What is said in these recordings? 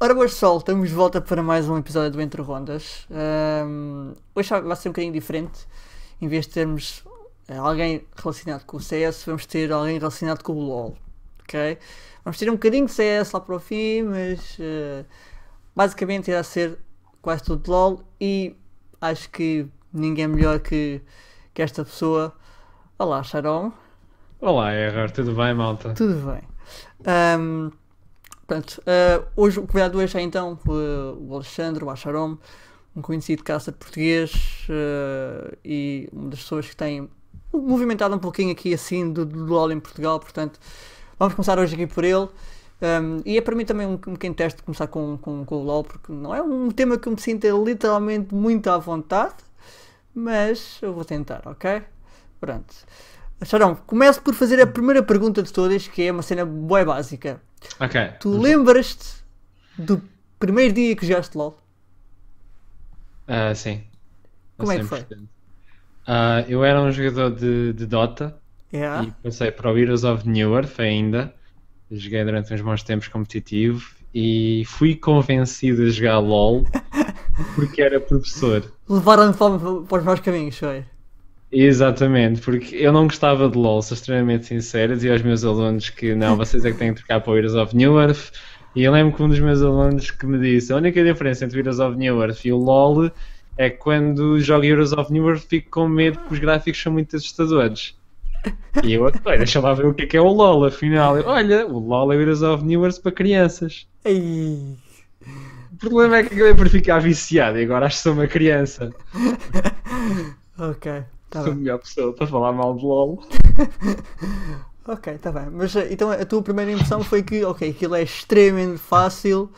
Ora, boas pessoal, estamos de volta para mais um episódio do Entre Rondas. Um, hoje vai ser um bocadinho diferente. Em vez de termos eh, alguém relacionado com o CS, vamos ter alguém relacionado com o LoL. Ok? Vamos ter um bocadinho de CS lá para o fim, mas uh, basicamente irá ser quase tudo de LoL. E acho que ninguém é melhor que, que esta pessoa. Olá, Sharon. Olá, Error, tudo bem, malta? Tudo bem. Um, Pronto, uh, hoje o convidado hoje é então o Alexandre, o Acharom, um conhecido caça português uh, e uma das pessoas que tem movimentado um pouquinho aqui assim do, do LOL em Portugal, portanto vamos começar hoje aqui por ele. Um, e é para mim também um, um pequeno teste começar com, com, com o LOL, porque não é um tema que eu me sinta literalmente muito à vontade, mas eu vou tentar, ok? Pronto. Charão, começo por fazer a primeira pergunta de todas, que é uma cena boa básica. Ok. Tu lembras-te do primeiro dia que jogaste LOL? Uh, sim. Como é que foi? Uh, eu era um jogador de, de Dota yeah. e passei para o Heroes of New Earth ainda. Joguei durante uns bons tempos competitivo e fui convencido a jogar LOL porque era professor. Levaram-me para os maus caminhos, foi? Exatamente, porque eu não gostava de LOL, sou extremamente sincero, dizia aos meus alunos que não, vocês é que têm que trocar para o Heroes of New Earth. E eu lembro que um dos meus alunos que me disse a única diferença entre o Heroes of New Earth e o LOL é que quando jogo Heroes of New Earth fico com medo porque os gráficos são muito assustadores. E eu, deixa lá ver o que é, que é o LOL, afinal. Eu, Olha, o LOL é o Heroes of New Earth para crianças. Ei. O problema é que acabei por ficar viciado e agora acho que sou uma criança. ok. Tá Sou a melhor pessoa para falar mal de LOL. ok, está bem. Mas eh, então a tua primeira impressão foi que, ok, aquilo é extremamente fácil,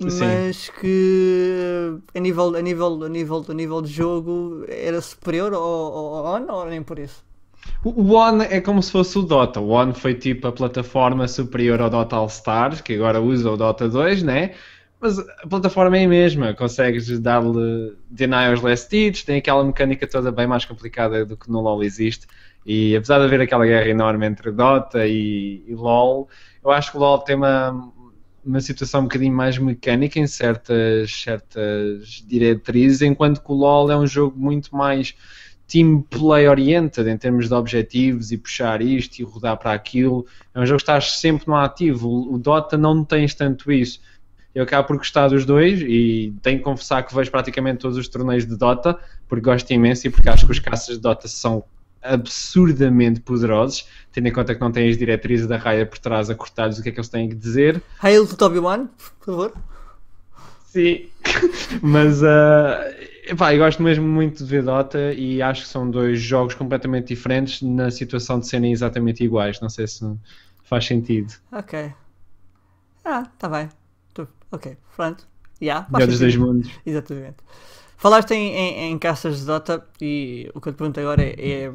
Sim. mas que a nível, a, nível, a, nível, a nível de jogo era superior ao, ao ON ou nem por isso? O ONE é como se fosse o Dota. O ONE foi tipo a plataforma superior ao Dota All Stars, que agora usa o Dota 2, né? Mas a plataforma é a mesma, consegues dar-lhe denials last hits, tem aquela mecânica toda bem mais complicada do que no LoL existe. E apesar de haver aquela guerra enorme entre Dota e, e LoL, eu acho que o LoL tem uma, uma situação um bocadinho mais mecânica em certas, certas diretrizes, enquanto que o LoL é um jogo muito mais team play oriented em termos de objetivos e puxar isto e rodar para aquilo. É um jogo que estás sempre no ativo. O Dota não tens tanto isso eu acabo por gostar dos dois e tenho que confessar que vejo praticamente todos os torneios de Dota porque gosto imenso e porque acho que os caças de Dota são absurdamente poderosos, tendo em conta que não têm as diretrizes da raia por trás a cortar-lhes o que é que eles têm que dizer. Hail to Toby One, por favor. Sim, mas uh, epá, eu gosto mesmo muito de ver Dota e acho que são dois jogos completamente diferentes na situação de serem exatamente iguais. Não sei se faz sentido. Ok. Ah, tá bem. Ok, pronto. Yeah, Melhor dos dois mundos. Exatamente. Falaste em, em, em, caças de Dota e o que eu te pergunto agora é, é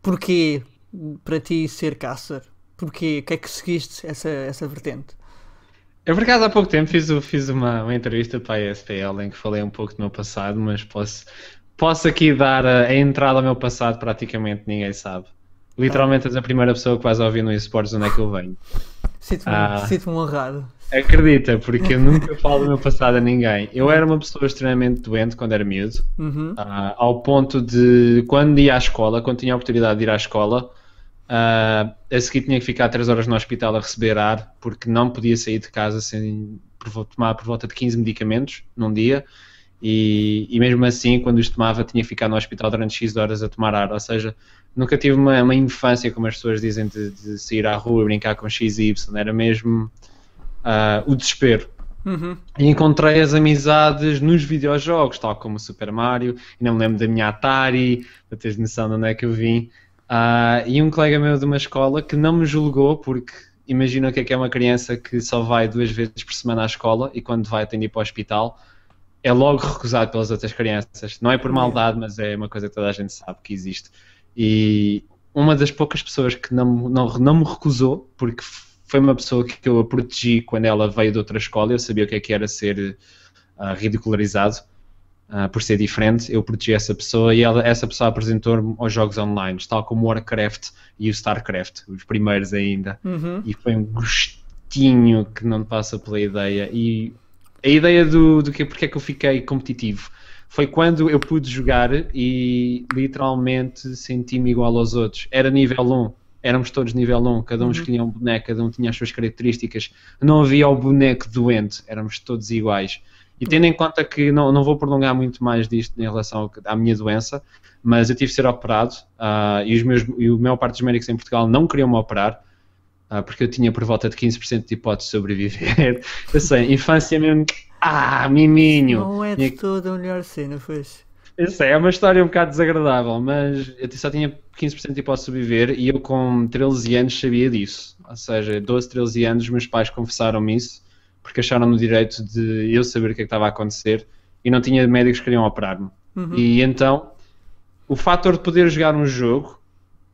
porquê para ti ser caçar? Porquê? O que é que seguiste essa, essa vertente? Eu por acaso há pouco tempo fiz, fiz uma, uma entrevista para a ESPL em que falei um pouco do meu passado, mas posso, posso aqui dar a, a entrada ao meu passado, praticamente ninguém sabe. Literalmente ah. és a primeira pessoa que vais ouvir no esportes onde é que eu venho. Sinto-me ah. sinto honrado. Acredita, porque eu nunca falo do meu passado a ninguém. Eu era uma pessoa extremamente doente quando era miúdo, uhum. uh, ao ponto de quando ia à escola, quando tinha a oportunidade de ir à escola, uh, a seguir tinha que ficar 3 horas no hospital a receber ar, porque não podia sair de casa sem tomar por volta de 15 medicamentos num dia. E, e mesmo assim, quando os tomava, tinha que ficar no hospital durante X horas a tomar ar. Ou seja, nunca tive uma, uma infância, como as pessoas dizem, de, de sair à rua e brincar com X e Y. Era mesmo uh, o desespero. Uhum. E encontrei as amizades nos videojogos, tal como o Super Mario, e não me lembro da minha Atari, para teres noção de onde é que eu vim. Uh, e um colega meu de uma escola que não me julgou, porque imagina o que é que é uma criança que só vai duas vezes por semana à escola e quando vai tem de ir para o hospital, é logo recusado pelas outras crianças. Não é por maldade, mas é uma coisa que toda a gente sabe que existe. E uma das poucas pessoas que não, não, não me recusou, porque foi uma pessoa que eu a protegi quando ela veio de outra escola. Eu sabia o que é que era ser uh, ridicularizado uh, por ser diferente. Eu protegi essa pessoa e ela, essa pessoa apresentou-me aos jogos online, tal como o Warcraft e o Starcraft, os primeiros ainda. Uhum. E foi um gosto momentinho que não passa pela ideia. E a ideia do, do que porque é que eu fiquei competitivo foi quando eu pude jogar e literalmente senti-me igual aos outros. Era nível 1, éramos todos nível 1, cada um uhum. escolhia um boneco, cada um tinha as suas características. Não havia o boneco doente, éramos todos iguais. E tendo em conta que não, não vou prolongar muito mais disto em relação à minha doença, mas eu tive de ser operado uh, e, os meus, e a maior parte dos médicos em Portugal não queriam me operar uh, porque eu tinha por volta de 15% de hipótese de sobreviver. eu sei, infância mesmo, ah, miminho. Não é de toda a melhor cena, foi Eu sei, é uma história um bocado desagradável, mas eu só tinha 15% de hipótese de sobreviver e eu com 13 anos sabia disso. Ou seja, 12, 13 anos, meus pais confessaram-me isso porque acharam no direito de eu saber o que, é que estava a acontecer e não tinha médicos que queriam operar-me. Uhum. E então, o fator de poder jogar um jogo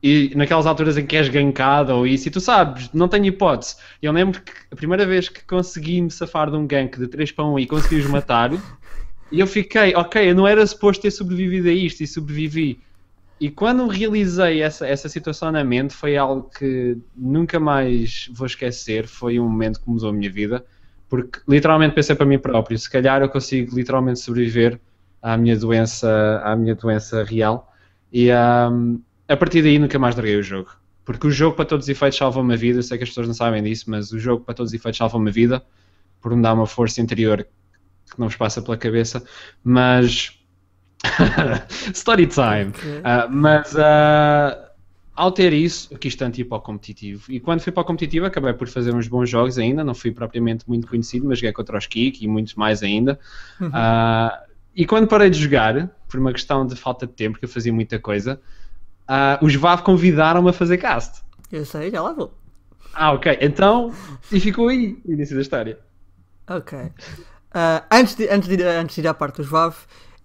e naquelas alturas em que és gankado ou isso, e tu sabes, não tenho hipótese. Eu lembro que a primeira vez que consegui me safar de um gank de 3 para 1 e consegui-os matar, e eu fiquei, ok, eu não era suposto ter sobrevivido a isto e sobrevivi. E quando realizei essa, essa situação na mente, foi algo que nunca mais vou esquecer. Foi um momento que mudou a minha vida porque literalmente pensei para mim próprio, se calhar eu consigo literalmente sobreviver à minha doença, à minha doença real e um, a partir daí nunca mais larguei o jogo. Porque o jogo para todos os efeitos salva uma vida, eu sei que as pessoas não sabem disso, mas o jogo para todos os efeitos salva uma vida, por me dar uma força interior que não vos passa pela cabeça, mas story time. Okay. Uh, mas uh, ao ter isso, eu quis tanto ir para o competitivo. E quando fui para o competitivo, acabei por fazer uns bons jogos ainda. Não fui propriamente muito conhecido, mas joguei contra os Kik e muitos mais ainda. Uhum. Uh, e quando parei de jogar, por uma questão de falta de tempo, porque eu fazia muita coisa, uh, os VAV convidaram-me a fazer cast. Eu sei, já lá vou. Ah, ok. Então, e ficou aí o início da história. Ok. Uh, antes, de, antes, de, antes de ir à parte dos VAV,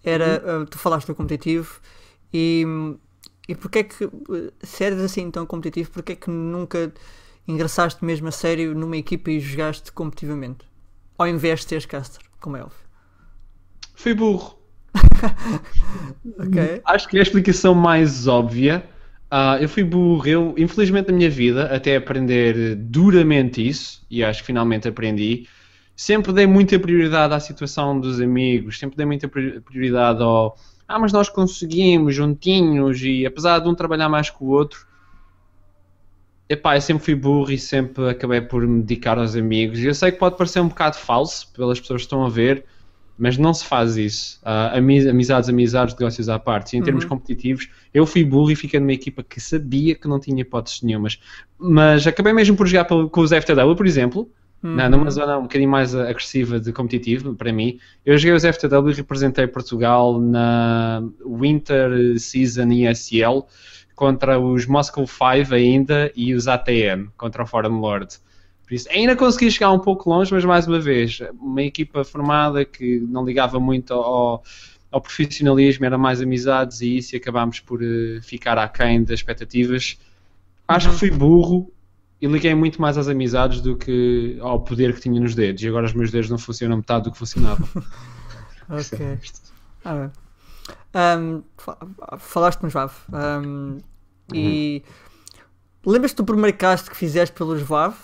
era, uhum. tu falaste do competitivo e e porquê é que, se eras assim tão competitivo, porquê é que nunca ingressaste mesmo a sério numa equipa e jogaste competitivamente? Ao invés de teres caster, como é óbvio. Fui burro. okay. Acho que é a explicação mais óbvia. Uh, eu fui burro. Eu, infelizmente, na minha vida, até aprender duramente isso, e acho que finalmente aprendi, sempre dei muita prioridade à situação dos amigos, sempre dei muita prioridade ao ah, mas nós conseguimos juntinhos e apesar de um trabalhar mais que o outro, epá, eu sempre fui burro e sempre acabei por me dedicar aos amigos. Eu sei que pode parecer um bocado falso pelas pessoas que estão a ver, mas não se faz isso. Uh, amizades, amizades, negócios à parte. E em termos uhum. competitivos, eu fui burro e fiquei numa equipa que sabia que não tinha hipóteses nenhumas. Mas acabei mesmo por jogar com os FTW, por exemplo. Uhum. Numa zona um bocadinho mais agressiva de competitivo, para mim. Eu joguei os FTW e representei Portugal na Winter Season ESL contra os Moscow 5 ainda e os ATM, contra o Foreign Lord. Por isso, ainda consegui chegar um pouco longe, mas mais uma vez, uma equipa formada que não ligava muito ao, ao profissionalismo, era mais amizades e isso e acabámos por uh, ficar aquém das expectativas. Acho uhum. que fui burro e liguei muito mais às amizades do que ao poder que tinha nos dedos. E agora os meus dedos não funcionam metade do que funcionavam. ok. Ah, um, falaste nos VAV. Um, e uhum. lembras-te do primeiro cast que fizeste pelos VAV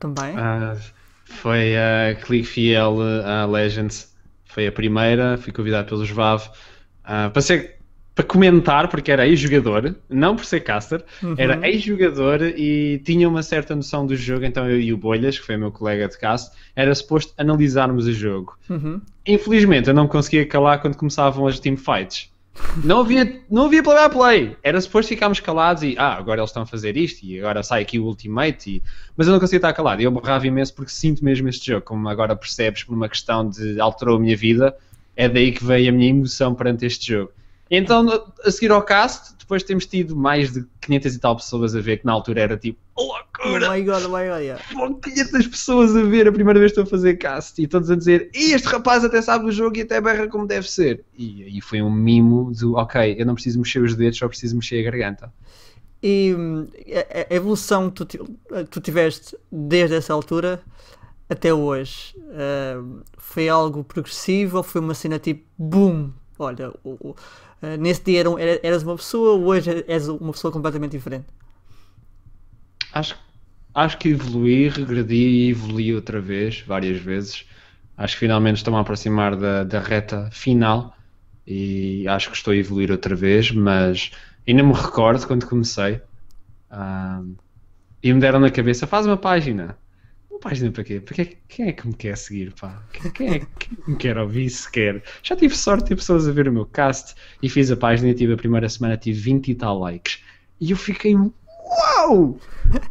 também? Uh, foi a Click Fiel a Legends. Foi a primeira, fui convidado pelos VAV. Uh, para ser para comentar, porque era ex-jogador, não por ser caster, uhum. era ex-jogador e tinha uma certa noção do jogo, então eu e o Bolhas, que foi meu colega de cast, era suposto analisarmos o jogo. Uhum. Infelizmente eu não conseguia calar quando começavam as teamfights. Não havia, não havia play by play. Era suposto ficarmos calados e ah, agora eles estão a fazer isto e agora sai aqui o ultimate. E... Mas eu não conseguia estar calado. Eu borrava imenso porque sinto mesmo este jogo. Como agora percebes por uma questão de alterou a minha vida, é daí que veio a minha emoção perante este jogo. Então, a seguir ao cast, depois temos tido mais de 500 e tal pessoas a ver, que na altura era tipo, loucura! Oh my god, oh my god, yeah. 500 pessoas a ver a primeira vez que estou a fazer cast e todos a dizer, este rapaz até sabe o jogo e até berra como deve ser. E aí foi um mimo do, ok, eu não preciso mexer os dedos, só preciso mexer a garganta. E hum, a evolução que tu, tu tiveste desde essa altura até hoje uh, foi algo progressivo ou foi uma cena tipo, boom, olha, o, o Uh, nesse dia eram, eras uma pessoa, hoje és uma pessoa completamente diferente? Acho acho que evolui, regredi e evolui outra vez, várias vezes. Acho que finalmente estou-me a aproximar da, da reta final e acho que estou a evoluir outra vez, mas ainda me recordo quando comecei um, e me deram na cabeça, faz uma página. Página para quê? Porque quem é que me quer seguir, pá? Quem é que me quer ouvir sequer? Já tive sorte de pessoas a ver o meu cast e fiz a página e tive a primeira semana, tive 20 e tal likes. E eu fiquei, uau!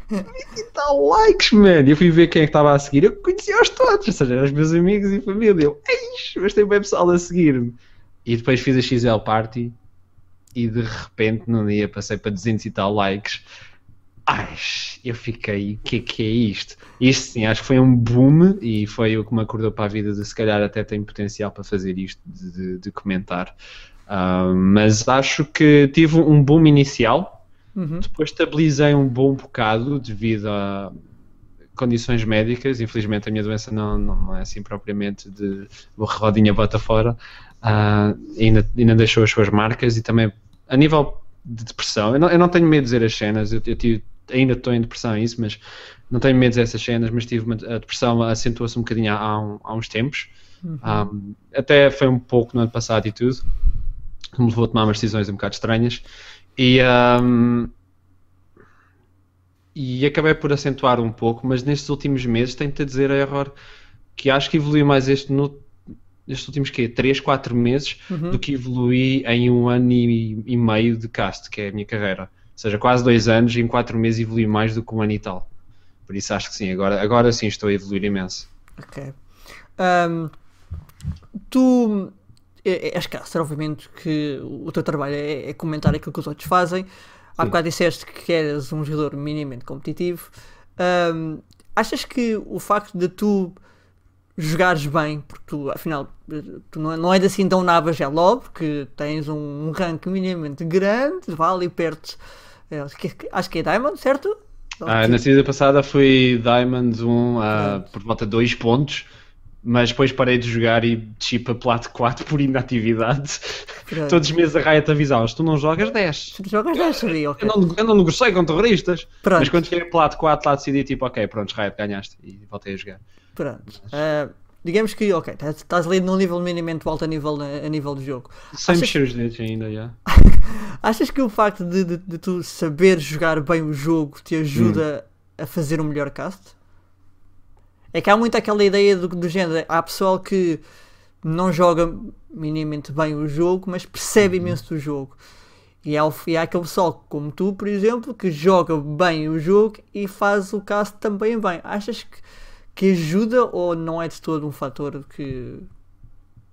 20 e tal likes, man! E eu fui ver quem é que estava a seguir. Eu conhecia-os todos, ou seja, eram os meus amigos e família. Eu, eis, mas tem bem pessoal a seguir-me. E depois fiz a XL Party e de repente num dia passei para 200 e tal likes. Ai, eu fiquei, o que é que é isto? Isto sim, acho que foi um boom e foi o que me acordou para a vida de se calhar até tem potencial para fazer isto, de, de, comentar. Uh, mas acho que tive um boom inicial, uhum. depois estabilizei um bom bocado devido a condições médicas. Infelizmente a minha doença não, não é assim propriamente de rodinha bota fora. Uh, ainda, ainda deixou as suas marcas e também a nível de depressão, eu não, eu não tenho medo de dizer as cenas, eu, eu tive, ainda estou em depressão isso, mas não tenho medo dessas cenas, mas tive uma, a depressão acentuou-se um bocadinho há, um, há uns tempos, uhum. um, até foi um pouco no ano passado e tudo, me levou a tomar umas decisões um bocado estranhas e, um, e acabei por acentuar um pouco, mas nestes últimos meses tenho-te a dizer a error que acho que evoluiu mais este no nestes últimos quê? 3, 4 meses uhum. do que evolui em um ano e, e, meio de cast, que é a minha carreira. Ou seja, quase dois anos e em 4 meses evolui mais do que um ano e tal. Por isso acho que sim, agora, agora sim estou a evoluir imenso. Ok. Um, tu é, é, obviamente, que o teu trabalho é, é, comentar aquilo que os outros fazem. Há bocado disseste que eras um jogador minimamente competitivo. Um, achas que o facto de tu jogares bem, porque tu, afinal, tu não, não és assim tão navas é logo, porque tens um, um rank minimamente grande, vá ali perto, é, acho que é Diamond, certo? Ah, na season passada fui Diamond 1 uh, por volta de 2 pontos, mas depois parei de jogar e desci para Plat 4 por inatividade. Pronto. Todos os meses a Riot avisava tu não jogas 10. Tu jogas 10, sabia, okay. Eu não, eu não negociei com terroristas. Pronto. Mas quando cheguei a Plat 4 lá decidi tipo, ok, pronto, Riot ganhaste e voltei a jogar. Pronto. Uh, digamos que, ok, estás ali num nível minimamente alto a nível, a nível do jogo. Sem Achas... mexer os dedos ainda, já. Achas que o facto de, de, de, tu saber jogar bem o jogo te ajuda hum. a fazer um melhor cast? É que há muito aquela ideia do, do género, há pessoal que não joga minimamente bem o jogo, mas percebe uhum. imenso do jogo. E há, e há aquele pessoal como tu, por exemplo, que joga bem o jogo e faz o cast também bem. Achas que que ajuda ou não é de todo um fator que,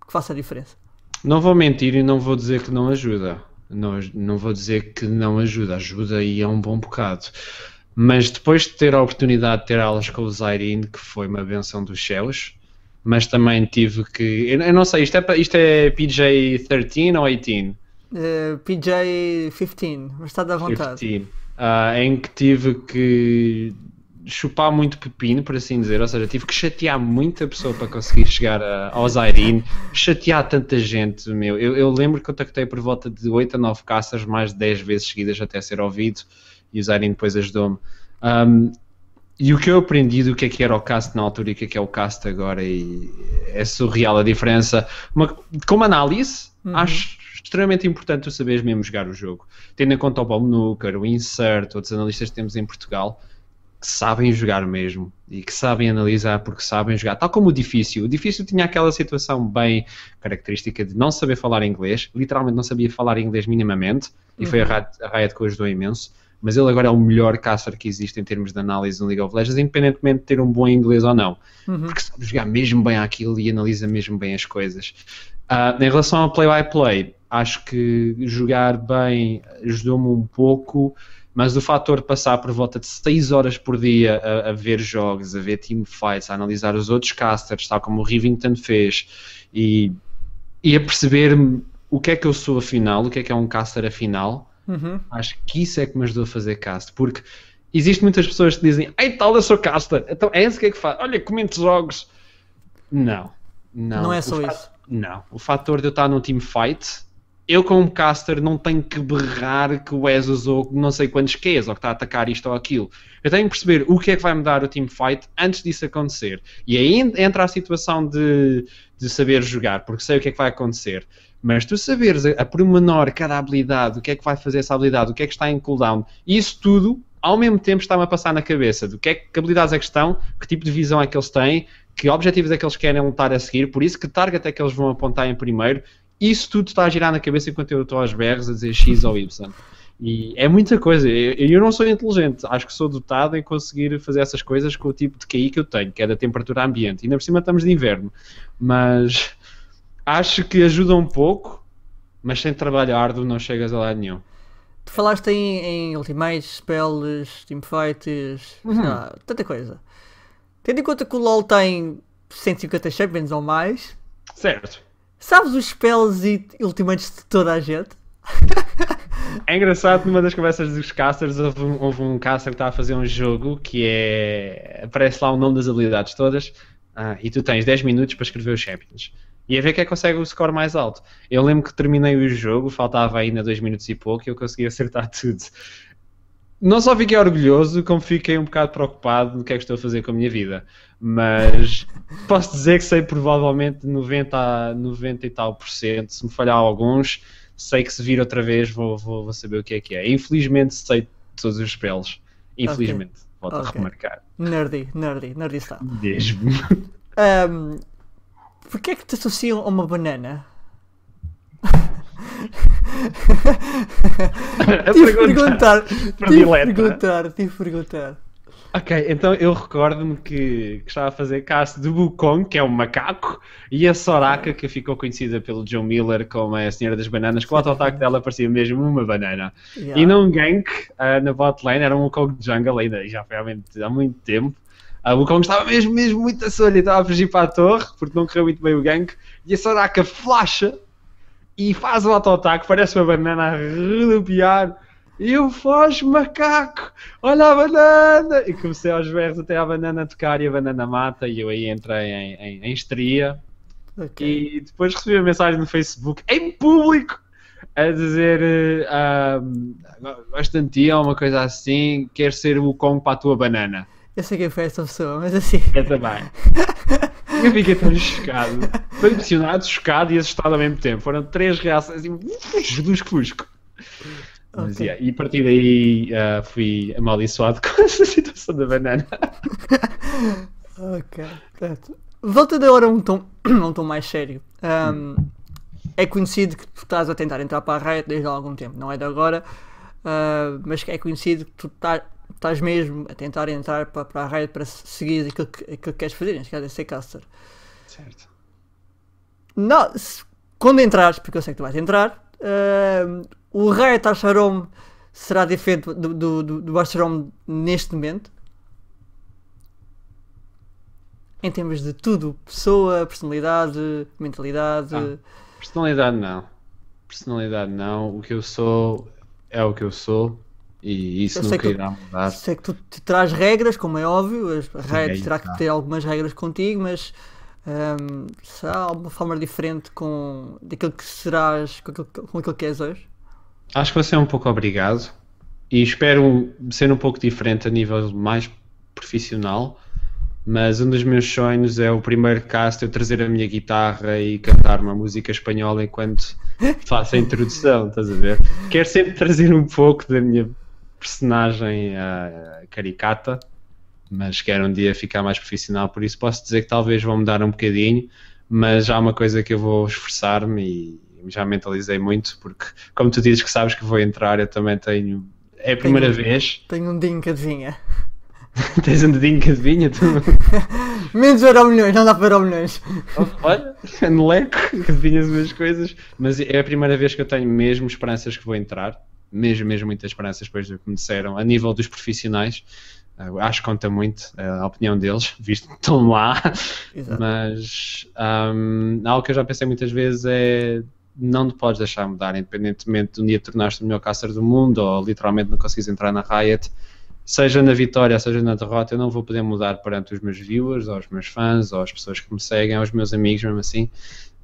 que faça a diferença? Não vou mentir e não vou dizer que não ajuda. Não, não vou dizer que não ajuda, ajuda e é um bom bocado. Mas depois de ter a oportunidade de ter aulas com o Zairin, que foi uma benção dos céus, mas também tive que. Eu, não sei, isto é, isto é PJ 13 ou 18? Uh, PJ 15, mas está à vontade. 15, uh, em que tive que chupar muito pepino, por assim dizer, ou seja, tive que chatear muita pessoa para conseguir chegar a, ao Zairin, chatear tanta gente, meu. Eu, eu lembro que contactei por volta de 8 a 9 caças, mais de 10 vezes seguidas até ser ouvido, e o Zairin depois ajudou-me. Um, e o que eu aprendi do que é que era o cast na altura e o que é que é o cast agora, e é surreal a diferença. Uma, como análise, uhum. acho extremamente importante tu saberes mesmo jogar o jogo. Tendo em conta o Bob Nuker, o Insert, outros analistas que temos em Portugal, que sabem jogar mesmo e que sabem analisar porque sabem jogar, tal como o difícil. O difícil tinha aquela situação bem característica de não saber falar inglês, literalmente não sabia falar inglês minimamente, e uhum. foi a Riot, a Riot que o ajudou imenso. Mas ele agora é o melhor caster que existe em termos de análise no League of Legends, independentemente de ter um bom inglês ou não, uhum. porque sabe jogar mesmo bem aquilo e analisa mesmo bem as coisas. Uh, em relação ao play-by-play, -play, acho que jogar bem ajudou-me um pouco mas o fator de passar por volta de 6 horas por dia a, a, ver jogos, a ver teamfights, a analisar os outros casters, tal como o Rivington fez, e, e a perceber o que é que eu sou afinal, o que é que é um caster afinal, uhum. acho que isso é que me ajudou a fazer cast, porque existem muitas pessoas que dizem, ei tal, eu sou caster, então é isso que é que faz, olha, comente jogos. Não, não. Não é só isso. Não, o fator de eu estar num teamfight eu como caster não tenho que berrar que o Ez usou não sei quantos Qs ou que está a atacar isto ou aquilo. Eu tenho que perceber o que é que vai mudar o teamfight antes disso acontecer. E aí entra a situação de, de saber jogar, porque sei o que é que vai acontecer. Mas tu saberes a, a pormenor cada habilidade, o que é que vai fazer essa habilidade, o que é que está em cooldown, isso tudo ao mesmo tempo está-me a passar na cabeça do que, é, que habilidades é que estão, que tipo de visão é que eles têm, que objetivos é que eles querem lutar a seguir, por isso que target é que eles vão apontar em primeiro isso tudo está a girar na cabeça enquanto eu estou aos berros a dizer X ou Y. E é muita coisa. Eu, eu não sou inteligente, acho que sou dotado em conseguir fazer essas coisas com o tipo de QI que eu tenho, que é da temperatura ambiente. E ainda por cima estamos de inverno. Mas acho que ajuda um pouco, mas sem trabalho árduo não chegas a lado nenhum. Tu falaste em, em ultimates, spells, teamfights, uhum. tanta coisa. Tendo em conta que o LoL tem 150 champions ou mais. Certo. Sabes os spells e ultimates de toda a gente? É engraçado, numa das conversas dos casters, houve um, houve um caster que está a fazer um jogo que é. aparece lá o nome das habilidades todas ah, e tu tens 10 minutos para escrever os champions. E a ver quem é que consegue o score mais alto. Eu lembro que terminei o jogo, faltava ainda 2 minutos e pouco e eu consegui acertar tudo não só fiquei orgulhoso, como fiquei um bocado preocupado no que é que estou a fazer com a minha vida. Mas posso dizer que sei provavelmente 90, 90 e tal por cento. Se me falhar alguns, sei que se vir outra vez vou, vou, vou saber o que é que é. Infelizmente sei todos os spells. Infelizmente. Okay. Volto okay. a remarcar. Nerdy, nerdy, nerdy está. Mesmo. Um, Porquê é que te associam a uma banana? tive de perguntar, tive perguntar, tive perguntar. Ok, então eu recordo-me que, que, estava a fazer cast do Wukong, que é um macaco, e a Soraka, que ficou conhecida pelo John Miller como a Senhora das Bananas, que o auto-ataque dela parecia mesmo uma banana. Yeah. E num gank, uh, na botlane, era um Wukong de jungle ainda, já foi há muito tempo. Uh, o Wukong estava mesmo, mesmo muito a solha, estava a fugir para a torre, porque não correu muito bem o gank, e a Soraka flasha e faz o auto-ataque, parece uma banana a redupiar. E eu foge, macaco, olha a banana! E comecei aos berros até a banana tocar e a banana mata. E eu aí entrei em, em, em estria. Okay. E depois recebi a mensagem no Facebook, em público, a dizer: uh, Gosto de ti, ou uma coisa assim, quer ser o Kong para a tua banana. Eu sei quem foi essa pessoa, mas assim. Eu também. Eu fiquei tão chocado. Foi impressionado, chocado e assustado ao mesmo tempo. Foram três reações assim, lusco-fusco. Okay. Yeah, e a partir daí uh, fui amaldiçoado com essa situação da banana. ok. Portanto, voltando agora a um tom, um tom mais sério. Um. É conhecido que tu estás a tentar entrar para a Riot desde há algum tempo, não é de agora, uh, mas é conhecido que tu estás estás mesmo a tentar entrar para, para a Riot para seguir aquilo que, aquilo que queres fazer, neste caso é ser caster. Certo. Não, se, quando entrares, porque eu sei que tu vais entrar, uh, o Riot Acharom será diferente do, do, do, do neste momento? Em termos de tudo, pessoa, personalidade, mentalidade. Ah, personalidade não. Personalidade não. O que eu sou é o que eu sou e isso eu nunca irá mudar. Sei que tu te traz regras, como é óbvio, a Riot terá que ter algumas regras contigo, mas um, será alguma forma diferente com daquilo que serás, com aquilo, com aquilo que és hoje? Acho que vou ser um pouco obrigado e espero ser um pouco diferente a nível mais profissional. Mas um dos meus sonhos é o primeiro cast eu trazer a minha guitarra e cantar uma música espanhola enquanto faço a introdução, estás a ver? Quero sempre trazer um pouco da minha personagem uh, caricata, mas quero um dia ficar mais profissional, por isso posso dizer que talvez vou mudar um bocadinho, mas já há uma coisa que eu vou esforçar-me e já mentalizei muito, porque como tu dizes que sabes que vou entrar, eu também tenho. É a primeira tenho, vez. Tenho um dedinho que adivinha. Tens um dedinho que adivinha? Tu... Menos euro milhões, não dá para euro milhões. Olha, no leco, que adivinhas as minhas coisas. Mas é a primeira vez que eu tenho mesmo esperanças que vou entrar mesmo, mesmo muitas esperanças depois do que me disseram, a nível dos profissionais. Uh, acho que conta muito uh, a opinião deles, visto que estão lá. Exato. Mas um, algo que eu já pensei muitas vezes é não te podes deixar mudar, independentemente de um dia tornar-te o melhor caster do mundo ou literalmente não conseguires entrar na Riot. Seja na vitória, seja na derrota, eu não vou poder mudar perante os meus viewers, ou os meus fãs, ou as pessoas que me seguem, aos meus amigos, mesmo assim.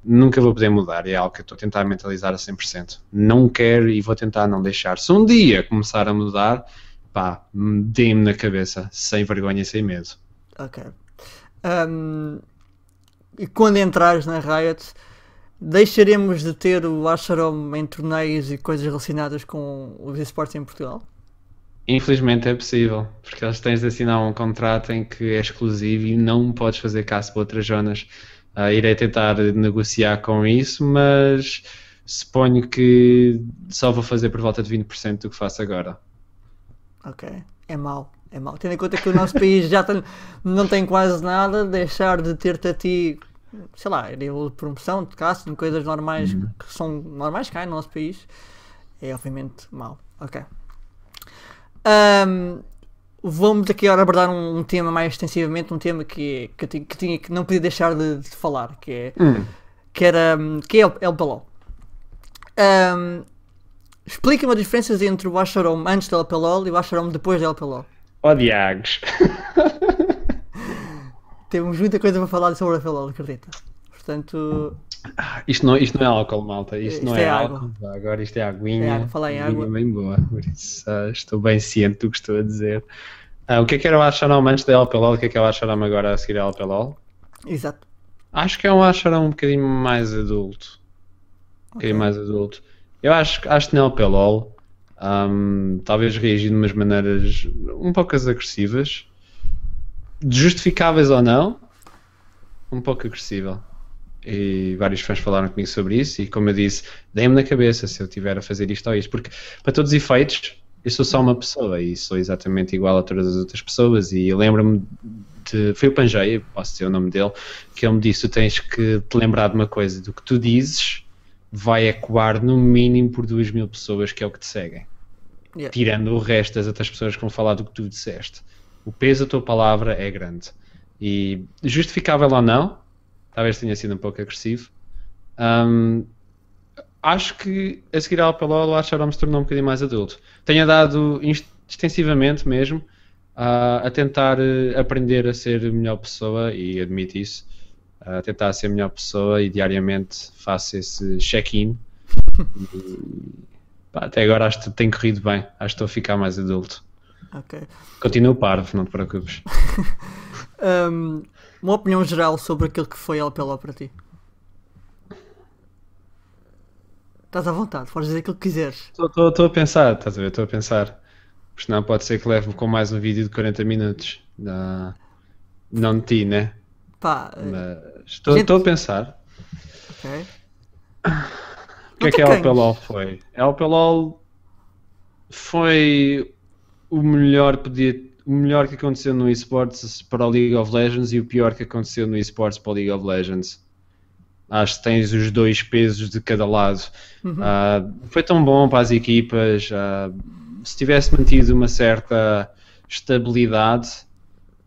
Nunca vou poder mudar. É algo que eu estou a tentar mentalizar a 100%. Não quero e vou tentar não deixar. Se um dia começar a mudar, pá, dê-me na cabeça, sem vergonha e sem medo. Ok. Um, e quando entrares na Riot, deixaremos de ter o Asharom em torneios e coisas relacionadas com os esportes em Portugal? Infelizmente é possível, porque eles tens de assinar um contrato em que é exclusivo e não podes fazer caso para outras zonas. Uh, irei tentar negociar com isso, mas suponho que só vou fazer por volta de 20% do que faço agora. Ok, é mau, é mau. Tendo em conta que o nosso país já tem, não tem quase nada, deixar de ter-te a ti, sei lá, de promoção, de casting, coisas normais uhum. que são normais cá no nosso país, é obviamente mau. Ok. Um, vamos aqui agora abordar um, um, tema mais extensivamente, um tema que, que, que, tinha, que não podia deixar de, de falar, que é hum. que era que é El Peló. Um, Explica-me as diferenças entre o Asharom antes do El Pelol e o Asharom depois do El Pelol. Oh, Diagos. Temos muita coisa para falar sobre o El Pelol, acredita. Portanto. Ah, isto, não, isto não é álcool, malta. Isto, isto não é, é álcool. Agora isto é aguinha. É água. Falar em água. bem boa. Por isso uh, estou bem ciente do que estou a dizer. Uh, o que é que era o Asharom antes do El Pelol? O que é que é o agora a seguir ao El Pelol? Exato. Acho que é um Asharom um bocadinho mais adulto. Um okay. bocadinho mais adulto. Eu acho, acho que Nel Pelol um, talvez reagir de umas maneiras um pouco agressivas, justificáveis ou não, um pouco agressiva. E vários fãs falaram comigo sobre isso, e como eu disse, dei-me na cabeça se eu tiver a fazer isto ou isto, porque para todos os efeitos, eu sou só uma pessoa e sou exatamente igual a todas as outras pessoas. E lembro-me de. Foi o Pangeia, posso dizer o nome dele, que ele me disse: Tu tens que te lembrar de uma coisa, do que tu dizes vai ecoar no mínimo por duas mil pessoas, que é o que te seguem. Yeah. Tirando o resto das outras pessoas que vão falar do que tu disseste. O peso da tua palavra é grande. E justificável ou não, talvez tenha sido um pouco agressivo. Um, acho que a seguir ao Pelolo, o Archaron se tornou um bocadinho mais adulto. Tenha dado extensivamente mesmo uh, a tentar uh, aprender a ser melhor pessoa e admito isso a tentar ser melhor pessoa e diariamente faço esse check-in. até agora acho que tem corrido bem, acho que estou a ficar mais adulto. Okay. Continuo parvo, não te preocupes. um, uma opinião geral sobre aquilo que foi LPLO para ti. Estás à vontade, podes dizer aquilo que quiseres. Estou a pensar, estás a ver? Estou a pensar. Porque senão pode ser que leve com mais um vídeo de 40 minutos. Não, não de ti, né? Pá, estou, gente... a pensar. Ok. O que é que a LPLOL foi? A LPLOL foi o melhor podia, o melhor que aconteceu no esports para o League of Legends e o pior que aconteceu no esports para o League of Legends. Acho que tens os dois pesos de cada lado. Uhum. Uh, foi tão bom para as equipas. Uh, se tivesse mantido uma certa estabilidade,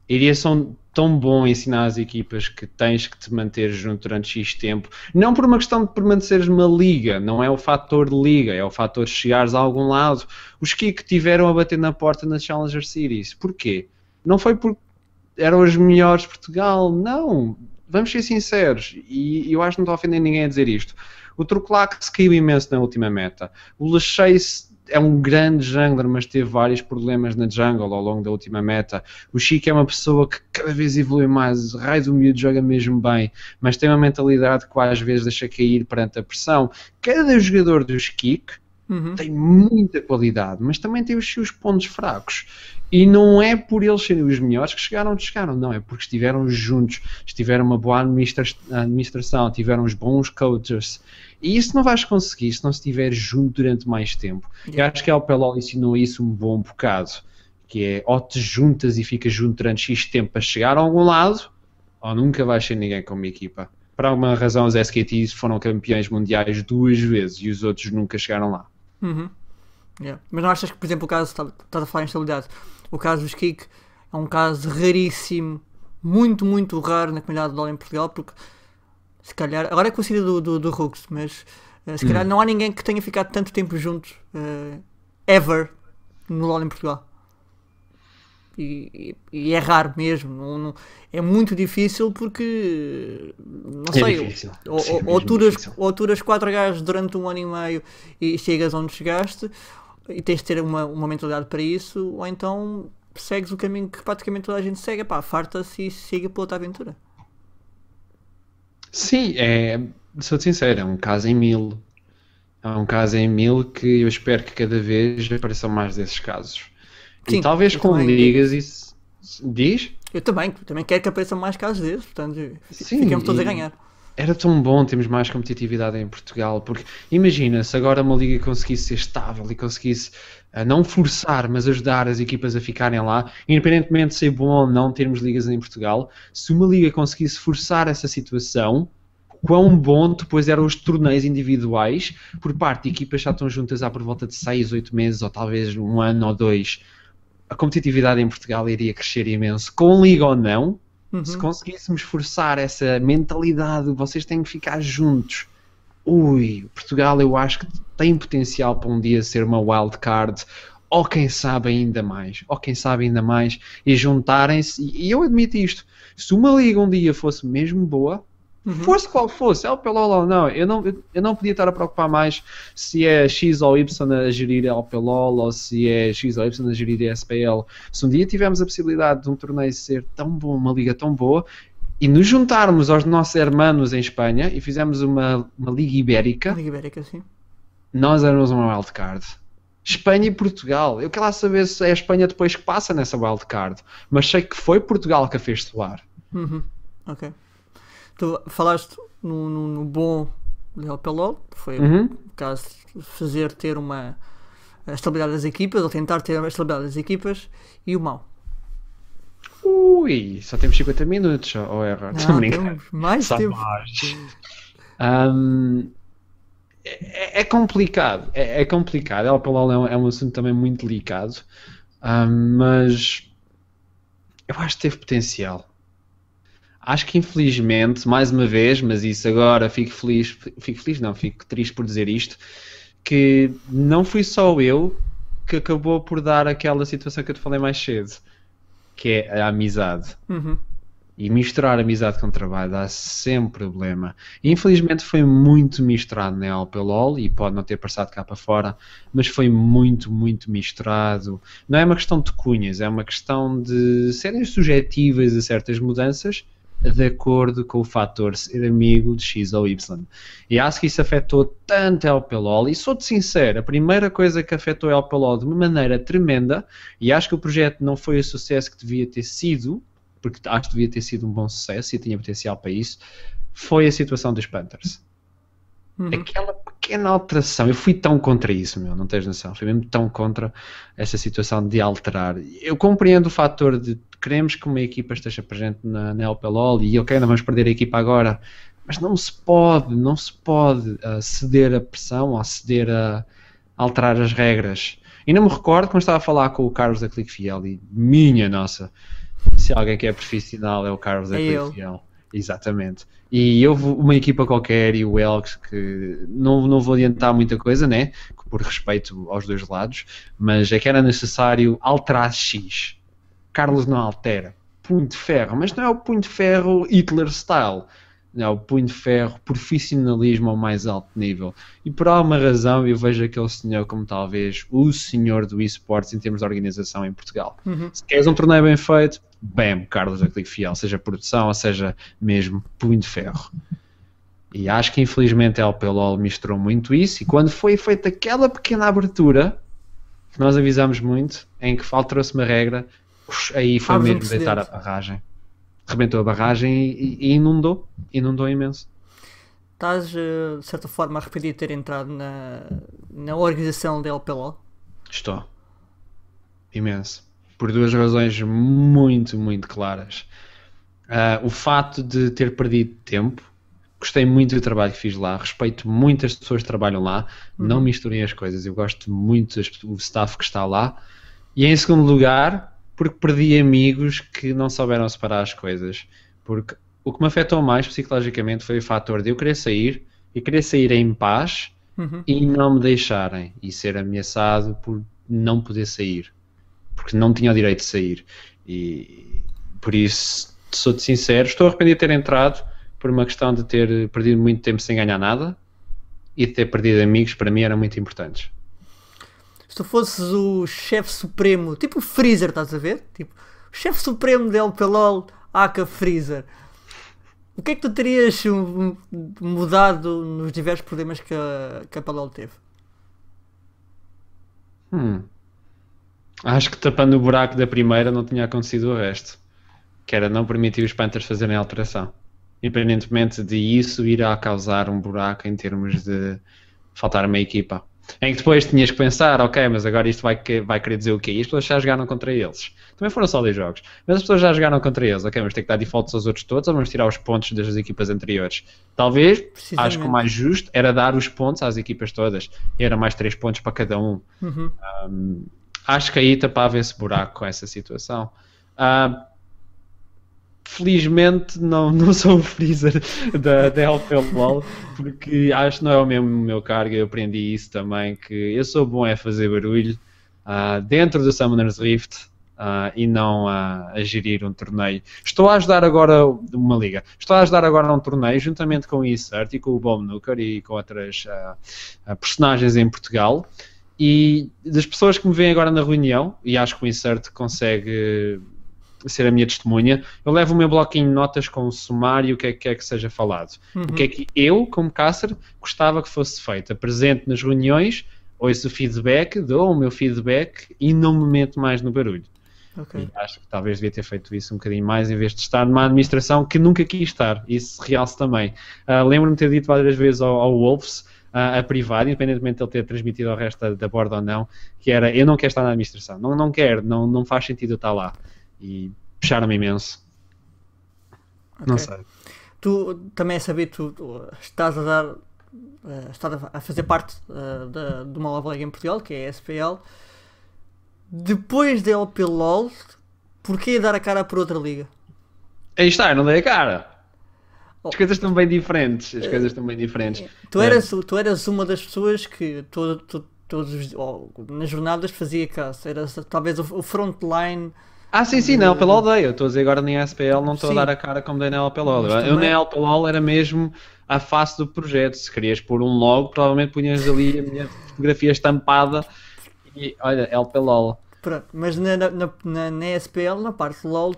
iria ser tão bom ensinar às equipas que tens que te manter junto durante X tempo. Não por uma questão de permaneceres numa liga, não é o fator de liga, é o fator de chegares a algum lado. Os que tiveram a bater na porta na Challenger Series. Porquê? Não foi porque eram os melhores de Portugal, não. Vamos ser sinceros, e eu acho que não estou a ofender ninguém a dizer isto. O Truclax se caiu imenso na última meta. O Lachase é um grande jungler, mas teve vários problemas na jungle ao longo da última meta. O Chico é uma pessoa que cada vez evolui mais. O raio do miúdo joga mesmo bem, mas tem uma mentalidade que às vezes deixa cair perante a pressão. Cada jogador dos Kik uhum. tem muita qualidade, mas também tem os seus pontos fracos. E não é por eles serem os melhores que chegaram onde chegaram, não, é porque estiveram juntos, estiveram uma boa administra administração, tiveram os bons coaches. E isso não vais conseguir se não estiver junto durante mais tempo. Yeah. Eu acho que a Alpelol ensinou isso um bom bocado, que é ou te juntas e ficas junto durante X tempo para chegar a algum lado, ou nunca vais ser ninguém com uma equipa. Por alguma razão os SKTs foram campeões mundiais duas vezes e os outros nunca chegaram lá. Uhum. Yeah. Mas não achas que, por exemplo, o caso, estás a falar em estabilidade, o caso dos Kik é um caso raríssimo, muito, muito raro na comunidade de LoL em Portugal, porque se calhar, agora é com a saída do, do, do mas uh, se calhar hum. não há ninguém que tenha ficado tanto tempo juntos, uh, ever, no LoL em Portugal. E, e, e é raro mesmo. Não, não- é muito difícil porque. Não É sei. difícil. Ou, Sim, ou, mesmo ou aturas quatro gajos durante um ano e meio e chegas onde chegaste e tens de ter uma, uma mentalidade para isso, ou então segues o caminho que praticamente toda a gente segue, pá, farta-se e siga pela outra aventura. Sim, é, sou sincero, é um caso em mil. É um caso em mil que eu espero que cada vez apareçam mais desses casos. Sim, e talvez com também. ligas isso. Diz? Eu também, também quero que apareçam mais casos desses, portanto, Sim, ficamos todos a ganhar. Era tão bom termos mais competitividade em Portugal, porque imagina se agora uma liga conseguisse ser estável e conseguisse ah, não forçar, mas ajudar as equipas a ficarem lá, independentemente de ser bom ou não termos ligas em Portugal, se uma liga conseguisse forçar essa situação, quão bom depois eram os torneios individuais por parte de equipas que já estão juntas há por volta de 6, 8 meses ou talvez um ano ou dois. A competitividade em Portugal iria crescer imenso, com liga ou não, Uhum. se conseguíssemos forçar essa mentalidade, vocês têm que ficar juntos. Ui, Portugal eu acho que tem potencial para um dia ser uma wild card, ou quem sabe ainda mais, ou quem sabe ainda mais, e juntarem-se. E, eu admito isto: se uma liga um dia fosse mesmo boa, Uhum. fosse qual fosse, é o LPLOL ou não, eu não, eu, não podia estar a preocupar mais se é X ou Y a gerir a LPLOL ou se é X ou Y a gerir a SPL. Se um dia tivermos a possibilidade de um torneio ser tão bom, uma liga tão boa, e nos juntarmos aos nossos hermanos em Espanha e fizermos uma, uma liga ibérica, Liga Ibérica, sim. nós éramos uma wildcard. Espanha e Portugal. Eu quero lá saber se é a Espanha depois que passa nessa wildcard, mas sei que foi Portugal que a fez soar. Uhum. Ok. Tu falaste no, no, no bom Leal Pelol, foi Uhum. o caso de fazer ter uma a estabilidade das equipas, ou tentar ter a estabilidade das equipas, e o mau. Ui, só temos 50 minutos, ou erra? Estou a Não, temos mais Só tempo. mais. Hum, é, é complicado, é, é complicado. El Palol é um, é um assunto também muito delicado, hum, mas eu acho que teve potencial. Acho que infelizmente, mais uma vez, mas isso agora fico feliz, fico feliz, não, fico triste por dizer isto, que não fui só eu que acabou por dar aquela situação que eu te falei mais cedo, que é a amizade. Uhum. E misturar amizade com trabalho dá sempre problema. Infelizmente foi muito misturado na LPLOL e pode não ter passado cá para fora, mas foi muito, muito misturado. Não é uma questão de cunhas, é uma questão de serem subjetivas a certas mudanças de acordo com o fator ser amigo de X ou Y. E acho que isso afetou tanto a LPLOL. E sou-te sincero, a primeira coisa que afetou a LPLOL de uma maneira tremenda, e acho que o projeto não foi o sucesso que devia ter sido, porque acho que devia ter sido um bom sucesso e tinha potencial para isso, foi a situação dos Panthers. Uhum. Aquela pequena alteração, eu fui tão contra isso, meu, não tens noção, fui mesmo tão contra essa situação de alterar. Eu compreendo o fator de queremos que uma equipa esteja presente na, na LPLOL e ok, não vamos perder a equipa agora, mas não se pode, não se pode uh, ceder a pressão ou ceder a alterar as regras. E não me recordo quando estava a falar com o Carlos da Clique Fiel e minha nossa, se alguém que é profissional é o Carlos da É Clique. Fiel. Exatamente. E houve uma equipa qualquer e o Elks que não, não vou adiantar muita coisa, né? Por respeito aos dois lados, mas é que era necessário alterar X. Carlos não altera. Punho de ferro, mas não é o punho de ferro Hitler style. Não, é o punho de ferro profissionalismo ao mais alto nível. E por alguma razão eu vejo aquele senhor como talvez o senhor do esportes em termos de organização em Portugal. Uhum. Se queres um torneio bem feito, bam, Carlos da Clique Fiel, seja produção ou seja mesmo punho de ferro. E acho que infelizmente a LPLOL misturou muito isso e quando foi feita aquela pequena abertura que nós avisamos muito, em que alterou-se uma regra, aí foi um mesmo deitar a barragem. Rebentou a barragem e, e inundou, inundou imenso. Estás, eh, de certa forma, arrependido de ter entrado na, na organização da LPLO? Estou. Imenso. Por duas razões muito, muito claras. Ah, o fato de ter perdido tempo. Gostei muito do trabalho que fiz lá. Respeito muito as pessoas que trabalham lá. Não misturem as coisas. Eu gosto muito do staff que está lá. E em segundo lugar, porque perdi amigos que não souberam separar as coisas. Porque o que me afetou mais psicologicamente foi o fator de eu querer sair e querer sair em paz Uhum. e não me deixarem e ser ameaçado por não poder sair. Porque não tinha o direito de sair. E por isso, sou-te sincero, estou arrependido de ter entrado por uma questão de ter perdido muito tempo sem ganhar nada e de ter perdido amigos, para mim eram muito importantes. Se tu fosses o chefe supremo, tipo o Freezer, estás a ver? Tipo, o chefe supremo de LPLOL, aka Freezer. O que é que tu terias mudado nos diversos problemas que a, que a PLOL teve? Hum. Acho que tapando o buraco da primeira não tinha acontecido o resto. Que era não permitir os Panthers fazerem alteração. Independentemente de isso ir a causar um buraco em termos de faltar uma equipa. Em que depois tinhas que pensar, ok, mas agora isto vai, vai querer dizer o quê? E as pessoas já jogaram contra eles. Também foram só dois jogos. Mas as pessoas já jogaram contra eles, ok, vamos ter que dar defaults aos outros todos ou vamos tirar os pontos das equipas anteriores? Talvez, acho que o mais justo era dar os pontos às equipas todas. E era mais três pontos para cada um. Uhum. um acho que aí tapava esse buraco com essa situação. Uh, felizmente não, não sou o freezer da, da LPL porque acho que não é o mesmo meu cargo, eu aprendi isso também, que eu sou bom é fazer barulho uh, dentro do Summoner's Rift uh, e não a, a gerir um torneio. Estou a ajudar agora uma liga, estou a ajudar agora um torneio juntamente com o Insert e com o Bomb Nuker e com outras uh, personagens em Portugal e das pessoas que me veem agora na reunião, e acho que o Insert consegue ser a minha testemunha, eu levo o meu bloquinho de notas com o sumário, o que é que quer que seja falado. Uhum. O que é que eu, como caster, gostava que fosse feito. Presente nas reuniões, ouço o feedback, dou o meu feedback e não me meto mais no barulho. Okay. acho que talvez devia ter feito isso um bocadinho mais em vez de estar numa administração que nunca quis estar. Isso realce também. Uh, Lembro-me de ter dito várias vezes ao, ao Wolves a, a privado, independentemente de ele ter transmitido ao resto da, da borda ou não, que era eu não quero estar na administração, não, não quero, não, não faz sentido eu estar lá. E puxaram-me imenso. Okay. Não sei. Tu também é saber, tu, estás a dar. Uh, estás a fazer parte uh, da, de uma nova liga em Portugal, que é a SPL. Depois da LPLOL, porquê dar a cara por outra liga? Aí está, eu não dei a cara. As coisas estão bem diferentes. As coisas estão bem diferentes. Tu eras, tu eras uma das pessoas que todo, todo, todos os, oh, nas jornadas fazia caso. Eras talvez o, o frontline. Ah, sim, sim, na LPLOL dei. Eu estou a dizer agora na SPL, não estou a dar a cara como dei na LPLOL. Eu, eu na LPLOL era mesmo a face do projeto. Se querias pôr um logo, provavelmente punhas ali a minha fotografia estampada e olha, LPLOL. Pronto, mas na, na, na, na SPL, na parte LOL,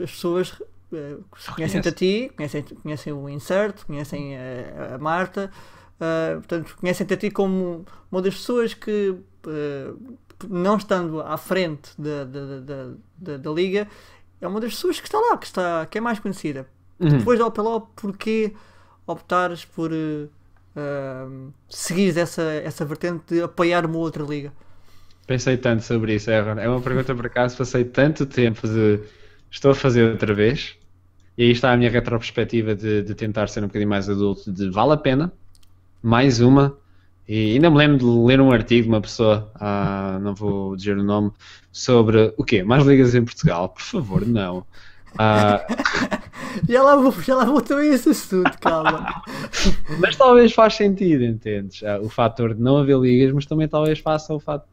as pessoas eh, conhecem-te a ti, conhecem, conhecem o Insert, conhecem a, a Marta, uh, portanto, conhecem-te a ti como uma das pessoas que, uh, não estando à frente da, da, da, da, da liga, é uma das pessoas que está lá, que, está, que é mais conhecida. Uhum. Depois da OPLO, porquê optares por uh, seguir essa, essa vertente de apoiar uma outra liga? Pensei tanto sobre isso, Error. É uma pergunta por acaso, passei tanto tempo de estou a fazer outra vez e aí está a minha retrospectiva de, de tentar ser um bocadinho mais adulto, de vale a pena, mais uma. E ainda me lembro de ler um artigo de uma pessoa, ah, não vou dizer o nome, sobre o quê? Mais ligas em Portugal? Por favor, não. Ah, já, lá vou, já lá vou também esse assunto, calma. mas talvez faz sentido, entendes? Ah, o fator de não haver ligas, mas também talvez faça o fato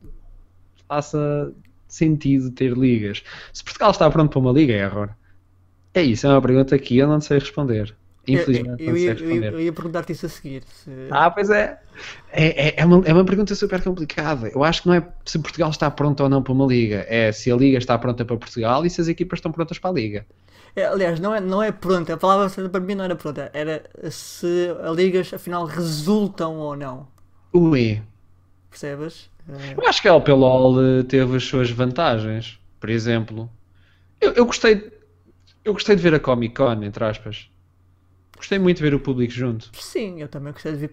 faça sentido ter ligas. Se Portugal está pronto para uma liga, é error. É isso, é uma pergunta que eu não sei responder. Infelizmente, eu, eu, não sei responder. Eu, eu ia perguntar-te isso a seguir. Se... Ah, pois é. É, é, é, uma, é uma pergunta super complicada. Eu acho que não é se Portugal está pronto ou não para uma liga, é se a liga está pronta para Portugal e se as equipas estão prontas para a liga. É, aliás, não é, não é pronta, a palavra para mim não era pronta, era se as ligas afinal resultam ou não. Ui. Percebes? Eu acho que a LPLOL eh, teve as suas vantagens. Por exemplo, eu, eu gostei eu gostei de ver a Comic Con, entre aspas. Gostei muito de ver o público junto. Sim, eu também gostei de ver.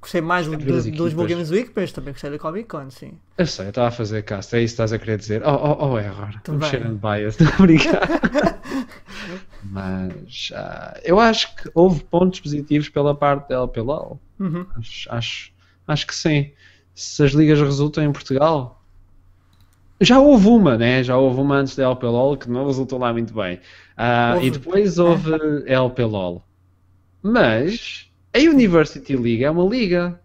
Gostei mais do, do, dos Board Games Week, mas também gostei da Comic Con, sim. Eu sei, eu estava a fazer cast, é isso que estás a querer dizer. Oh, oh, oh error. Estou cheirando bias, não brincar. mas uh, eu acho que houve pontos positivos pela parte dela, pela uhum. acho, acho, acho que sim. Se as ligas resultam em Portugal, já houve uma, né? Já houve uma antes da LPLOL que não resultou lá muito bem. Uh, e depois houve LPLOL. Mas a University League é uma liga.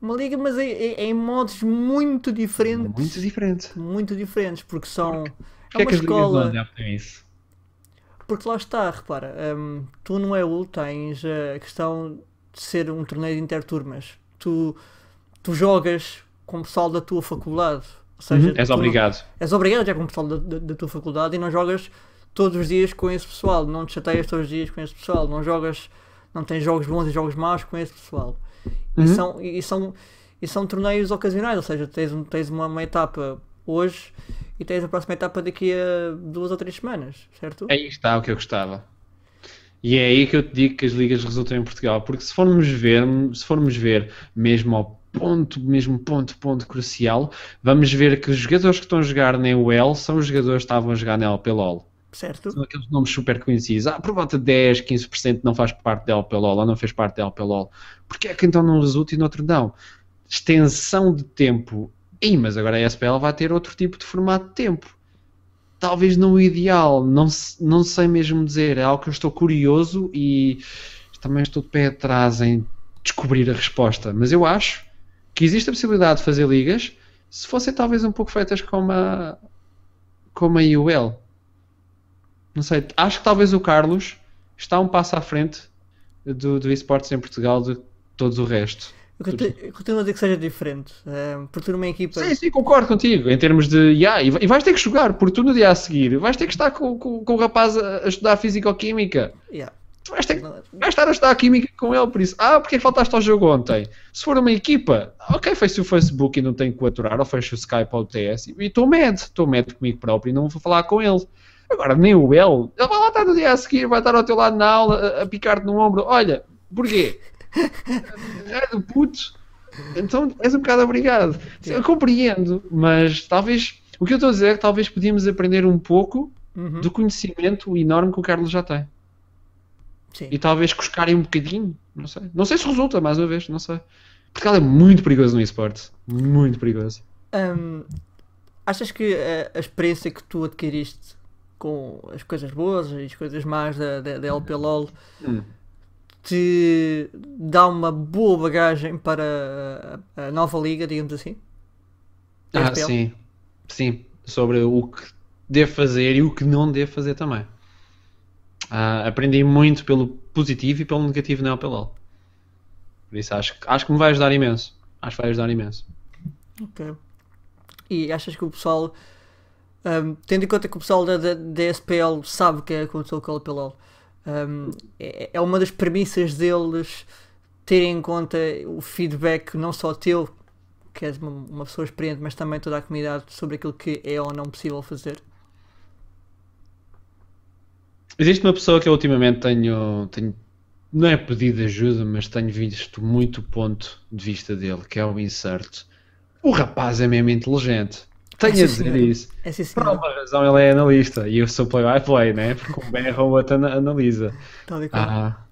Uma liga, mas é, é- é em modos muito diferentes. Muito diferente. Muito diferentes, porque são. Porquê é é uma que as ligas não escola. isso? Porque lá está, repara, hum, tu no EU tens a questão de ser um torneio de interturmas. Tu, tu jogas com o pessoal da tua faculdade. Ou seja, Uhum, És tu obrigado. és obrigado jogar com o pessoal da, da- da tua faculdade e não jogas todos os dias com esse pessoal. Não te chateias todos os dias com esse pessoal. Não jogas, não tens jogos bons e jogos maus com esse pessoal. Uhum. E, são, e, são, e são torneios ocasionais, ou seja, tens, tens uma, uma etapa hoje e tens a próxima etapa daqui a duas ou três semanas, certo? Aí está o que eu gostava. E é aí que eu te digo que as ligas resultam em Portugal, porque se formos ver, se formos ver mesmo ao ponto, mesmo ponto, ponto crucial, vamos ver que os jogadores que estão a jogar na UL são os jogadores que estavam a jogar na LPLOL. Certo? São aqueles nomes super conhecidos. Ah, por volta de 10, 15% não faz parte da LPLOL ou não fez parte da LPLOL. Porquê é que então não resulta e no outro não? Extensão de tempo. Ih, mas agora a SPL vai ter outro tipo de formato de tempo. Talvez não o ideal, não, não sei mesmo dizer. É algo que eu estou curioso e também estou de pé atrás em descobrir a resposta. Mas eu acho que existe a possibilidade de fazer ligas se fossem talvez um pouco feitas como a, como a IUL. Não sei, acho que talvez o Carlos está um passo à frente do, do esportes em Portugal de todos o resto. Eu conti- eu continuo a dizer que seja diferente. eh, porque tu numa equipa. Sim, sim, concordo contigo. Em termos de. Yeah, e vai- vais ter que jogar, porque tu no dia a seguir vais ter que estar com, com, com o rapaz a, estudar Físico-Química. Yeah. Tu vais, ter que, vais estar a estudar Química com ele, por isso. Ah, porque é faltaste ao jogo ontem? Se for uma equipa, ok, fecho o Facebook e não tenho que aturar, ou fecho o Skype ou o TS e estou mad, estou mad comigo próprio e não vou falar com ele. Agora, nem o El, ele vai lá estar no dia a seguir, vai estar ao teu lado na aula a, a picar-te no ombro. Olha, porquê? É do puto. Então és um bocado obrigado. Eu compreendo, mas talvez. O que eu estou a dizer é que talvez podíamos aprender um pouco Uhum. do conhecimento enorme que o Carlos já tem. Sim. E talvez cuscarem um bocadinho. Não sei. Não sei se resulta, mais uma vez, não sei. Porque ela é muito perigoso no esporte. Muito perigoso. Hum, achas que a, a experiência que tu adquiriste com as coisas boas e as coisas más da, da, da LPLOL Hum. te dá uma boa bagagem para a, a nova liga, digamos assim? Ah, sim. Sim. Sobre o que devo fazer e o que não devo fazer também. Ah, aprendi muito pelo positivo e pelo negativo na LPLOL. Por isso acho, acho que me vai ajudar imenso. Acho que vai ajudar imenso. Ok. E achas que o pessoal, hum, tendo em conta que o pessoal da, da, da SPL sabe o que aconteceu com a LPLOL, hum, é, é uma das premissas deles terem em conta o feedback não só teu, que és uma, uma pessoa experiente, mas também toda a comunidade sobre aquilo que é ou não possível fazer? Existe uma pessoa que eu ultimamente tenho, tenho não é pedido ajuda, mas tenho visto muito o ponto de vista dele, que é o Insert. O rapaz é mesmo inteligente. Tenho Sim, a dizer isso. É Por alguma razão ele é analista e eu sou play-by-play, né? Porque um o outro ana- analisa. Tal e qual. Ah,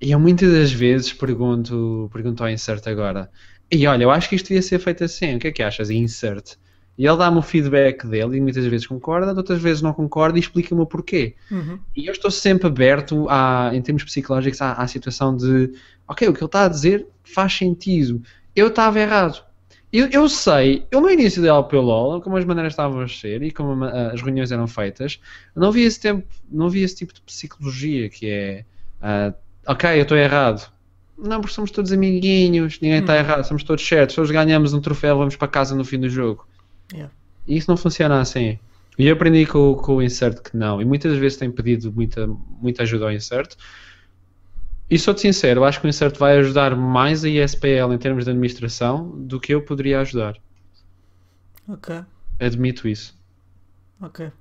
e eu muitas das vezes pergunto, pergunto ao Insert agora: e olha, eu acho que isto devia ser feito assim, o que é que achas? E Insert. E ele dá-me o feedback dele e muitas vezes concorda, outras vezes não concorda e explica-me o porquê. Uhum. E eu estou sempre aberto, à, em termos psicológicos, à, à situação de ok, o que ele está a dizer faz sentido. Eu estava errado. Eu, eu sei, eu no início da LPLOL, como as maneiras estavam a ser e como a ma- as reuniões eram feitas, não vi esse tempo, não vi esse tipo de psicologia que é ah, ok, eu estou errado. Não, porque somos todos amiguinhos, ninguém está Hum. errado, somos todos certos, todos ganhamos um troféu, vamos para casa no fim do jogo. Yeah. E isso não funciona assim. E eu aprendi com, com o Insert que não. E muitas vezes tenho pedido muita, muita ajuda ao Insert. E sou-te sincero, acho que o Insert vai ajudar mais a ISPL em termos de administração do que eu poderia ajudar. Ok, Admito isso. ok.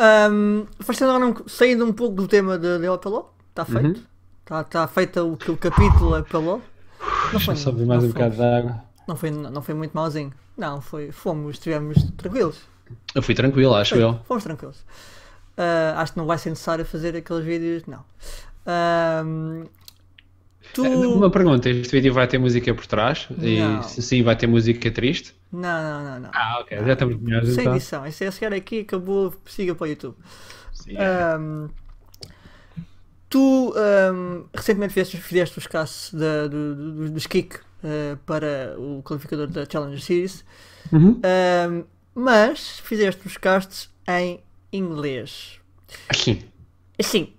Um, Fazendo agora saindo um pouco do tema da da LPLOL, está Uhum. feito? Está tá feito o, o capítulo? Não foi, Só não, mais um bocado de água. Não foi, não foi muito malzinho. Não, foi, fomos, estivemos tranquilos. Eu fui tranquilo, acho Foi, eu. Fomos tranquilos. Ah, acho que não vai ser necessário fazer aqueles vídeos, não. Ahm, tu. Eh, Uma pergunta: este vídeo vai ter música por trás? Não. E se sim, vai ter música triste? Não, não, não, não. Ah, ok, já estamos melhores Sem então. edição. Isso é chegar aqui, acabou, siga para o YouTube. Sim. Ahm, tu ahm, recentemente fizeste, fizeste os casos da, do, do- dos kick uh, para o qualificador da Challenger Series. Uhum. Um, mas fizeste os castes em inglês. Aqui. Assim,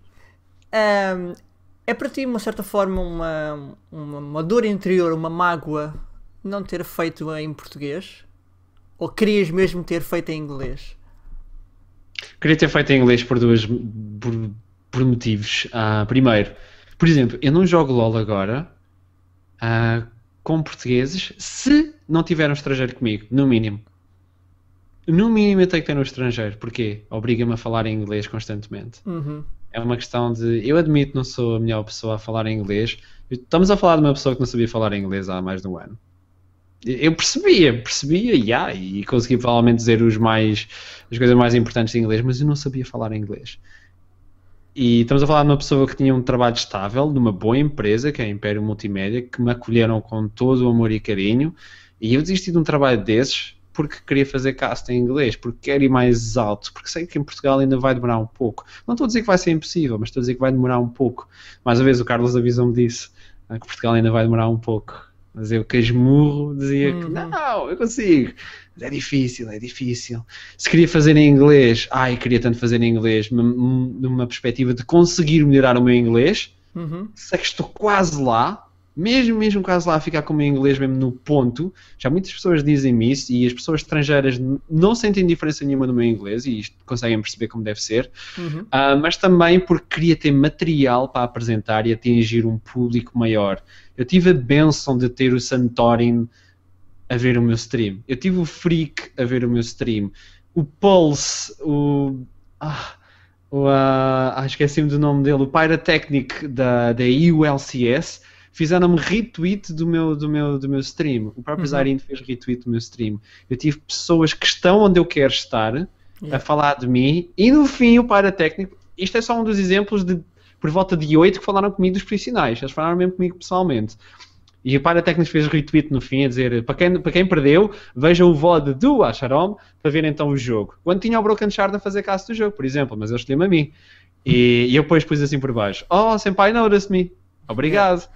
um, é para ti, de uma certa forma, uma, uma, uma dor interior, uma mágoa, não ter feito em português? Ou querias mesmo ter feito em inglês? Queria ter feito em inglês por duas por, por motivos. Uh, primeiro, por exemplo, eu não jogo LOL agora uh, com portugueses se não tiver um estrangeiro comigo, no mínimo. No mínimo eu tenho que ter um estrangeiro. Porquê? Obriga-me a falar em inglês constantemente. Uhum. É uma questão de. Eu admito não sou a melhor pessoa a falar inglês. Estamos a falar de uma pessoa que não sabia falar inglês há mais de um ano. Eu percebia, percebia, yeah, e conseguia provavelmente dizer os mais, as coisas mais importantes em inglês, mas eu não sabia falar inglês. E estamos a falar de uma pessoa que tinha um trabalho estável, numa boa empresa, que é a Império Multimédia, que me acolheram com todo o amor e carinho, e eu desisti de um trabalho desses porque queria fazer cast em inglês, porque quero ir mais alto, porque sei que em Portugal ainda vai demorar um pouco. Não estou a dizer que vai ser impossível, mas estou a dizer que vai demorar um pouco. Mais uma vez, o Carlos avisou-me disso, ah, que Portugal ainda vai demorar um pouco. Mas eu, que esmurro, dizia que Uhum. não, eu consigo. Mas é difícil, é difícil. Se queria fazer em inglês, ai, queria tanto fazer em inglês, num- numa perspectiva de conseguir melhorar o meu inglês, Uhum. sei que estou quase lá, mesmo, mesmo quase lá a ficar com o meu inglês mesmo no ponto. Já muitas pessoas dizem-me isso e as pessoas estrangeiras não sentem diferença nenhuma no meu inglês e isto conseguem perceber como deve ser. Uhum. Ah, mas também porque queria ter material para apresentar e atingir um público maior. Eu tive a benção de ter o Santorin a ver o meu stream. Eu tive o Freak a ver o meu stream. O Pulse, o. Ah, o ah, esqueci-me do nome dele, o Pyrotechnic da, da ULCS. Fizeram-me retweet do meu, do, meu, do meu stream. O próprio Uhum. Zarin fez retweet do meu stream. Eu tive pessoas que estão onde eu quero estar a Yeah. falar de mim e no fim o Paratécnico, isto é só um dos exemplos de por volta de oito que falaram comigo dos profissionais, eles falaram mesmo comigo pessoalmente. E o Paratécnico fez retweet no fim a dizer para quem, para quem perdeu, veja o VOD do Acharom para ver então o jogo. Quando tinha o Broken Shard a fazer caso do jogo, por exemplo, mas ele escolheu-me a mim. E, e eu depois pus assim por baixo: Oh, Senpai, notice me. Obrigado.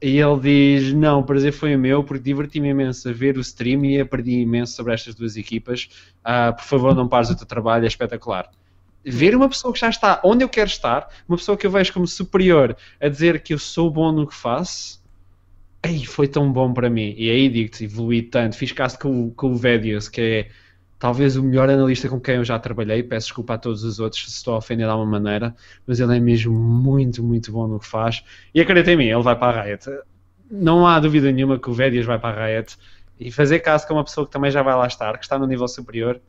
E ele diz: Não, o prazer foi o meu, porque diverti-me imenso a ver o stream e aprendi imenso sobre estas duas equipas. Ah, por favor, não pares o teu trabalho, é espetacular. Ver uma pessoa que já está onde eu quero estar, uma pessoa que eu vejo como superior, a dizer que eu sou bom no que faço, ei, foi tão bom para mim. E aí digo-te, evolui tanto. Fiz caso com, com o Vedius, que é talvez o melhor analista com quem eu já trabalhei. Peço desculpa a todos os outros se estou a ofender de alguma maneira, mas ele é mesmo muito, muito bom no que faz. E acredita em mim, ele vai para a Riot. Não há dúvida nenhuma que o Vedius vai para a Riot. E fazer caso com uma pessoa que também já vai lá estar, que está no nível superior,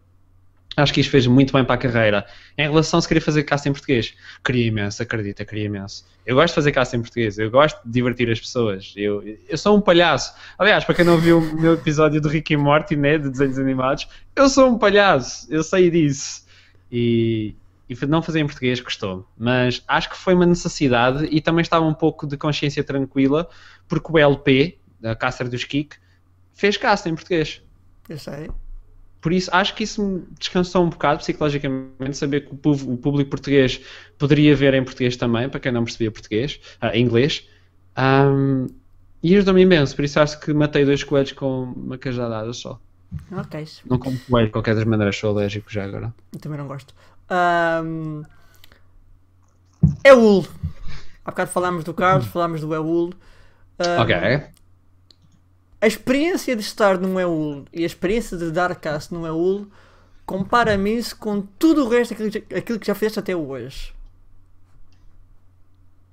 acho que isto fez muito bem para a carreira. Em relação a se queria fazer cast em português, queria imenso, acredita, queria imenso. Eu gosto de fazer cast em português, eu gosto de divertir as pessoas. Eu, eu sou um palhaço. Aliás, para quem não viu o meu episódio do Rick e Morty, né, de desenhos animados, eu sou um palhaço, eu sei disso. E, e não fazer em português custou Mas acho que foi uma necessidade e também estava um pouco de consciência tranquila, porque o LP, da Caster dos Kik, fez cast em português. Eu sei. Por isso, acho que isso me descansou um bocado psicologicamente, saber que o, público, português poderia ver em português também, para quem não percebia português, ah, inglês. Ahm, e ajudou-me imenso, por isso acho que matei dois coelhos com uma cajadada só. Ok. Não como coelho, de qualquer das maneiras, sou alérgico já agora. Eu também não gosto. Ahm, Eul. Há bocado falámos do Carlos, falámos do Eul. Ahm, Ok. A experiência de estar num EUL e a experiência de dar cast num EUL compara-me isso com tudo o resto daquilo que- aquilo que já fizeste até hoje.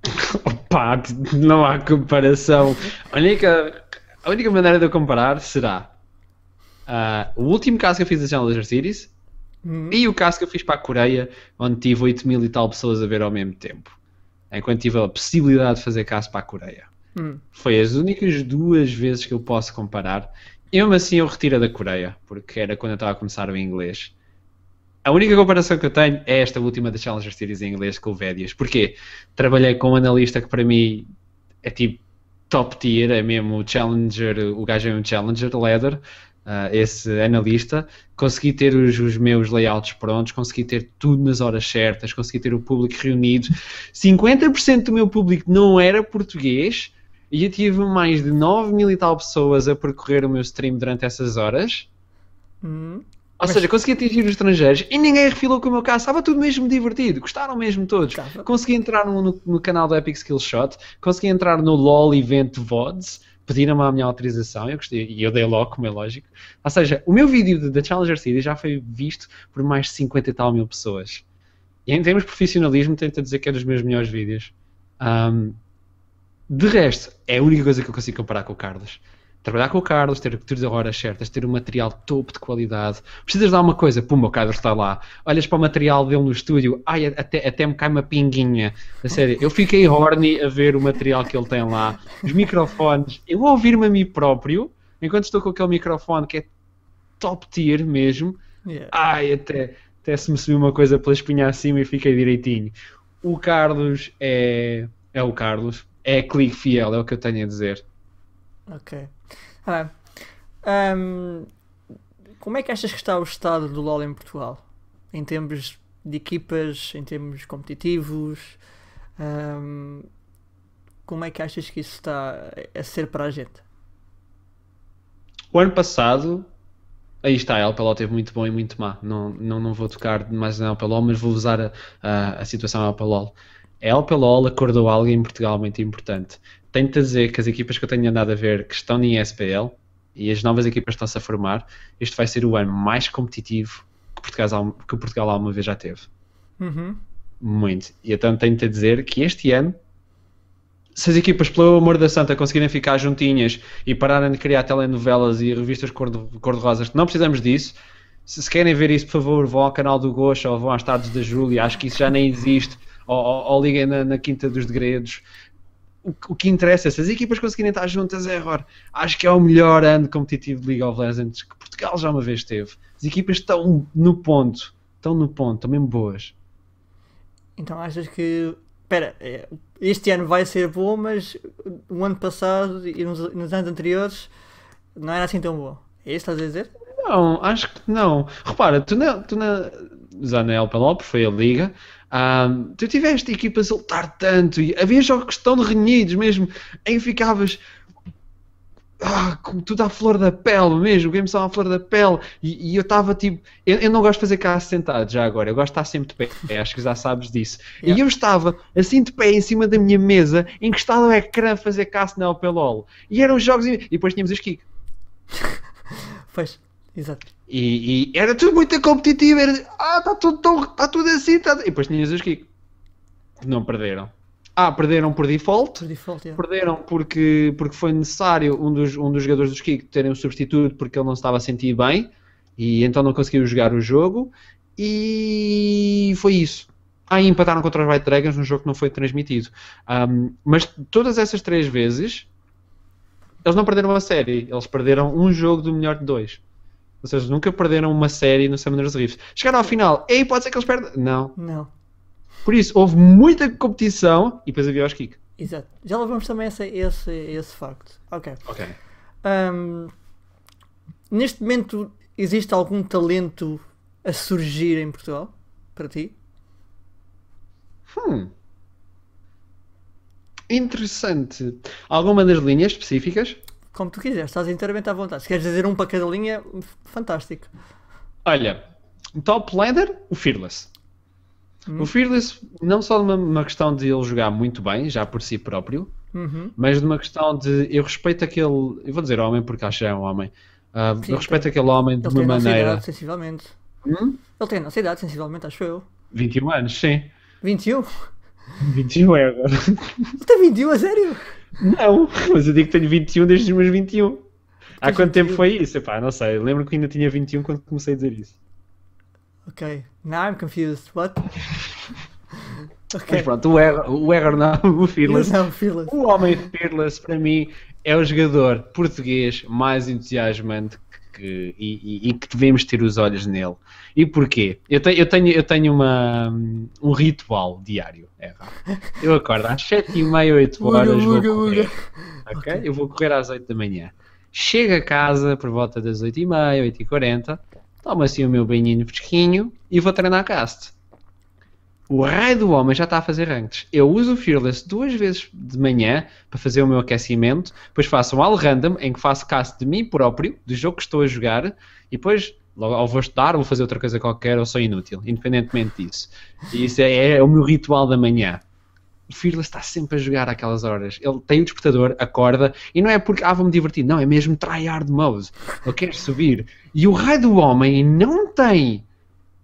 Opa, não há comparação. A única, a única maneira de eu comparar será ah, o último caso que eu fiz da Challenger Series Hum, E o caso que eu fiz para a Coreia, onde tive 8 mil e tal pessoas a ver ao mesmo tempo. Enquanto tive a possibilidade de fazer caso para a Coreia. Hum. Foi as únicas duas vezes que eu posso comparar. E mesmo assim eu retiro da Coreia, porque era quando eu estava a começar o inglês. A única comparação que eu tenho é esta última da Challenger Series em inglês com o Védias. Porquê? Trabalhei com um analista que para mim é tipo top tier, é mesmo o Challenger, o gajo é um Challenger Leather, ah, esse analista. Consegui ter os, os meus layouts prontos, consegui ter tudo nas horas certas, consegui ter o público reunido. 50% do meu público não era português e eu tive mais de 9 mil e tal pessoas a percorrer o meu stream durante essas horas. Hum. Ou Mas- seja, consegui atingir os estrangeiros e ninguém refilou com o meu caso. Estava tudo mesmo divertido. Gostaram mesmo todos. Estava. Consegui entrar no, no- no canal do Epic Skill Shot. Consegui entrar no LOL Event VODs. Pediram-me a minha autorização eu gostei, e eu dei logo, como é lógico. Ou seja, o meu vídeo de- da Challenger Series já foi visto por mais de 50 e tal mil pessoas. E em termos de profissionalismo, tento dizer que é dos meus melhores vídeos. Ahm, de resto, é a única coisa que eu consigo comparar com o Carlos. Trabalhar com o Carlos, ter as horas certas, ter um material topo de qualidade. Precisas dar uma coisa, pum, o Carlos está lá. Olhas para o material dele no estúdio, ai, até, até me cai uma pinguinha. A sério, eu fiquei horny a ver o material que ele tem lá. Os microfones, eu vou ouvir-me a mim próprio, enquanto estou com aquele microfone que é top tier mesmo. Yeah. Ai, até, até se me subiu uma coisa pela espinha acima e fiquei direitinho. O Carlos é, é o Carlos. É clique fiel, é o que eu tenho a dizer. Ok. Ah. Ahm, como é que achas que está o estado do LoL em Portugal? Em termos de equipas, em termos competitivos? Ahm, como é que achas que isso está a ser para a gente? O ano passado, aí está, a LPLO teve muito bom e muito má. Não, não, não vou tocar mais na LPLO, mas vou usar a, a, a situação da LPLO. A LPLO acordou algo em Portugal muito importante. Tenho-te a dizer que as equipas que eu tenho andado a ver que estão em SPL e as novas equipas estão-se a formar, este vai ser o ano mais competitivo que Portugal, que Portugal alguma vez já teve. Uhum. Muito. E então tenho-te a dizer que este ano, se as equipas, pelo amor da santa, conseguirem ficar juntinhas e pararem de criar telenovelas e revistas cor-de- cor-de-rosas, que não precisamos disso. Se, se querem ver isso, por favor, vão ao canal do Gosha ou vão às tardes da Júlia. Acho que isso já nem existe. Ou, ou, ou liguem na, na Quinta dos Degredos. O, que- interessa, se as equipas conseguirem estar juntas, é error. Acho que é o melhor ano competitivo de League of Legends que Portugal já uma vez teve. As equipas estão no ponto. Estão no ponto, estão mesmo boas. Então achas que. Espera, é, este ano vai ser bom, mas o ano passado e nos, nos anos anteriores não era assim tão bom. É isso que estás a dizer? Não, acho que não. Repara, tu na, tu na LPLO, porque foi a Liga, ahm, tu tiveste equipas a lutar tanto e havia jogos tão renhidos mesmo, em que ficavas ah, com tudo à flor da pele mesmo, o game estava à flor da pele e, e eu estava tipo, eu, eu não gosto de fazer cá sentado já agora, eu gosto de estar sempre de pé, acho que já sabes disso. Yeah. E eu estava assim de pé em cima da minha mesa, encostado ao ecrã a fazer caça na LPLOL. E eram jogos, e depois tínhamos os kicks. Pois, exato. E, e era tudo muito competitivo. Era, ah, está tudo, tão- tá tudo assim. Tá... E depois tinhas os Kiko. Não perderam. Ah, perderam por default. Por default, yeah. Perderam porque, porque foi necessário um dos, um dos jogadores dos Kiko terem um substituto porque ele não se estava a sentir bem. E então não conseguiu jogar o jogo. E foi isso. Ah, e empataram contra os White Dragons num jogo que não foi transmitido. Ahm, mas todas essas três vezes eles não perderam uma série, eles perderam um jogo do melhor de dois. Ou seja, nunca perderam uma série no Summoners Rift. Chegaram ao final, ei, pode ser que eles perdam. Não. Não, Por isso, houve muita competição e depois havia os kick. exato. Já levamos também essa, esse, esse facto. Ok. Ok. Ahm, neste momento, existe algum talento a surgir em Portugal? Para ti? Hum. Interessante. Alguma das linhas específicas? Como tu quiseres, estás inteiramente à vontade. Se queres dizer um para cada linha, fantástico. Olha, top laner, o Fearless. Hum. O Fearless, não só numa uma questão de ele jogar muito bem, já por si próprio, Uhum. mas numa questão de eu respeito aquele. Eu vou dizer homem porque acho que é um homem. Ah, Sim, eu respeito aquele homem de Ele tem uma a nossa maneira. idade, sensivelmente. Hum? Ele tem a nossa idade, sensivelmente, acho eu. 21 anos, sim. 21? 21 é agora. Ele tem 21, a sério? Não, mas eu digo que tenho 21 desde os meus 21. Há Tens quanto tempo 21? foi isso? Epá, não sei. Lembro que ainda tinha 21 quando comecei a dizer isso. Ok. Now I'm confused. What? ok. Mas pronto, o Eger não, o Fearless. Não, Fearless. O homem Fearless, para mim, é o jogador português mais entusiasmante que, e, e- e que devemos ter os olhos nele. E porquê? Eu tenho, eu tenho, eu tenho uma, um ritual diário. É, vá. eu acordo às 7h30, 8 Uga, horas, vou correr. uga. ok? Ok. Eu vou correr às 8 da manhã. Chego a casa por volta das 8h30, 8h40, tomo assim o meu banhinho fresquinho e vou treinar cast. O raio do homem já está a fazer ranks. Eu uso o Fearless duas vezes de manhã para fazer o meu aquecimento, depois faço um all random em que faço cast de mim próprio, do jogo que estou a jogar, e depois logo ou vou estudar ou vou fazer outra coisa qualquer ou sou inútil, independentemente disso. E isso é, é o meu ritual da manhã. O Fearless está sempre a jogar aquelas horas. Ele tem o despertador, acorda, e não é porque, ah, vou-me divertir, não, é mesmo tryhard mode. Ele quer subir. E o raio do homem não tem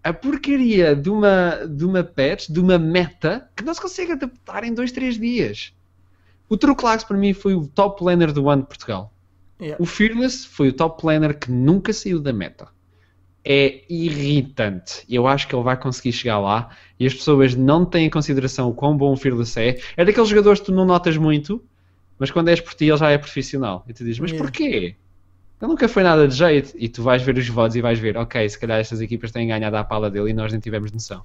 a porcaria de uma, de uma patch, de uma meta, que não se consegue adaptar em 2, 3 dias. O Truclax para mim foi o top laner do ano de Portugal. Yeah. O Fearless foi o top laner que nunca saiu da meta. É irritante. Eu acho que ele vai conseguir chegar lá e as pessoas não têm em consideração o quão bom o Fearless é. É daqueles jogadores que tu não notas muito, mas quando és por ti ele já é profissional. E tu dizes, mas Yeah. porquê? Ele nunca foi nada de jeito. E tu vais ver os votos e vais ver, ok, se calhar estas equipas têm ganhado à pala dele e nós nem tivemos noção.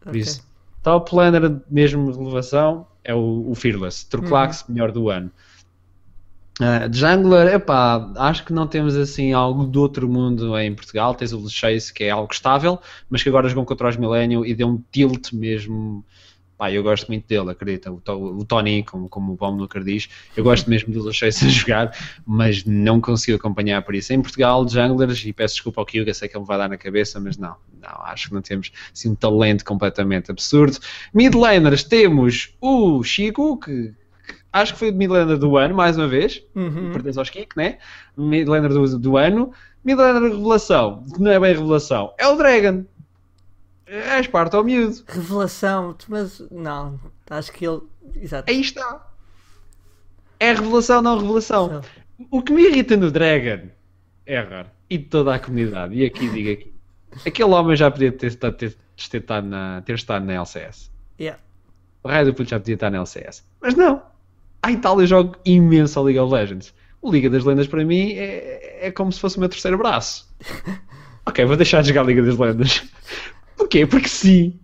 Por isso, top laner mesmo de relevação é o, o Fearless. Truclax, Uhum. melhor do ano. Uh, jungler, epá, acho que não temos assim algo do outro mundo em Portugal. Tens o Chase, que é algo estável, mas que agora jogou contra os Millennium e deu um tilt mesmo. Pá, eu gosto muito dele, acredita. O, To- o Tony, como, como o Bom nunca diz, eu gosto mesmo do Chase a jogar, mas não consigo acompanhar por isso. Em Portugal, junglers, e peço desculpa ao Kyuga, sei que ele me vai dar na cabeça, mas não, não, acho que não temos assim, um talento completamente absurdo. Mid laners temos o Chico, que acho que foi o mid laner do ano, mais uma vez Uhum. pertence aos Kik, né? Midlaner do, do ano. Midlaner revelação, que não é bem revelação, é o Dragon. É Esparta ao miúdo. Revelação, mas não, acho que ele. Exato. Aí está. É revelação, não revelação. O que me irrita no Dragon é raro. E de toda a comunidade. E aqui digo aqui. Aquele homem já podia ter, ter, ter, ter, estado, na, ter estado na LCS. Yeah. O raio do puto já podia estar na LCS. Mas não. A Itália joga imenso a League of Legends. O Liga das Lendas para mim é, é como se fosse o meu terceiro braço. ok, vou deixar de jogar a Liga das Lendas. Porquê? Porque sim.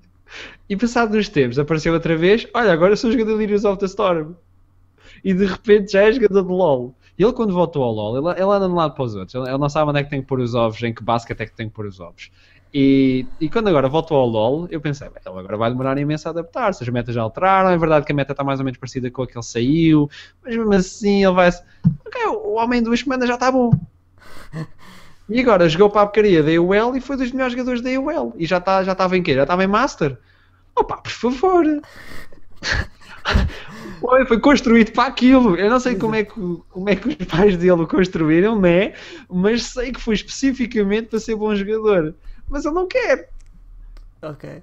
E passado uns tempos apareceu outra vez. Olha, agora sou jogador de Heroes of the Storm. E de repente já é jogador de LOL. E ele quando voltou ao LOL, ele, ele anda de um lado para os outros. Ele, ele não sabe onde é que tem que pôr os ovos, em que basket é que tem que pôr os ovos. E, e quando agora voltou ao LoL, eu pensei, ele agora vai demorar imenso a adaptar-se, as metas já alteraram, é verdade que a meta está mais ou menos parecida com a que ele saiu, mas mesmo assim ele vai... Ok, o homem em duas semanas já está bom. E agora jogou para a porcaria da EUL e foi dos melhores jogadores da EUL. E já está já estava em quê? Já estava em Master? Opa, por favor! Foi, foi construído para aquilo. Eu não sei como é, que, como é que os pais dele o construíram, né? Mas sei que foi especificamente para ser bom jogador. Mas ele não quer. Ok.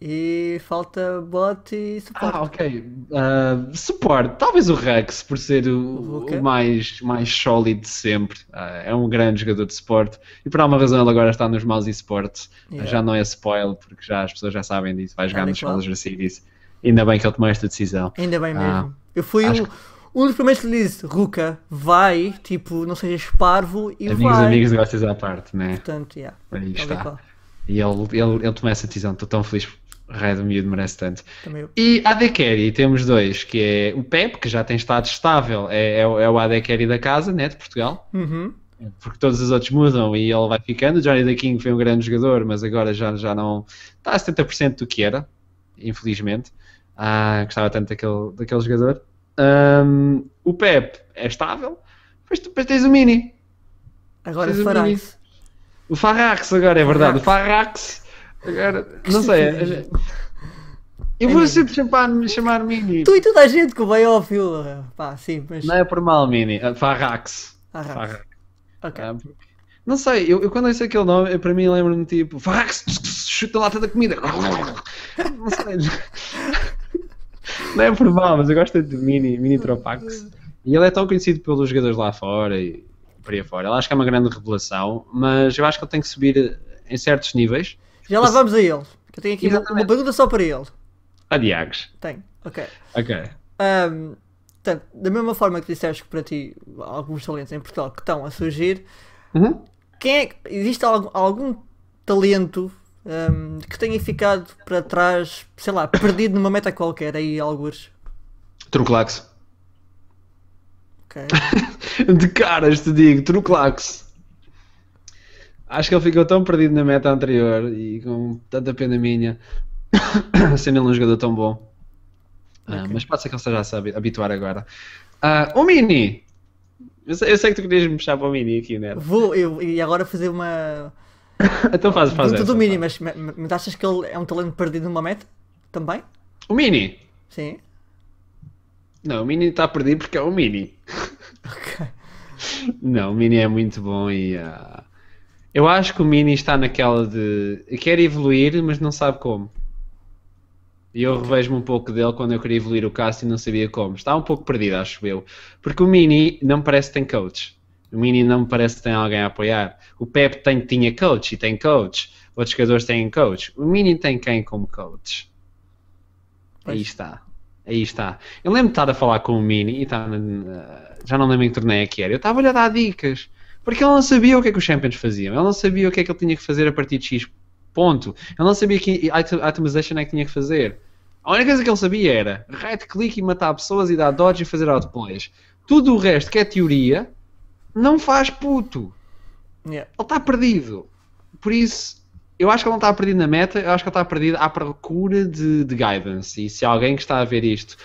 E falta bot e suporte. Ah, ok. Uh, suporte. Talvez o Rex, por ser o, O mais, mais sólido de sempre. Ah, é um grande jogador de suporte. E por alguma razão ele agora está nos maus esportes. Yeah. Já não é spoiler, porque já as pessoas já sabem disso. Vai jogar e nos. Challenger Series. Ainda bem que ele tomou esta decisão. Ainda bem Ah, mesmo. Eu fui um, um dos primeiros que lhe disse, Ruka, vai, tipo, não sejas parvo e Amigos, vai. amigos, negócios à parte, né? Portanto, yeah, Aí e está. E ele, ele, ele tomou essa decisão. Estou tão feliz. O Red Miúdo merece tanto. Também. E AD Carry, temos dois, que é o Pep, que já tem estado estável, é, é, o- é o AD Carry da casa, né, de Portugal, Uhum. porque todos os outros mudam e ele vai ficando. O Johnny the King foi um grande jogador, mas agora já, já não está a 70% do que era, infelizmente. Ah, gostava tanto daquele, daquele jogador. Ahm, o Pep é estável, depois, tu- depois tens o Mini. Agora Fiz o Farax. O Farrax agora, é verdade. O Farrax. Agora, não sei. é- Eu vou É sempre chamar, chamar Mini. Tu e toda a gente que vai ao fio. Pá, sim, mas. Não é por mal, Mini. Ah, Farrax. Farrax. Farrax. Ok. Ah, porque- Não sei, eu, eu quando ouço aquele nome, eu- para mim lembro-me tipo Farrax, chuta a lata da comida. Não sei. Não é por mal, mas eu gosto de Mini, Mini Tropax. E ele é tão conhecido pelos jogadores lá fora e por aí fora. Ele acho que é uma grande revelação, mas eu acho que ele tem que subir em certos níveis. Já lá vamos a ele. Que eu tenho aqui uma, uma pergunta só para ele. A Diagos. Tenho. Ok. Ok. Ahm, portanto, da mesma forma que disseste que para ti alguns talentos em Portugal que estão a surgir, Uhum. quem é existe algum, algum talento ahm, que tenha ficado para trás, sei lá, perdido numa meta qualquer aí, algures? Truclax. Ok. De caras te digo, Truclax. Acho que ele ficou tão perdido na meta anterior e com tanta pena minha, sendo ele um jogador tão bom. Ah, Ok. mas pode ser que ele esteja a se habi- habituar agora. Ah, o Mini! Eu sei, eu sei que tu querias me puxar para o Mini aqui, né? Vou eu, e agora fazer uma. Então faz, faz pergunta essa, do Mini, mas, mas, achas que ele é um talento perdido numa meta? Também? O Mini! Sim. Não, o Mini está perdido porque é o Mini. Ok. Não, o Mini é muito bom e ah, eu acho que o Mini está naquela de quer evoluir, mas não sabe como. E eu revejo-me um pouco dele quando eu queria evoluir o Cássio e não sabia como. Está um pouco perdido, acho eu. Porque o Mini não me parece que tem coach. O Mini não me parece que tem alguém a apoiar. O Pep tem, tinha coach e tem coach. Outros jogadores têm coach. O Mini tem quem como coach? Aí Pois. está. Aí está. Eu lembro de estar a falar com o Mini e estar na- já não lembro em que torneio é que era. Eu estava-lhe a dar dicas. Porque ele não sabia o que é que os Champions faziam. Ele não sabia o que é que ele tinha que fazer a partir de X. Ponto. Ele não sabia que item- itemization é que tinha que fazer. A única coisa que ele sabia era right click e matar pessoas e dar dodge e fazer outplays. Tudo o resto que é teoria não faz puto. Yeah. Ele está perdido. Por isso, eu acho que ele não está perdido na meta, eu acho que ele está perdido à procura de, de guidance. E se alguém que está a ver isto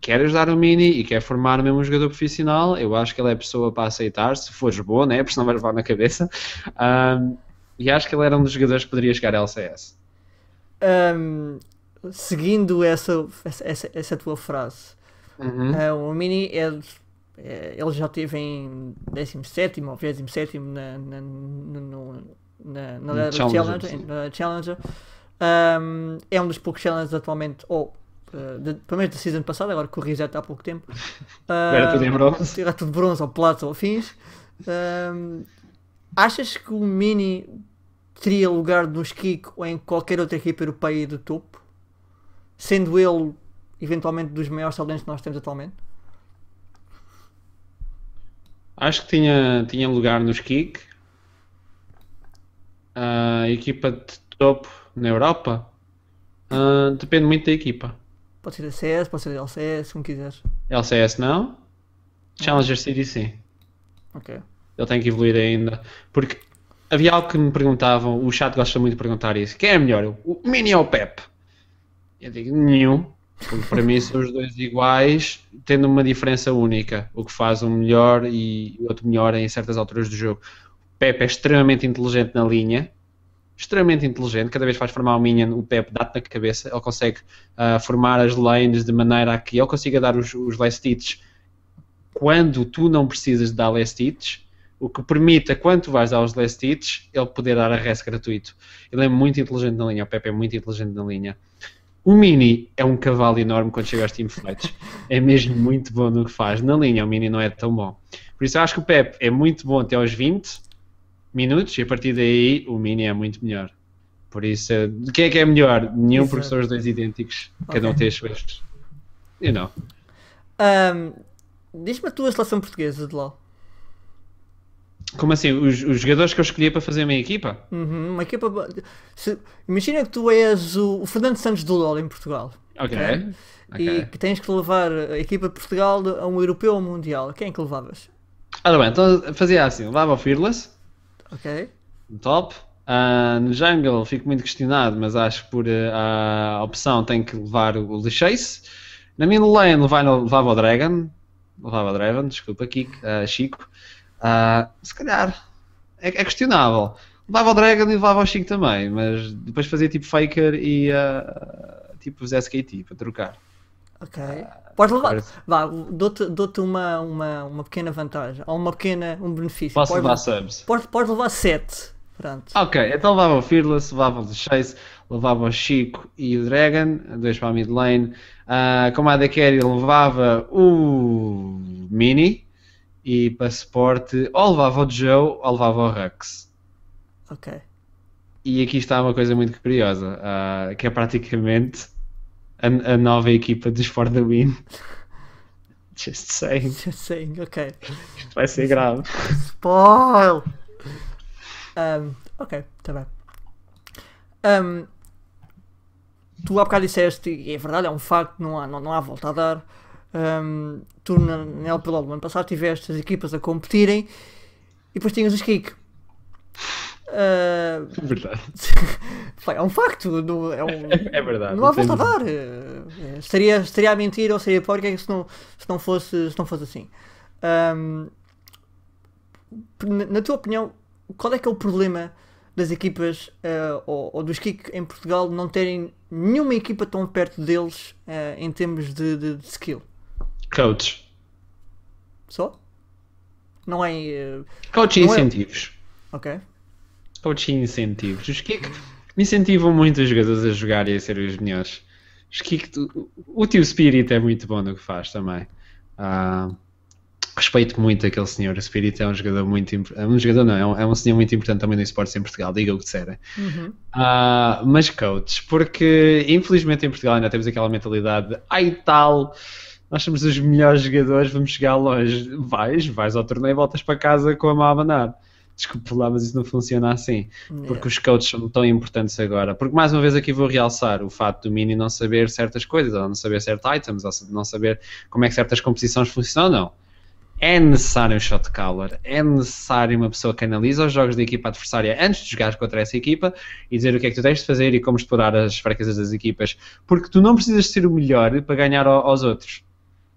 quer ajudar o Mini e quer formar mesmo um jogador profissional, eu acho que ele é a pessoa para aceitar, se fores bom, né? Porque senão vai levar na cabeça. Ahm, e acho que ele era um dos jogadores que poderia chegar a LCS. Ahm, seguindo essa, essa, essa, tua frase, Uhum. ah, o Mini é, é- ele já esteve em 17 ou 27 na, na, no- na, na, na Challenger, Challenger. na Challenger. Ahm, é um dos poucos Challengers atualmente, ou ah, de- pelo menos da season passada, agora que o reset há pouco tempo. Era tudo em bronze. Era tudo bronze ou plata ou fins. Ahm, achas que o Mini teria lugar no Skik ou em qualquer outra equipa europeia do topo? Sendo ele eventualmente dos maiores talentos que nós temos atualmente? Acho que tinha, tinha lugar nos Kick. A equipa de topo na Europa. ah, depende muito da equipa. Pode ser CS, pode ser LCS, como quiseres. LCS não. Challenger sim. Ok. Ele tem que evoluir ainda. Porque havia algo que me perguntavam, o chat gosta muito de perguntar isso. Quem é melhor? O Mini ou o Pep? Eu digo nenhum. Porque para mim são os dois iguais, tendo uma diferença única. O que faz um melhor e o outro melhor em certas alturas do jogo. O Pep é extremamente inteligente na linha. Extremamente inteligente. Cada vez faz formar o Minion, o Pep dá-te na cabeça. Ele consegue ah, formar as lanes de maneira a que ele consiga dar os, os last hits quando tu não precisas de dar last hits, o que permita, quando tu vais dar os last hits, ele poder dar a res gratuito. Ele é muito inteligente na linha, o Pepe é muito inteligente na linha. O Mini é um cavalo enorme quando chega aos teamfights. É mesmo muito bom no que faz. Na linha, o Mini não é tão bom. Por isso, eu acho que o Pepe é muito bom até aos 20 minutos e a partir daí o Mini é muito melhor. Por isso, quem é que é melhor? Nenhum, Exato. porque são os dois idênticos. Cada um tem as suas. You know. Ahm, Diz-me a tua seleção portuguesa de LoL. Como assim? Os, os jogadores que eu escolhi para fazer a minha equipa? Uhum, uma equipa. se- imagina que tu és o, o Fernando Santos do LoL em Portugal. Ok. Ok. ok. E que tens que levar a equipa de Portugal a um europeu ou um mundial. Quem é que levavas? Ora bem, então fazia assim: levava o Fearless, Ok? top. Ah, no jungle fico muito questionado, mas acho que por ah, a opção tenho que levar o Chase. Na mid lane levava, levava o Dragon. Levava o Dragon, desculpa, Kik, ah, Chico. Se calhar é, é questionável. Levava o Dragon e levava o Chico também, mas depois fazia tipo Faker e tipo os SKT para trocar. Ok. Podes levar. Parece- Vá, dou-te dou-te uma, uma, uma pequena vantagem. Ou uma pequena, um benefício. Posso Podes, levar subs? podes, podes levar 7. Pronto. Ok, então levava o Fearless, levava o Chase, levava o Chico e o Dragon, dois para a mid lane. Ah, como a carry levava o Mini e para suporte ou levava o Joe ou levava o Rux. Ok. E aqui está uma coisa muito curiosa, ah, que é praticamente a, a nova equipa dos For the Win. Just saying, Just saying, ok. isto vai ser grave. Spoil! Um, ok, está bem. Um, tu há bocado disseste, e é verdade, é um facto, não há, não, não há volta a dar. Um, tu na, na LPLOL do ano passado tiveste as equipas a competirem e depois tinhas os kick. Ah, Verdade. é um facto. Não, é, um, É verdade. não há volta a dar. Eh, Estaria, estaria a mentir ou seria pior que se não, se não, fosse, se não fosse assim. Ahm, na, tua opinião, qual é que é o problema das equipas eh, ou, ou dos Kik em Portugal não terem nenhuma equipa tão perto deles eh, em termos de, de- de skill? Coach. Só? Não é. eh, Coach e Não é- incentivos. ok. Coach e incentivos. Os Kik incentivam muito os jogadores a jogar e a ser os melhores. Os Kik, o- o tio Spirit é muito bom no que faz também. Ah, respeito muito aquele senhor. O Spirit é um jogador muito imp- é um jogador não, é um, é um senhor muito importante também no esportes em Portugal, diga o que disserem. Uhum. Ah, mas coach, porque infelizmente em Portugal ainda temos aquela mentalidade de ai tal, nós somos os melhores jogadores, vamos chegar longe. Vais, vais ao torneio e voltas para casa com a mão a abanar. Desculpe lá, mas isso não funciona assim. Porque os coaches são tão importantes agora. Porque mais uma vez aqui vou realçar o facto do Mini não saber certas coisas, ou não saber certos items, ou não saber como é que certas composições funcionam. É necessário um shot caller, é necessário uma pessoa que analisa os jogos da equipa adversária antes de jogar contra essa equipa e dizer o que é que tu tens de fazer e como explorar as fraquezas das equipas. Porque tu não precisas ser o melhor para ganhar ao- aos outros.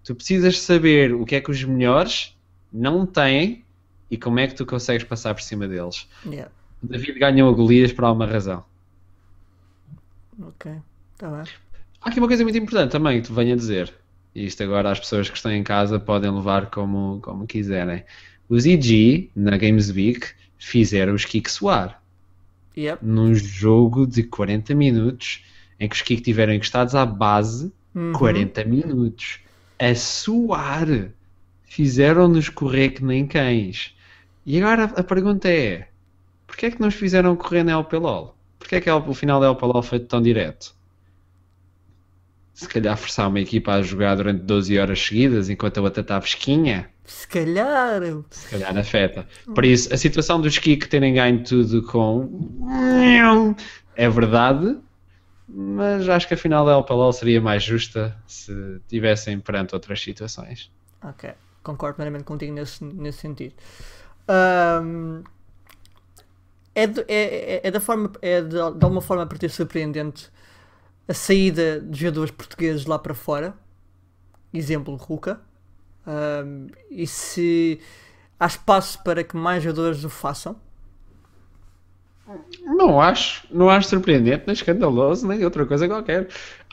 Tu precisas saber o que é que os melhores não têm e como é que tu consegues passar por cima deles. Yeah. David ganhou a Golias por alguma razão. Ok. Tá bem. Há aqui uma coisa muito importante também que te venho a dizer. E isto agora as pessoas que estão em casa podem levar como, como quiserem. Os EG, na Games Week, fizeram os Kik suar. Yep. Num jogo de 40 minutos, em que os Kik tiveram encostados à base Uhum. 40 minutos. A suar. Fizeram-nos correr que nem cães. E agora a pergunta é: porquê é que não os fizeram correr na LPLOL? Porquê é que o final da LPLOL foi tão direto? Se calhar forçar uma equipa a jogar durante 12 horas seguidas enquanto a outra está fresquinha, Se calhar. se calhar afeta. Por isso, a situação dos Kik terem ganho tudo com. É verdade, mas acho que a final da LPLOL seria mais justa se tivessem perante outras situações. Ok. Concordo plenamente contigo nesse, nesse sentido. Ahm, é, de, é, é- é da forma, é de, de alguma forma para ter surpreendente a saída de jogadores portugueses lá para fora. Exemplo, Ruka. Ahm, e se há espaço para que mais jogadores o façam. Não acho, não acho surpreendente, nem escandaloso, nem outra coisa qualquer.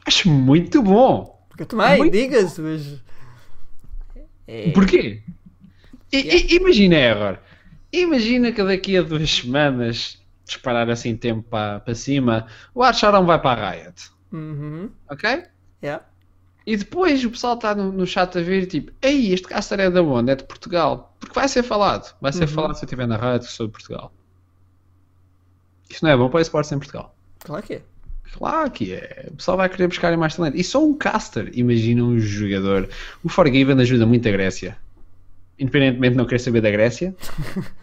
Acho muito bom. Porque eu também, diga-se, mas. É- Porquê? I- imagina, Error. Imagina que daqui a duas semanas, disparar assim tempo para, para cima, o Archaron vai para a Riot. Uhum. Ok? Yeah. E depois o pessoal está no, no chat a ver tipo, ei, este caster é da onde? É de Portugal. Porque vai ser falado. Vai ser Uhum. falado se eu estiver na Riot que sou de Portugal. Isto não é bom para esportes em Portugal. Claro que é. Claro que é. O pessoal vai querer buscar mais talento. E só um caster, imagina um jogador. O Forgiven ajuda muito a Grécia. Independentemente de não querer saber da Grécia,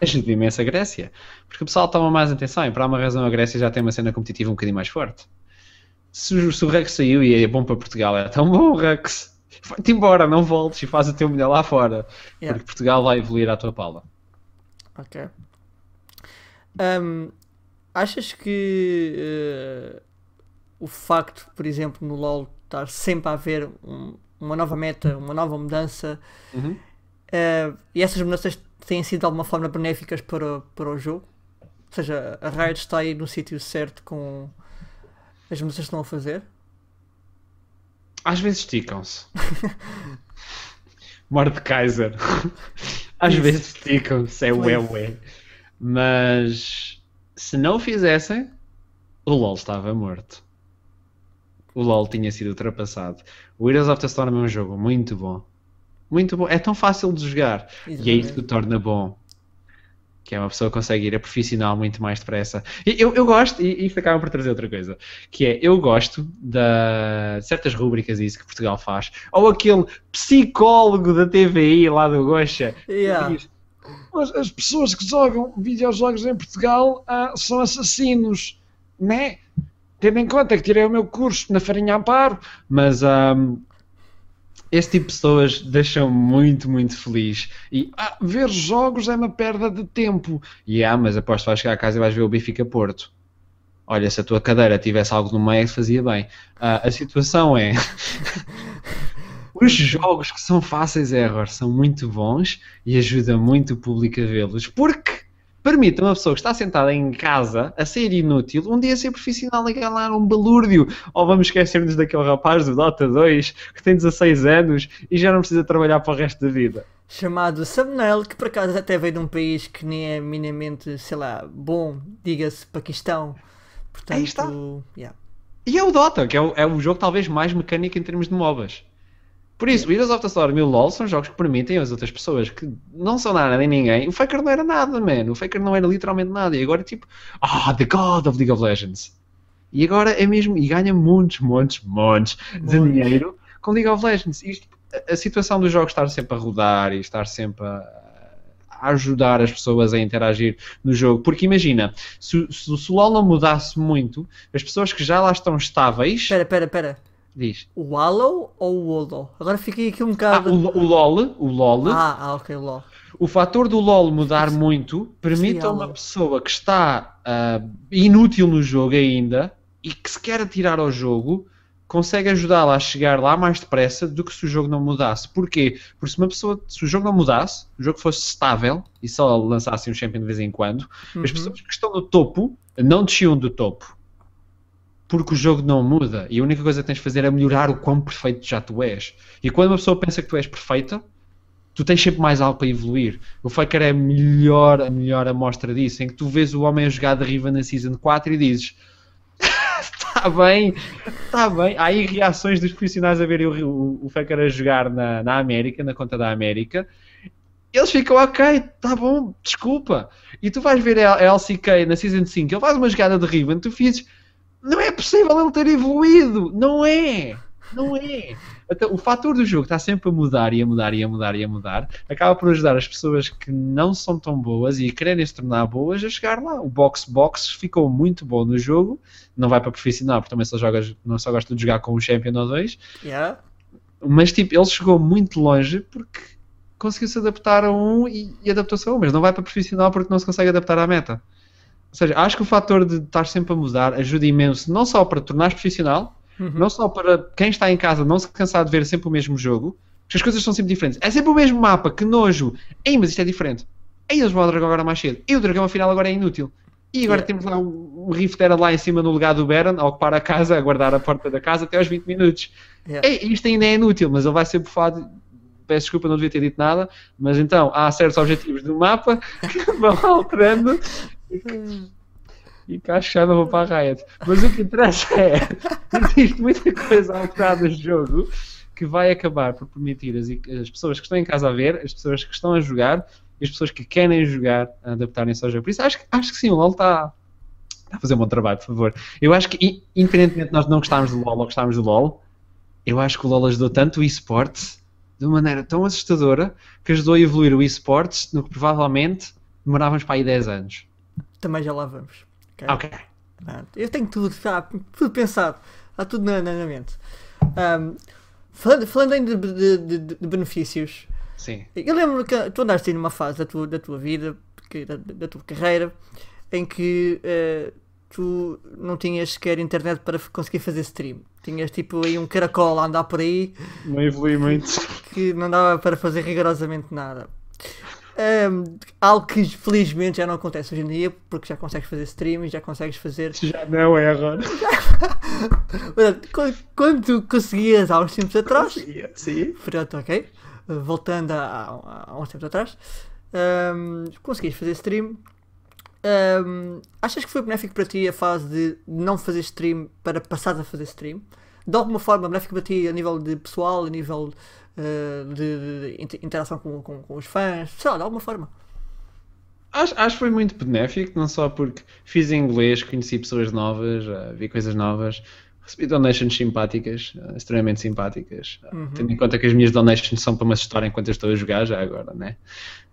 ajuda imenso a Grécia. Porque o pessoal toma mais atenção e por alguma razão a Grécia já tem uma cena competitiva um bocadinho mais forte. Se, o- se o Rex saiu e é bom para Portugal, é tão bom, Rex. Vai-te embora, não voltes e faz o teu melhor lá fora. Yeah. Porque Portugal vai evoluir à tua pala. Ok. Ahm, achas que eh, o facto, por exemplo, no LoL estar sempre a haver um- uma nova meta, uma nova mudança, Uhum. Eh, e essas mudanças têm sido de alguma forma benéficas para, para o jogo? Ou seja, a Riot está aí no sítio certo com as mudanças que estão a fazer? Às vezes esticam-se. Mordekaiser. Às Isso. vezes esticam-se, é ué ué. Mas se não o fizessem, o LoL estava morto. O LoL tinha sido ultrapassado. O Heroes of the Storm é um jogo muito bom. Muito bom. É tão fácil de jogar. E é isso que o torna bom. Que é uma pessoa que consegue ir a profissional muito mais depressa. E Eu, eu gosto, e isto acaba por trazer outra coisa, que é, eu gosto da, de certas rúbricas e isso que Portugal faz. Ou aquele psicólogo da TVI lá do Gocha, Yeah. diz, "As- as pessoas que jogam videojogos em Portugal ah, são assassinos, né? Tendo em conta que tirei o meu curso na Farinha Amparo, mas ahm, esse tipo de pessoas deixam muito, muito feliz. E ah, ver jogos é uma perda de tempo. E ah, mas aposto que vais chegar a casa e vais ver o Benfica Porto. Olha, se a tua cadeira tivesse algo no meio, fazia bem. Ah, a situação é. Os jogos que são fáceis error são muito bons e ajuda muito o público a vê-los. Porque permite a uma pessoa que está sentada em casa a ser inútil um dia ser profissional e ganhar um balúrdio. Ou vamos esquecer-nos daquele rapaz do Dota 2 que tem 16 anos e já não precisa trabalhar para o resto da vida. Chamado Thumbnail, que por acaso até veio de um país que nem é minimamente, sei lá, bom, diga-se Paquistão. Portanto, Aí está. yeah. E é o Dota, que é o, é o jogo talvez mais mecânico em termos de MOBAs. Por isso, Heroes of the Storm e o LoL são jogos que permitem às outras pessoas que não são nada nem ninguém. O Faker não era nada, man. O Faker não era literalmente nada. E agora é tipo, ah, the God of League of Legends. E agora é mesmo, e ganha muitos, muitos, montes de Montes. dinheiro com League of Legends. Isto, a, situação dos jogos estar sempre a rodar e estar sempre a, ajudar as pessoas a interagir no jogo. Porque imagina, se, se, se o LoL não mudasse muito, as pessoas que já lá estão estáveis. Espera, espera, espera. Diz. O Wallow ou o Wolo? Agora fiquei aqui um Ah, bocado. o, o LOL, o LOL, Ah, ah, ok, LOL. o fator do LOL mudar muito permite a uma pessoa que está ah, inútil no jogo ainda e que se quer atirar ao jogo consegue ajudá-la a chegar lá mais depressa do que se o jogo não mudasse. Porquê? Porque se uma pessoa, se o jogo não mudasse, o jogo fosse estável e só lançasse um champion de vez em quando, as Uhum. pessoas que estão no topo não desciam do topo. Porque o jogo não muda e a única coisa que tens de fazer é melhorar o quão perfeito já tu és. E quando uma pessoa pensa que tu és perfeita, tu tens sempre mais algo para evoluir. O Faker é a melhor, a melhor amostra disso, em que tu vês o homem a jogar de Riva na Season 4 e dizes está bem, está bem. Há aí reações dos profissionais a verem o, o, o Faker a jogar na, na América, na conta da América. Eles ficam, ok, tá bom, desculpa. E tu vais ver a a LCK na Season 5, ele faz uma jogada de Riven, tu fizes, não é possível ele ter evoluído, não é, não é. Então, o fator do jogo está sempre a mudar e a mudar e a mudar e a mudar, acaba por ajudar as pessoas que não são tão boas e querem se tornar boas a chegar lá. O box box ficou muito bom no jogo, não vai para profissional, porque também só jogas, não só gosta de jogar com um champion ou dois, Yeah. mas tipo, ele chegou muito longe porque conseguiu se adaptar a um e, e adaptou-se a um, mas não vai para profissional porque não se consegue adaptar à meta. Ou seja, acho que o fator de estar sempre a mudar ajuda imenso, não só para tornar profissional, Uhum. não só para quem está em casa não se cansar de ver sempre o mesmo jogo, porque as coisas são sempre diferentes. É sempre o mesmo mapa, que nojo. Ei, mas isto é diferente. Ei, eles vão ao dragão agora mais cedo. E o dragão afinal agora é inútil. E agora Yeah. temos lá um, um Rift era lá em cima no lugar do Baron, a ocupar a casa, a guardar a porta da casa até aos 20 minutos. Yeah. Ei, isto ainda é inútil, mas ele vai ser bufado. Peço desculpa, não devia ter dito nada. Mas então, há certos objetivos do mapa que vão alterando e não vou para a Riot. Mas o que interessa é existe muita coisa alterada no jogo que vai acabar por permitir as, as pessoas que estão em casa a ver, as pessoas que estão a jogar e as pessoas que querem jogar a adaptarem-se ao jogo. Por isso acho, acho que sim, o LoL está está a fazer um bom trabalho, por favor. Eu acho que, independentemente de nós não gostarmos do LoL ou gostarmos do LoL, eu acho que o LoL ajudou tanto o esportes de uma maneira tão assustadora que ajudou a evoluir o esportes no que provavelmente demorávamos para aí 10 anos. Também já lá vamos. ok? Ok. Pronto. Eu tenho tudo, já, tudo pensado. Está tudo na, na mente. Ahm, falando, falando ainda de, de- de- de benefícios, Sim. eu lembro que tu andaste aí numa fase da tua, da tua vida, que- da, da tua carreira, em que eh, tu não tinhas sequer internet para conseguir fazer stream. Tinhas tipo aí um caracol a andar por aí Não evolui muito. que não dava para fazer rigorosamente nada. Ahm, algo que felizmente já não acontece hoje em dia, porque já consegues fazer streaming, já consegues fazer Já não é agora. Portanto, quando, quando tu conseguias há uns tempos atrás, Sim. pronto, ok, voltando a, a uns tempos atrás, um, conseguias fazer stream. Um, achas que foi benéfico para ti a fase de não fazer stream para passar a fazer stream? De alguma forma benéfico para ti a nível de pessoal, a nível uh, de, de inter- interação com, com, com os fãs, sei lá, de alguma forma. Acho, acho que foi muito benéfico, não só porque fiz inglês, conheci pessoas novas, eh, vi coisas novas, recebi donations simpáticas, eh, extremamente simpáticas, eh, Uhum. tendo em conta que as minhas donations são para uma história enquanto eu estou a jogar, já agora, né?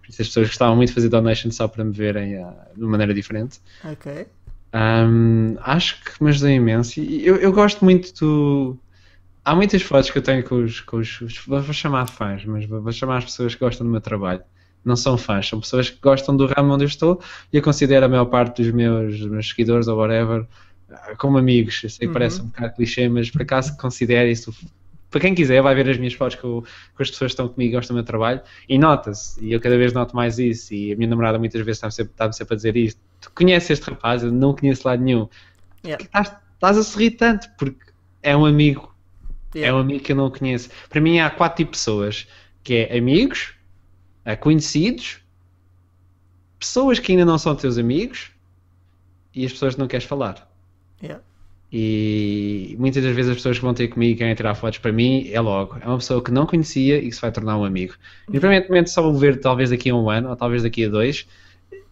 Por isso as pessoas gostavam muito de fazer donations só para me verem eh, de uma maneira diferente. Ok. Ahm, acho que me ajudou imenso eu, eu gosto muito do, há muitas fotos que eu tenho com os, com os, os- vou chamar fãs, mas vou, vou chamar as pessoas que gostam do meu trabalho. Não são fãs, são pessoas que gostam do ramo onde eu estou e eu considero a maior parte dos meus, dos meus seguidores ou whatever ah, como amigos. Eu sei que Uhum. parece um bocado clichê, mas por acaso considero isso. Para quem quiser, vai ver as minhas fotos com, com as pessoas que estão comigo e gostam do meu trabalho e nota-se. E eu cada vez noto mais isso. E a minha namorada muitas vezes está-me sempre, está-me sempre a dizer isto. Tu conheces este rapaz? Eu não conheço lado nenhum. Yeah. Estás, estás a sorrir tanto porque é um amigo é Yeah. um amigo que eu não conheço. Para mim há quatro tipos de pessoas, que é amigos, conhecidos, pessoas que ainda não são teus amigos e as pessoas que não queres falar. Yeah. E muitas das vezes as pessoas que vão ter comigo e querem tirar fotos para mim é logo. É uma pessoa que não conhecia e que se vai tornar um amigo. Independentemente só vou ver talvez daqui a um ano ou talvez daqui a dois.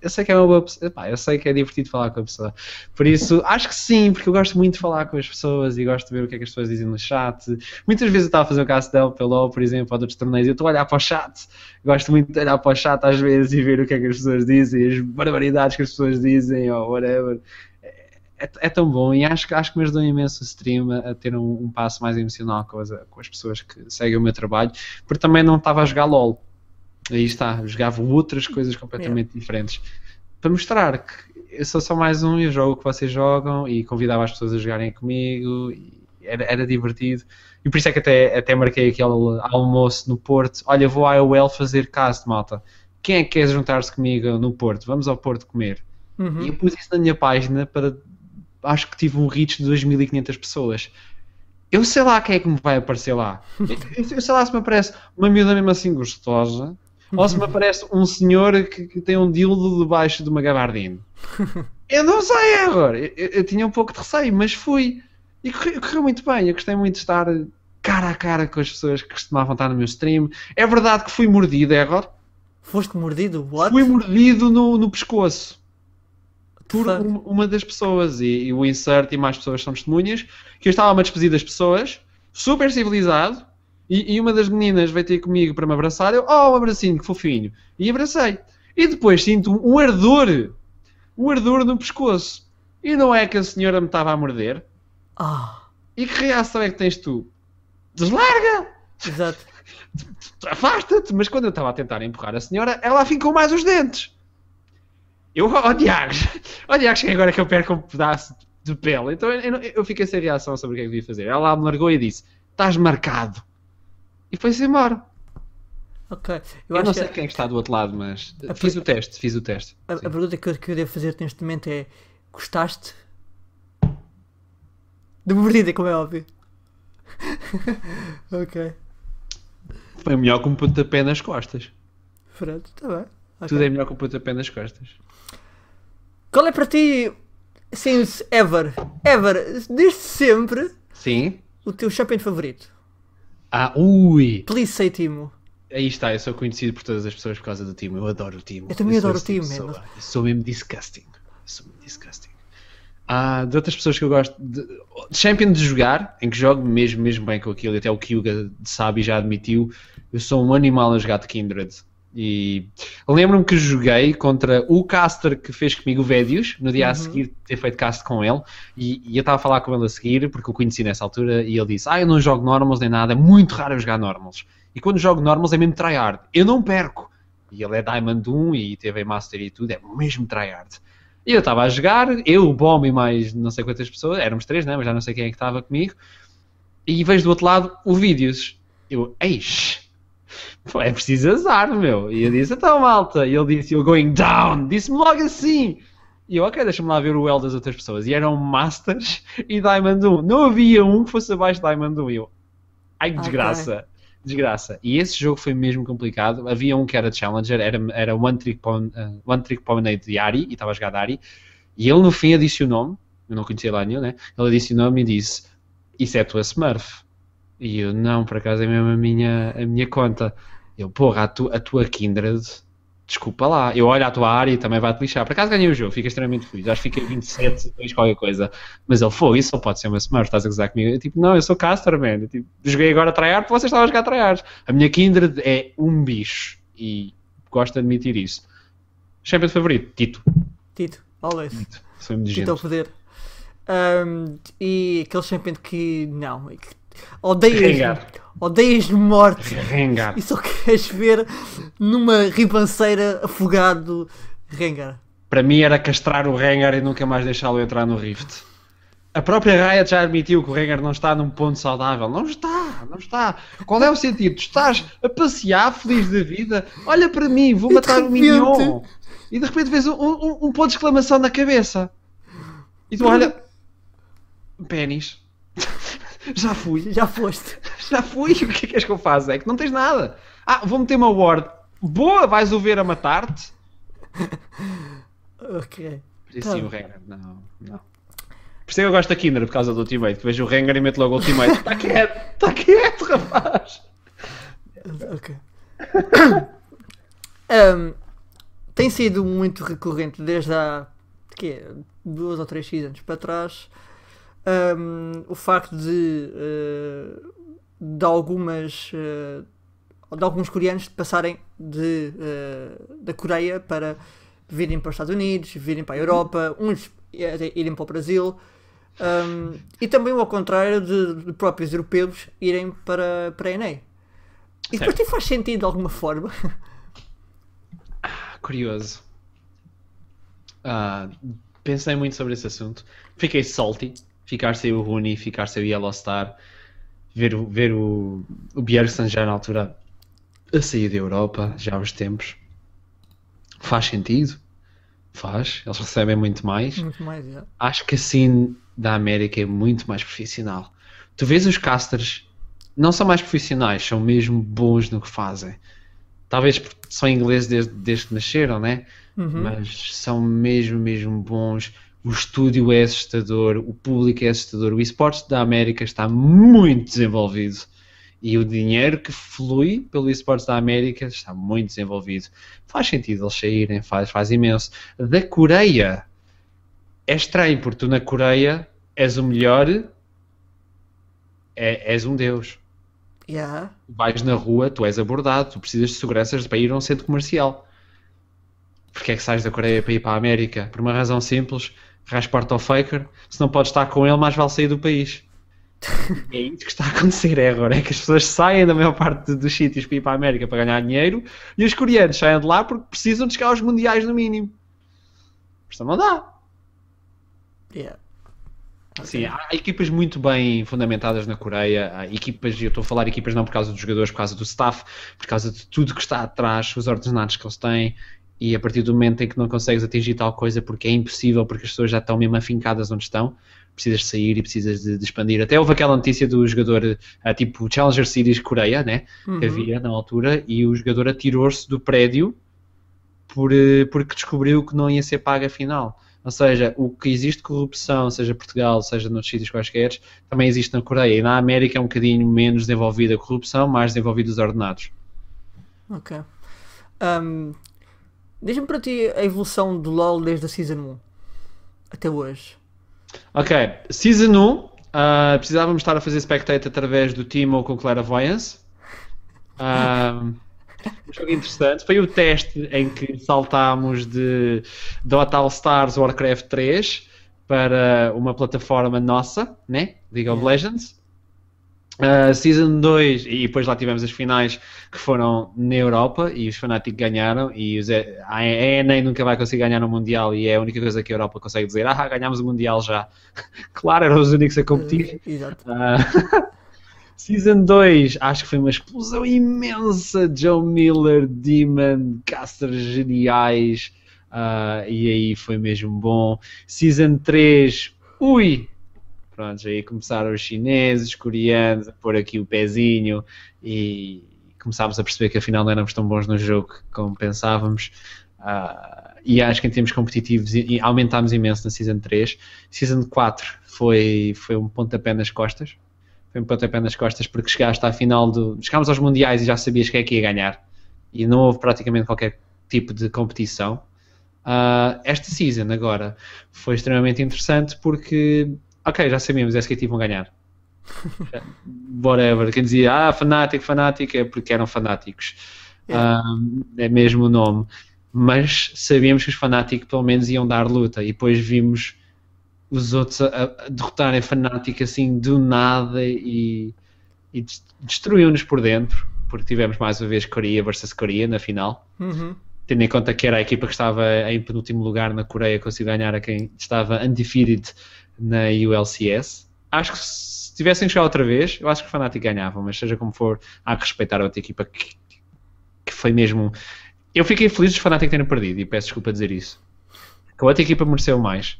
Eu sei que é uma boa pessoa. Epá, eu sei que é divertido falar com a pessoa. Por isso, acho que sim, porque eu gosto muito de falar com as pessoas e gosto de ver o que é que as pessoas dizem no chat. Muitas vezes eu estava a fazer o caso pelo LOL, por exemplo, ou de outros torneios, e eu estou a olhar para o chat. Gosto muito de olhar para o chat às vezes e ver o que é que as pessoas dizem, as barbaridades que as pessoas dizem, ou whatever. É, é tão bom e acho, acho que me ajudou imenso o stream a, a ter um, um passo mais emocional com as, com as pessoas que seguem o meu trabalho, porque também não estava a jogar LOL. Aí está, jogava outras coisas completamente diferentes. Para mostrar que eu sou só mais um, eu jogo que vocês jogam e convidava as pessoas a jogarem comigo. E era, era divertido. E por isso é que até, até marquei aquele almoço no Porto. Olha, vou à AOL fazer cast, malta. Quem é que quer juntar-se comigo no Porto? Vamos ao Porto comer. Uhum. E eu pus isso na minha página para. Acho que tive um reach de 2.500 pessoas. Eu sei lá quem é que me vai aparecer lá. Eu, eu sei lá se me aparece uma miúda mesmo assim gostosa. Ou se me aparece um senhor que, que tem um dildo debaixo de uma gabardine. Eu não sei agora. Eu, eu- eu tinha um pouco de receio, mas fui. E correu, correu muito bem. Eu gostei muito de estar cara a cara com as pessoas que costumavam estar no meu stream. É verdade que fui mordido, Error. Foste mordido? What? Fui mordido no, no pescoço por um- uma das pessoas. E, e o Insert e mais pessoas são testemunhas. Que eu estava a me despedir das pessoas, super civilizado. E, e uma das meninas veio ter comigo para me abraçar. Eu, oh, um abracinho, que fofinho. E abracei. E depois sinto um, ardor. Um ardor no pescoço. E não é que a senhora me estava a morder. Ah, E que reação é que tens tu? Deslarga! exato. afasta-te, mas quando eu estava a tentar empurrar a senhora, ela ficou mais os dentes. Eu, ó Diagos, ó Diagos, que agora que eu perco um pedaço de pele. Então eu, eu, eu fiquei sem reação sobre o que é que devia fazer. Ela me largou e disse: Estás marcado. E foi-se embora. Ok. Eu, Eu, acho não que sei quem é que está do outro lado, mas A fiz per- o teste, fiz o teste. a, a pergunta que eu, que eu devo fazer neste momento é: gostaste? De mordida, como é óbvio. ok. Foi melhor que um pontapé nas costas. Pronto, está bem. Ok. Tudo é melhor que um pontapé nas costas. Qual é para ti, since ever, ever, desde sempre, Sim. o teu shopping favorito? Ah, ui! Please say Timo. Aí está, eu sou conhecido por todas as pessoas por causa do time. Eu adoro o time. Eu também sou adoro o time, tipo. Eu sou mesmo disgusting. Sou mesmo disgusting. Há de outras pessoas que eu gosto de. Champion de jogar, em que jogo mesmo, mesmo bem com aquilo, e até o Kyuga sabe e já admitiu. Eu sou um animal a jogar de Kindred. E lembro-me que joguei contra o caster que fez comigo o Védios, no dia a Uhum. seguir de ter feito cast com ele, e, e eu estava a falar com ele a seguir, porque o conheci nessa altura, e ele disse: Ah, eu não jogo normals nem nada, é muito raro eu jogar normals. E quando jogo normals é mesmo tryhard, eu não perco. E ele é Diamond 1 e teve a Master e tudo, é mesmo tryhard. E eu estava a jogar, eu, o Bomb e mais não sei quantas pessoas, éramos três, né? mas já não sei quem é que estava comigo, e vejo do outro lado o vídeos. Eu, eixe, é preciso azar, meu. E eu disse, então malta, e ele disse, you're going down, disse-me logo assim. E eu, ok, deixa-me lá ver o L das outras pessoas. E eram Masters e Diamond 1. Não havia um que fosse abaixo de Diamond 1. E eu, ai, que desgraça. Desgraça. E esse jogo foi mesmo complicado. Havia um que era Challenger, era, era One Trick, Pon, uh, One Trick de Ari, e estava a jogar de Ari. E ele no fim adicionou-me, eu não conhecia lá nenhum, né? Ele adicionou-me e disse: Isso é a tua Smurf. E eu, não, por acaso é mesmo a minha, a minha conta. Eu, porra, a, tu, a tua Kindred, desculpa lá. Eu olho a tua área e também vai-te lixar. Por acaso ganhei o jogo, fiquei extremamente feliz. Acho que fiquei 27, depois qualquer coisa. Mas ele, foi, isso só pode ser uma Smurf, estás a gozar comigo? Eu, tipo, não, eu sou caster, man. Eu, tipo, joguei agora a tryhard porque vocês estavam a jogar tryhards. A minha Kindred é um bicho e gosto de admitir isso. Champion favorito, Tito. Tito, always. Sou muito Tito ao gente. poder. Ahm, e aquele champion que não. e que- odeias, Rengar. odeias de morte Rengar. e só queres ver numa ribanceira afogado Rengar. Para mim era castrar o Rengar e nunca mais deixá-lo entrar no Rift. A própria Riot já admitiu que o Rengar não está num ponto saudável. Não está, não está. Qual é o sentido? Tu estás a passear feliz da vida. Olha para mim, vou matar o Minion. E de repente vês um, um- um ponto de exclamação na cabeça. E tu olha. Pênis. Já fui. Já foste. Já fui. O que é que és que eu faço? É que não tens nada. Ah, vou meter uma ward. Boa, vais o ver a matar-te. Ok. Por isso Tá. sim, o Rengar, não, não. Por isso é que eu gosto da Kinder, por causa do ultimate. Que vejo o Rengar e meto logo o ultimate. Está quieto, está quieto, rapaz. Ok. Um, tem sido muito recorrente desde há quê? duas ou três seasons para trás um, o facto de, uh, de algumas uh, de alguns coreanos passarem de, uh, da Coreia para virem para os Estados Unidos, virem para a Europa, uns irem para o Brasil. um, e também ao contrário de, de próprios europeus irem para, para a NA. E depois te faz sentido de alguma forma. Curioso. Ah, pensei muito sobre esse assunto. Fiquei salty. Ficar sem o Rooney, ficar sem o Yellow Star. Ver, o- ver o, o Bjergsen já na altura a sair da Europa, já há uns tempos. Faz sentido? Faz. Eles recebem muito mais. Muito mais, já. acho que a scene da América é muito mais profissional. Tu vês os casters, não são mais profissionais, são mesmo bons no que fazem. Talvez porque são ingleses desde, desde que nasceram, né? Uhum. Mas são mesmo, mesmo bons. O estúdio é assustador, o público é assustador. O esportes da América está muito desenvolvido. E o dinheiro que flui pelo esportes da América está muito desenvolvido. Faz sentido eles saírem, faz, faz imenso. Da Coreia, é estranho, porque tu na Coreia és o melhor, é, és um deus. Yeah. Vais na rua, tu és abordado, tu precisas de seguranças para ir a um centro comercial. Porquê é que sais da Coreia para ir para a América? Por uma razão simples, transporta ao faker, se não podes estar com ele, mais vale sair do país. é isso que está a acontecer é agora, é que as pessoas saem da maior parte dos sítios para ir para a América para ganhar dinheiro e os coreanos saem de lá porque precisam de chegar aos mundiais no mínimo. Isto não dá. Yeah. Sim, há equipas muito bem fundamentadas na Coreia, há equipas, eu estou a falar equipas não por causa dos jogadores, por causa do staff, por causa de tudo que está atrás, os ordenados que eles têm, e a partir do momento em que não consegues atingir tal coisa porque é impossível, porque as pessoas já estão mesmo afincadas onde estão, precisas de sair e precisas de, de expandir. Até houve aquela notícia do jogador, ah, tipo Challenger Series Coreia, né? que Uhum. havia na altura, e o jogador atirou-se do prédio por, eh, porque descobriu que não ia ser paga a final. Ou seja, o que existe corrupção, seja Portugal, seja noutros sítios quaisquer, também existe na Coreia. E na América é um bocadinho menos desenvolvida a corrupção, mais desenvolvidos os ordenados. Ok. Um, Diz-me para ti a evolução do LoL desde a Season 1 até hoje. Ok, Season 1, ah, precisávamos estar a fazer spectate através do Team ou com Clairvoyance. Ah, um jogo interessante. Foi o teste em que saltámos de Dota All Stars Warcraft 3 para uma plataforma nossa, né? League of. Legends. Uh, Season 2, e depois lá tivemos as finais que foram na Europa e os Fnatic ganharam. E os, a ENA nunca vai conseguir ganhar no Mundial e é a única coisa que a Europa consegue dizer: Ah, ganhámos o Mundial já. claro, eram os únicos a competir. Eh, exato. Ah, Season 2, acho que foi uma explosão imensa. Joe Miller, Demon, casters geniais. ah, e aí foi mesmo bom. Season 3, ui! Pronto, aí começaram os chineses, os coreanos a pôr aqui o pezinho e começámos a perceber que afinal não éramos tão bons no jogo como pensávamos. Ah, e acho que em termos competitivos e- aumentámos imenso na Season 3. Season 4 foi, foi um pontapé nas costas. Foi um pontapé nas costas porque chegaste à final do. Chegámos aos mundiais e já sabias quem é que ia ganhar. E não houve praticamente qualquer tipo de competição. Ah, esta season agora foi extremamente interessante porque, ok, já sabíamos, a SKT vão ganhar. Whatever. Quem dizia, ah, fanático, fanático, é porque eram fanáticos. Yeah. Ah, é mesmo o nome. Mas sabíamos que os fanáticos pelo menos iam dar luta. E depois vimos os outros a, a derrotarem fanático assim do nada e e destruiu-nos por dentro, porque tivemos mais uma vez Coreia versus Coreia na final. Uhum. Tendo em conta que era a equipa que estava em penúltimo lugar na Coreia, conseguiu ganhar a quem estava undefeated na ULCS. Acho que se tivessem chegado outra vez, eu acho que o Fnatic ganhavam, mas seja como for, há que respeitar a outra equipa que, que foi mesmo. Eu fiquei feliz de os Fnatic terem perdido e peço desculpa dizer isso. Que a outra equipa mereceu mais.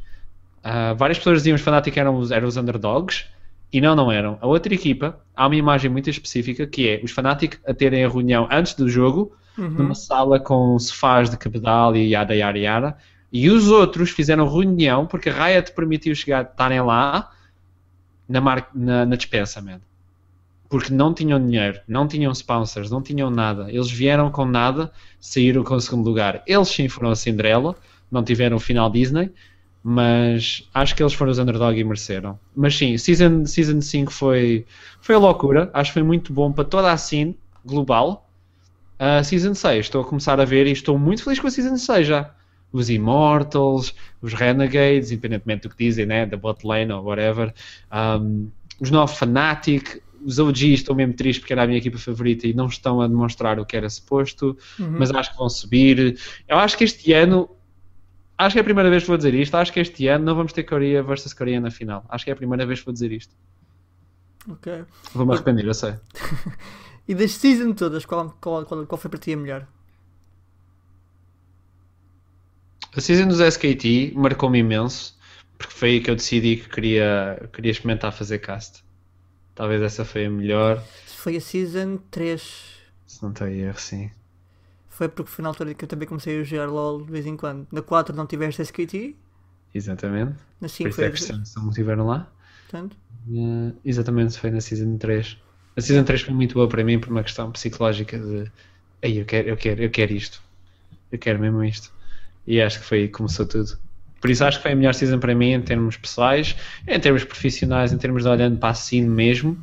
Uh, várias pessoas diziam que os Fnatic eram os, eram os underdogs e não, não eram. A outra equipa, há uma imagem muito específica que é os Fnatic a terem a reunião antes do jogo, uhum. numa sala com sofás de cabedal e yada yada yada, e os outros fizeram reunião porque a Riot permitiu chegar, estarem lá na, mar, na, na dispensa, man. Porque não tinham dinheiro, não tinham sponsors, não tinham nada. Eles vieram com nada, saíram com o segundo lugar. Eles sim foram a Cinderela, não tiveram o final Disney, mas acho que eles foram os underdog e mereceram. Mas sim, Season, season 5 foi, foi a loucura, acho que foi muito bom para toda a scene global. Uh, season 6, estou a começar a ver e estou muito feliz com a Season 6 já. Os Immortals, os Renegades, independentemente do que dizem, né, da bot lane ou whatever. Um, os novos Fnatic, os OGs estou mesmo triste porque era a minha equipa favorita e não estão a demonstrar o que era suposto, uhum. mas acho que vão subir. Eu acho que este ano acho que é a primeira vez que vou dizer isto. Acho que este ano não vamos ter Coreia versus Coreia na final. Acho que é a primeira vez que vou dizer isto. Ok. Vou-me arrepender, eu sei. e das season todas, qual, qual, qual, qual foi para ti a melhor? A season dos SKT marcou-me imenso, porque foi aí que eu decidi que queria, queria experimentar fazer cast. Talvez essa foi a melhor. Foi a season 3. Se não tenho erro, sim foi porque foi na altura que eu também comecei a jogar LOL de vez em quando. Na 4 não tiveste SKT. Exatamente. Na 5 foi. É que não tiveram lá. Portanto? Uh, exatamente, foi na Season 3. A Season 3 foi muito boa para mim por uma questão psicológica de Ei, eu quero, eu quero, eu quero isto. Eu quero mesmo isto. E acho que foi aí que começou tudo. Por isso acho que foi a melhor season para mim em termos pessoais, em termos profissionais, em termos de olhando para a scene mesmo.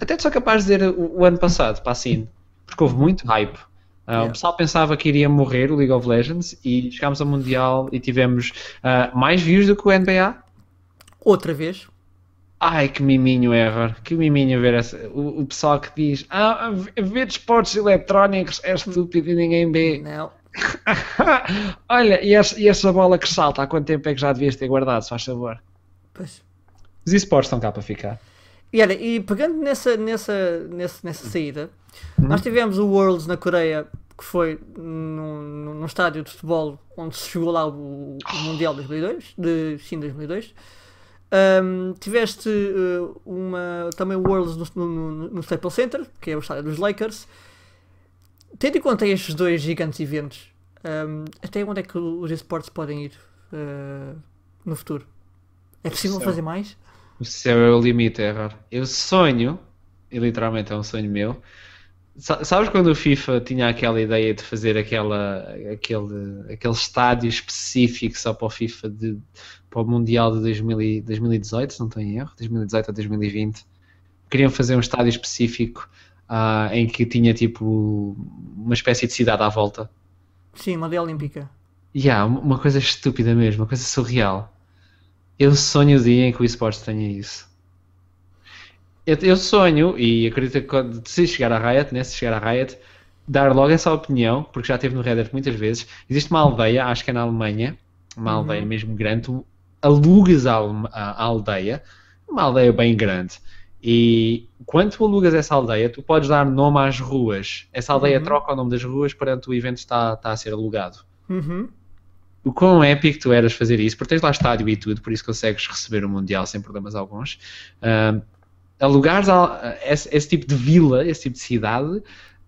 Até sou capaz de dizer o, o ano passado para a scene. Porque houve muito hype. Uh, yeah. O pessoal pensava que iria morrer o League of Legends e chegámos ao Mundial e tivemos uh, mais views do que o NBA. Outra vez. Ai, que miminho, Error. Que miminho ver essa, o, o pessoal que diz ah, ver esportes eletrónicos é estúpido e ninguém vê. Não. Olha, e essa, e essa, bola que salta, há quanto tempo é que já devias ter guardado, se faz favor? Pois. Os esportes estão cá para ficar. E olha, e pegando nessa, nessa, nessa, nessa saída, Uhum. Nós tivemos o Worlds na Coreia, que foi num, num estádio de futebol onde se jogou lá o, o Mundial 2002, de, sim, 2002. Um, tiveste uh, uma, também o Worlds no, no, no, Staples Center, que é o estádio dos Lakers. Tendo em conta estes dois gigantes eventos, um, até onde é que os esportes podem ir uh, no futuro? É possível fazer mais? O céu é o limite, é raro. Eu sonho, e literalmente é um sonho meu, Sabes quando o FIFA tinha aquela ideia de fazer aquela, aquele, aquele estádio específico só para o FIFA de, para o Mundial de 2000, 2018, se não estou em erro, 2018 ou 2020? Queriam fazer um estádio específico uh, em que tinha tipo uma espécie de cidade à volta. Sim, uma de olímpica. Yeah, uma coisa estúpida mesmo, uma coisa surreal. Eu sonho o dia em que o esportes tenha isso. Eu, eu, sonho, e acredito que quando, se chegar a Riot, né, se chegar a Riot, dar logo essa opinião, porque já teve no Reddit muitas vezes. Existe uma aldeia, acho que é na Alemanha, uma uhum. aldeia mesmo grande, tu alugas a, a, a, aldeia, uma aldeia bem grande. E quando tu alugas essa aldeia, tu podes dar nome às ruas. Essa aldeia uhum. troca o nome das ruas perante o evento está, está a ser alugado. Uhum. O quão épico tu eras fazer isso, porque tens lá estádio e tudo, por isso consegues receber o Mundial sem problemas alguns. Uh, alugares esse, esse, tipo de vila, esse tipo de cidade,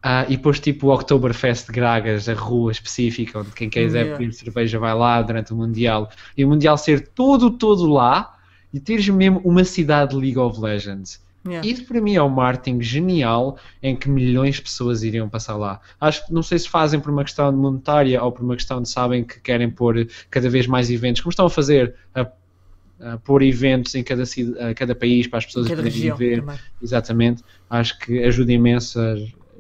Uh, e depois tipo o Oktoberfest de Gragas, a rua específica, onde quem quiser yeah. beber cerveja vai lá durante o Mundial, e o Mundial ser todo, todo lá, e teres mesmo uma cidade de League of Legends. Yeah. Isso para mim é um marketing genial em que milhões de pessoas iriam passar lá. Acho que não sei se fazem por uma questão monetária ou por uma questão de sabem que querem pôr cada vez mais eventos, como estão a fazer a uh, pôr eventos em cada, uh, cada país para as pessoas poderem ver. Também. Exatamente. Acho que ajuda imenso.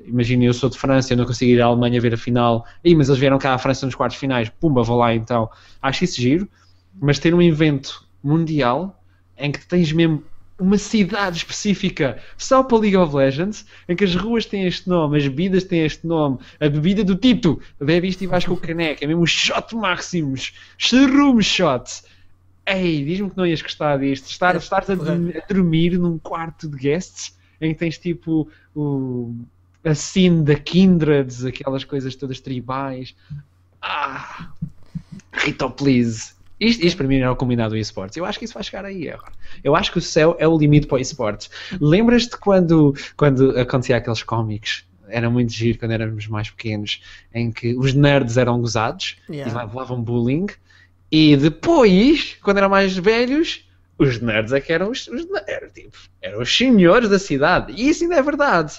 Imagina, eu sou de França, eu não consigo ir à Alemanha ver a final. Ih, mas eles vieram cá à França nos quartos finais. Pumba, vou lá então. Acho isso giro. Mas ter um evento mundial em que tens mesmo uma cidade específica só para League of Legends, em que as ruas têm este nome, as bebidas têm este nome, a bebida do Tito, bebe isto e vais com o caneco, é mesmo o shot máximos, shroom shot. Ei, diz-me que não ias gostar disto. Estar, É, estás a, a dormir num quarto de guests em que tens tipo o, a scene da Kindreds, aquelas coisas todas tribais. Ah, Rito, please. Isto, isto para mim era o combinado do esportes. Eu acho que isso vai chegar aí agora. Eu acho que o céu é o limite para o esportes. Lembras-te quando, quando acontecia aqueles cómics? Era muito giro quando éramos mais pequenos, em que os nerds eram gozados Yeah. e levavam bullying, e depois, quando eram mais velhos, os nerds é que eram os, os tipo, eram os senhores da cidade. E isso ainda é verdade.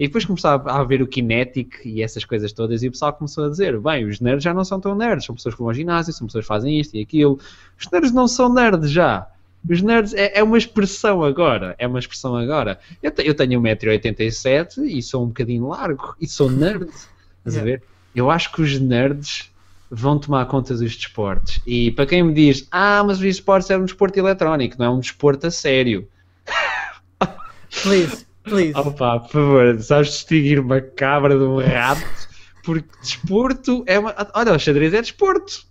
E depois começava a haver o Kinetic e essas coisas todas, e o pessoal começou a dizer: bem, os nerds já não são tão nerds, são pessoas que vão ao ginásio, são pessoas que fazem isto e aquilo. Os nerds não são nerds já. Os nerds é, é uma expressão agora. É uma expressão agora. Eu, te- eu tenho 1,87m e sou um bocadinho largo e sou nerd. Estás a Yeah. ver? Eu acho que os nerds vão tomar conta dos desportos. E para quem me diz, ah, mas o esportes é um desporto eletrónico, não é um desporto a sério. Please, please. Opa, por favor, sabes distinguir uma cabra de um rato? Porque desporto é uma. Olha, o xadrez é desporto.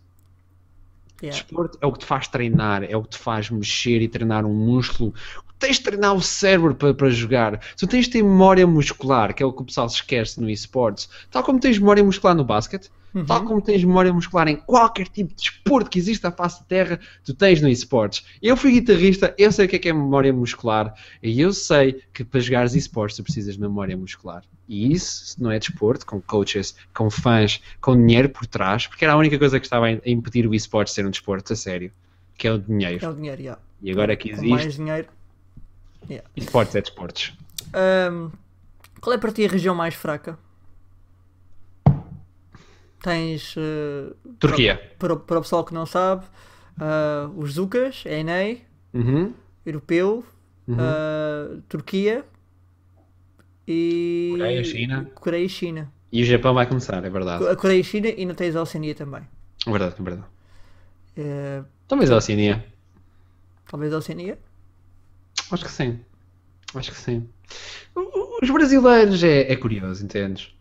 Yeah. Desporto é o que te faz treinar, é o que te faz mexer e treinar um músculo. Tens de treinar o cérebro para, para jogar. Tu tens de ter memória muscular, que é o que o pessoal se esquece no esportes. Tal como tens memória muscular no basquete, Uhum. tal como tens memória muscular em qualquer tipo de desporto que existe à face da terra, tu tens no esportes. Eu fui guitarrista, eu sei o que é que é memória muscular, e eu sei que para jogares esportes tu precisas de memória muscular. E isso, se não é desporto, com coaches, com fãs, com dinheiro por trás, porque era a única coisa que estava a impedir o esporte de ser um desporto a sério, que é o dinheiro. É o dinheiro, yeah. E agora que Com mais existe, dinheiro. esportes é desportos. Ahm, qual é para ti a região mais fraca? Tens. eh, Turquia. Para, o- para o pessoal que não sabe, ah, os Zucas, ENEI, Uhum. Europeu, Uhum. ah, Turquia e. Coreia, China. Coreia e China. E o Japão vai começar, é verdade. A Coreia e China e não tens a Oceania também. É verdade, é verdade. Talvez a Oceania. talvez a Oceania. Acho que sim. Acho que sim. Os brasileiros é, é curioso, entendes?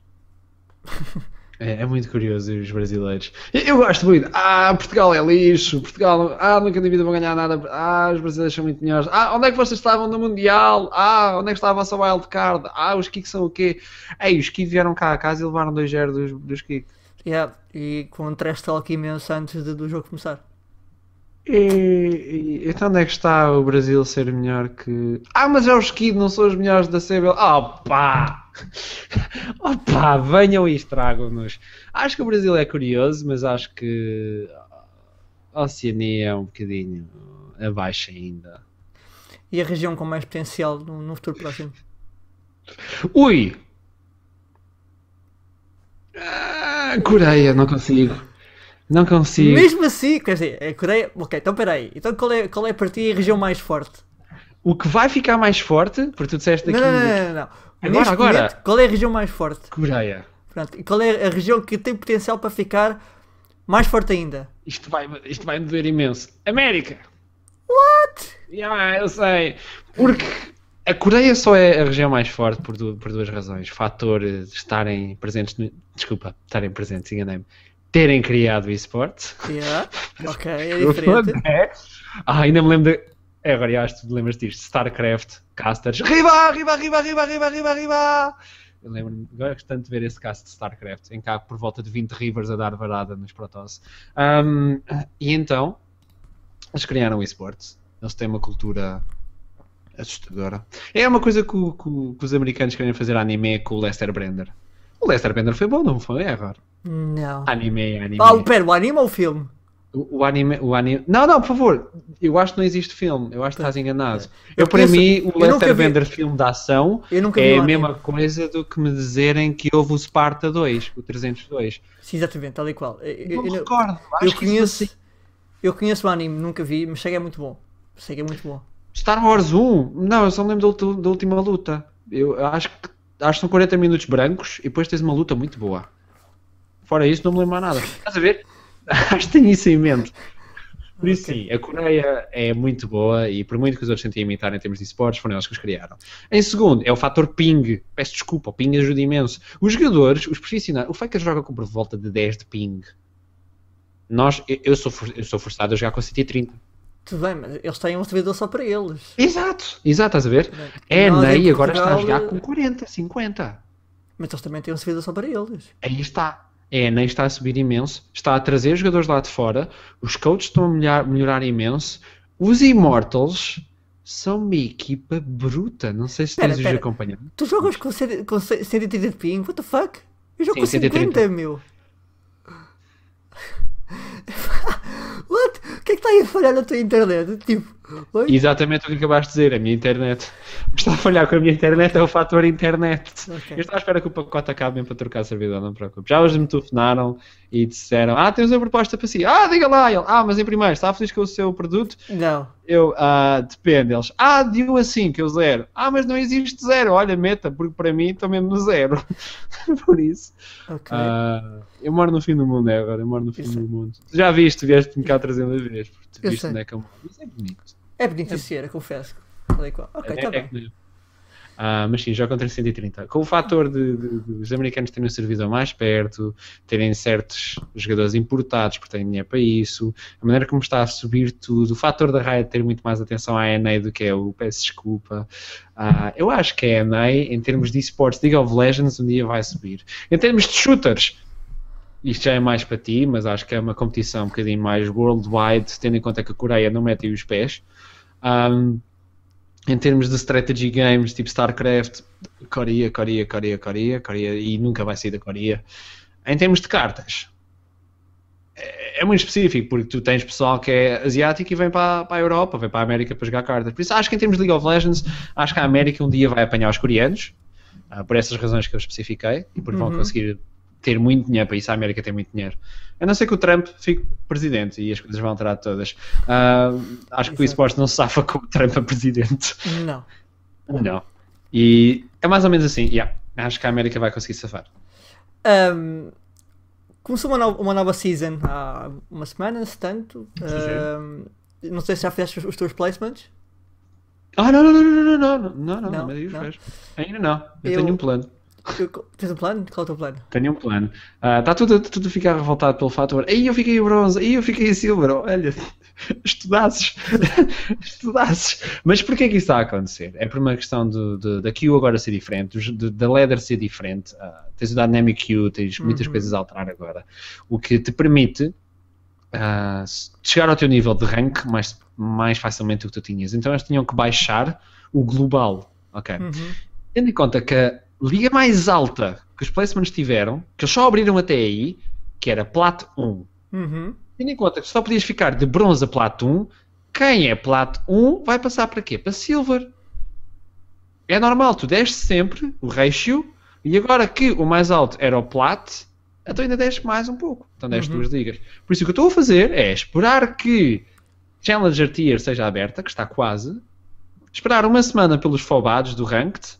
É, é muito curioso os brasileiros. Eu, gosto muito. Ah, Portugal é lixo. Portugal, ah, nunca na vida vão ganhar nada. Ah, os brasileiros são muito melhores. Ah, onde é que vocês estavam no Mundial? Ah, onde é que estava a vossa wildcard? Ah, os Kicks são o quê? Ei, os Kicks vieram cá a casa e levaram 2-0 dos, dos Kicks. Yeah, e com um trash talk imenso antes de- do jogo começar. E, e- então onde é que está o Brasil ser melhor que. Ah, mas é os Skid, não são os melhores da CBL. Opa! Opa, venham e estragam-nos. Acho que o Brasil é curioso, mas acho que a Oceania é um bocadinho abaixo ainda. E a região com mais potencial no, no futuro próximo. Ui! Ah, Coreia, não consigo. Não consigo. Mesmo assim, quer dizer, é Coreia. Ok, então peraí. Então qual é, qual é para ti a região mais forte? O que vai ficar mais forte, porque tu disseste aqui. Não, não, não, não, não. Agora, Neste agora. momento, qual é a região mais forte? Coreia. Pronto, e qual é a região que tem potencial para ficar mais forte ainda? Isto vai, isto vai me doer imenso. América! What? Yeah, eu sei. Porque a Coreia só é a região mais forte por, du- por duas razões. Fator de estarem presentes no... Desculpa, estarem presentes, enganei-me. Terem criado o esporte. Yeah. Ok, é diferente. Ah, ainda me lembro de... É, agora acho que tu lembras disto. StarCraft, casters. Riba, riba, riba, riba, riba, riba, riba. Eu lembro-me, gosto tanto de ver esse cast de StarCraft, em que há por volta de 20 rivers a dar varada nos Protoss. Ahm, e então, eles criaram o esportes. Eles têm uma cultura assustadora. É uma coisa que, que que os americanos querem fazer anime com o Lester Brender. O Lester Brender foi bom, não foi? É raro. Não. Anime, anime. Ah, pera, o anime ou o filme? O, o anime, o anime. Não, não, por favor. Eu acho que não existe filme. Eu acho que estás enganado. Eu Eu, para mim, o Lester vi- filme de ação é a mesma coisa do que me dizerem que houve o Sparta 2, o 302. Sim, exatamente, tal e qual. Eu, Não eu- recordo. Acho eu que conheço, isso eu conheço o anime, nunca vi, mas sei que é muito bom. Sei que é muito bom. Star Wars 1. Não, eu só me lembro da, da última luta. Eu acho que, acho que são 40 minutos brancos e depois tens uma luta muito boa. Fora isso, não me lembro mais nada. Estás a ver? Acho que tenho isso em mente. Por isso Ok. sim, a Coreia é muito boa e por muito que os outros tentem imitar em termos de esportes, foram eles que os criaram. Em segundo, é o fator ping. Peço desculpa, o ping ajuda imenso. Os jogadores, os profissionais, o Faker joga com por volta de 10 de ping. Nós, eu, eu sou, eu sou forçado a jogar com 130. Tudo bem, mas eles têm um servidor só para eles. Exato, exato, estás a ver? É, Ney agora está a jogar com 40, 50. Mas eles também têm um servidor só para eles. Aí está. É, nem está a subir imenso, está a trazer jogadores lá de fora, os coaches estão a melhorar, melhorar imenso, os Immortals são uma equipa bruta. Não sei se Pera, tens os acompanhado. Tu jogas com, C- com C- 130 de ping? What the fuck? Eu jogo Sim, com 130. 50, meu. What? O que é que está aí a falhar na tua internet? Tipo, oi? Exatamente o que acabaste de dizer, a minha internet. O que está a falhar com a minha internet é o fator internet. Ok. Eu estava à espera que o pacote acabe para trocar servidor, não te preocupes. Já hoje me telefonaram e disseram: Ah, temos uma proposta para si. Ah, diga lá. Ele, ah, mas em primeiro, está feliz com o seu produto? Não. Eu, ah, depende. Eles, ah, de 1 a 5, eu zero. Ah, mas não existe zero. Olha, meta, porque para mim estou mesmo no zero. Por isso. Ok. ah, eu moro no fim do mundo, é agora. Eu moro no fim sei. do mundo. Já viste, vieste-me cá trazer uma vez. Porque tu viste onde é que eu moro. Mas é bonito. É beneficiária, confesso. Falei com- Ok, É- está é bem. que- Ah, mas sim, joga contra 130. Com o fator de, de- de os americanos terem um servidor mais perto, terem certos jogadores importados porque têm dinheiro para isso, a maneira como está a subir tudo, o fator da Riot ter muito mais atenção à NA do que é o peço desculpa. Ah, eu acho que a NA, em termos de esportes, League of Legends, um dia vai subir. Em termos de shooters, isto já é mais para ti, mas acho que é uma competição um bocadinho mais worldwide, tendo em conta que a Coreia não mete aí os pés. Ahm, em termos de strategy games, tipo StarCraft, Coreia, Coreia, Coreia, Coreia, Coreia, e nunca vai sair da Coreia. Em termos de cartas, é, é muito específico, porque tu tens pessoal que é asiático e vem para, para a Europa, vem para a América para jogar cartas. Por isso, acho que em termos de League of Legends, acho que a América um dia vai apanhar os coreanos, ah, por essas razões que eu especifiquei, e porque vão Uhum. conseguir ter muito dinheiro para isso. A América tem muito dinheiro. A não ser que o Trump fique presidente e as coisas vão alterar todas. Ah, acho que o Exato. esportes não se safa com o Trump a presidente. Não. Não. E é mais ou menos assim, yeah. Acho que a América vai conseguir safar. Ahm, começou uma, no- uma nova season há uma semana, se tanto. Ahm, não sei se já fizeste os, teus placements. Ah, não, não, não, não, não, não, não, não, não, Não, não. fez. Ainda não. Eu, Eu- tenho um plano. Tens um plano? Qual é o teu plano? Tenho um plano. Está tudo, tudo a ficar revoltado pelo fator. Aí eu fiquei em bronze, aí eu fiquei em silver. Olha, estudasses. estudasses. Mas porquê que isso está a acontecer? É por uma questão da queue agora ser diferente, da ladder ser diferente. Ah, tens o Dynamic Queue, tens muitas Uhum. coisas a alterar agora. O que te permite ah, s- chegar ao teu nível de rank mais, mais facilmente do que tu tinhas. Então eles tinham que baixar o global. Ok. Uhum. Tendo em conta que liga mais alta que os placements tiveram, que eles só abriram até aí, que era Plat 1. Uhum. Tendo em conta que só podias ficar de bronze a Plat 1, quem é Plat 1 vai passar para quê? Para Silver. É normal, tu desces sempre o ratio, e agora que o mais alto era o Plat, então ainda desces mais um pouco. Então desces Uhum. duas ligas. Por isso o que eu estou a fazer é esperar que Challenger Tier seja aberta, que está quase, esperar uma semana pelos fobados do Ranked,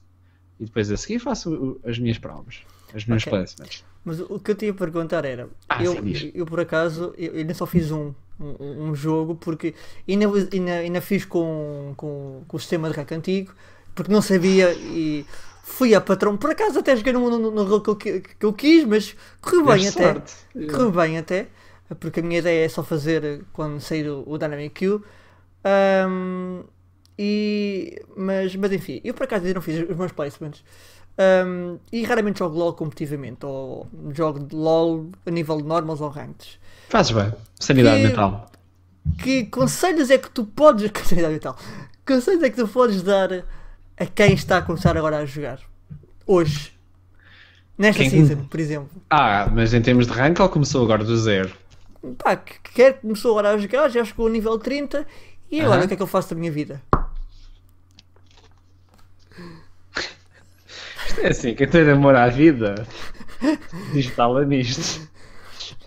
e depois a seguir faço as minhas provas, as minhas Ok. placements. Mas o que eu te ia perguntar era, Ah, eu, sim, eu por acaso, eu ainda só fiz um, um, um jogo, porque ainda, ainda, ainda fiz com, com, com o sistema de rank antigo, porque não sabia e fui a patrão, por acaso até joguei no, no, no rol que, que eu quis, mas correu bem Deste até, sorte. correu bem até, porque a minha ideia é só fazer quando sair o, o Dynamic Queue, Ahm, e, mas, mas enfim, eu por acaso ainda não fiz os meus placements. Um, e raramente jogo LOL competitivamente, ou jogo de LOL a nível de normals ou ranked. Fazes bem. Sanidade Que- mental. Que conselhos é que tu podes. Conselhos e tal. Conselhos é que tu podes dar a quem está a começar agora a jogar? Hoje. Nesta Quem- season, por exemplo. Ah, mas em termos de rank, ele começou agora do zero. Pá, que quer começou agora a jogar, já chegou ao nível 30 e agora Aham. o que é que eu faço da minha vida? É assim, quem tem amor à vida, instala nisto.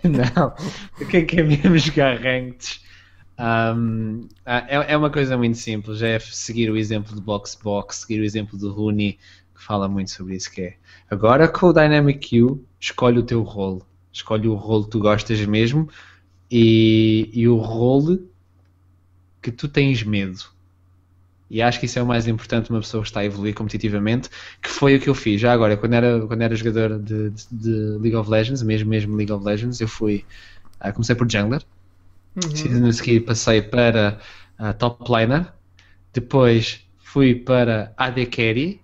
Não, quem quer mesmo jogar ranked um, ah, é, é uma coisa muito simples, é seguir o exemplo do Box Box, seguir o exemplo do Rooney, que fala muito sobre isso, que é agora com o Dynamic Queue, escolhe o teu role, escolhe o role que tu gostas mesmo e, e o role que tu tens medo. E acho que isso é o mais importante uma pessoa que está a evoluir competitivamente, que foi o que eu fiz. Já agora, quando era, quando era jogador de, de, de League of Legends, mesmo, mesmo League of Legends, eu fui. Uh, comecei por jungler, uhum. a seguir passei para uh, top laner, depois fui para AD Carry,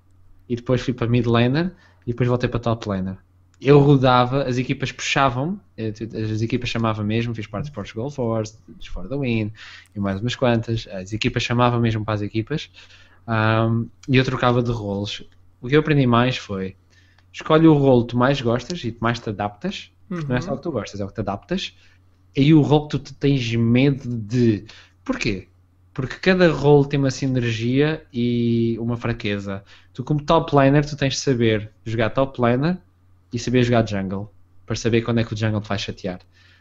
e depois fui para mid laner, e depois voltei para top laner eu rodava, as equipas puxavam, eh, as equipas chamavam mesmo, fiz parte de Portugal Force, de For the Win e mais umas quantas, as equipas chamavam mesmo para as equipas um, e eu trocava de roles. O que eu aprendi mais foi escolhe o rolo que tu mais gostas e que mais te adaptas, uhum. não é só o que tu gostas, é o que te adaptas, e o rolo que tu tens medo de. Porquê? Porque cada role tem uma sinergia e uma fraqueza. Tu, como top laner, tu tens de saber jogar top laner e saber jogar jungle, para saber quando é que o jungle te vai chatear.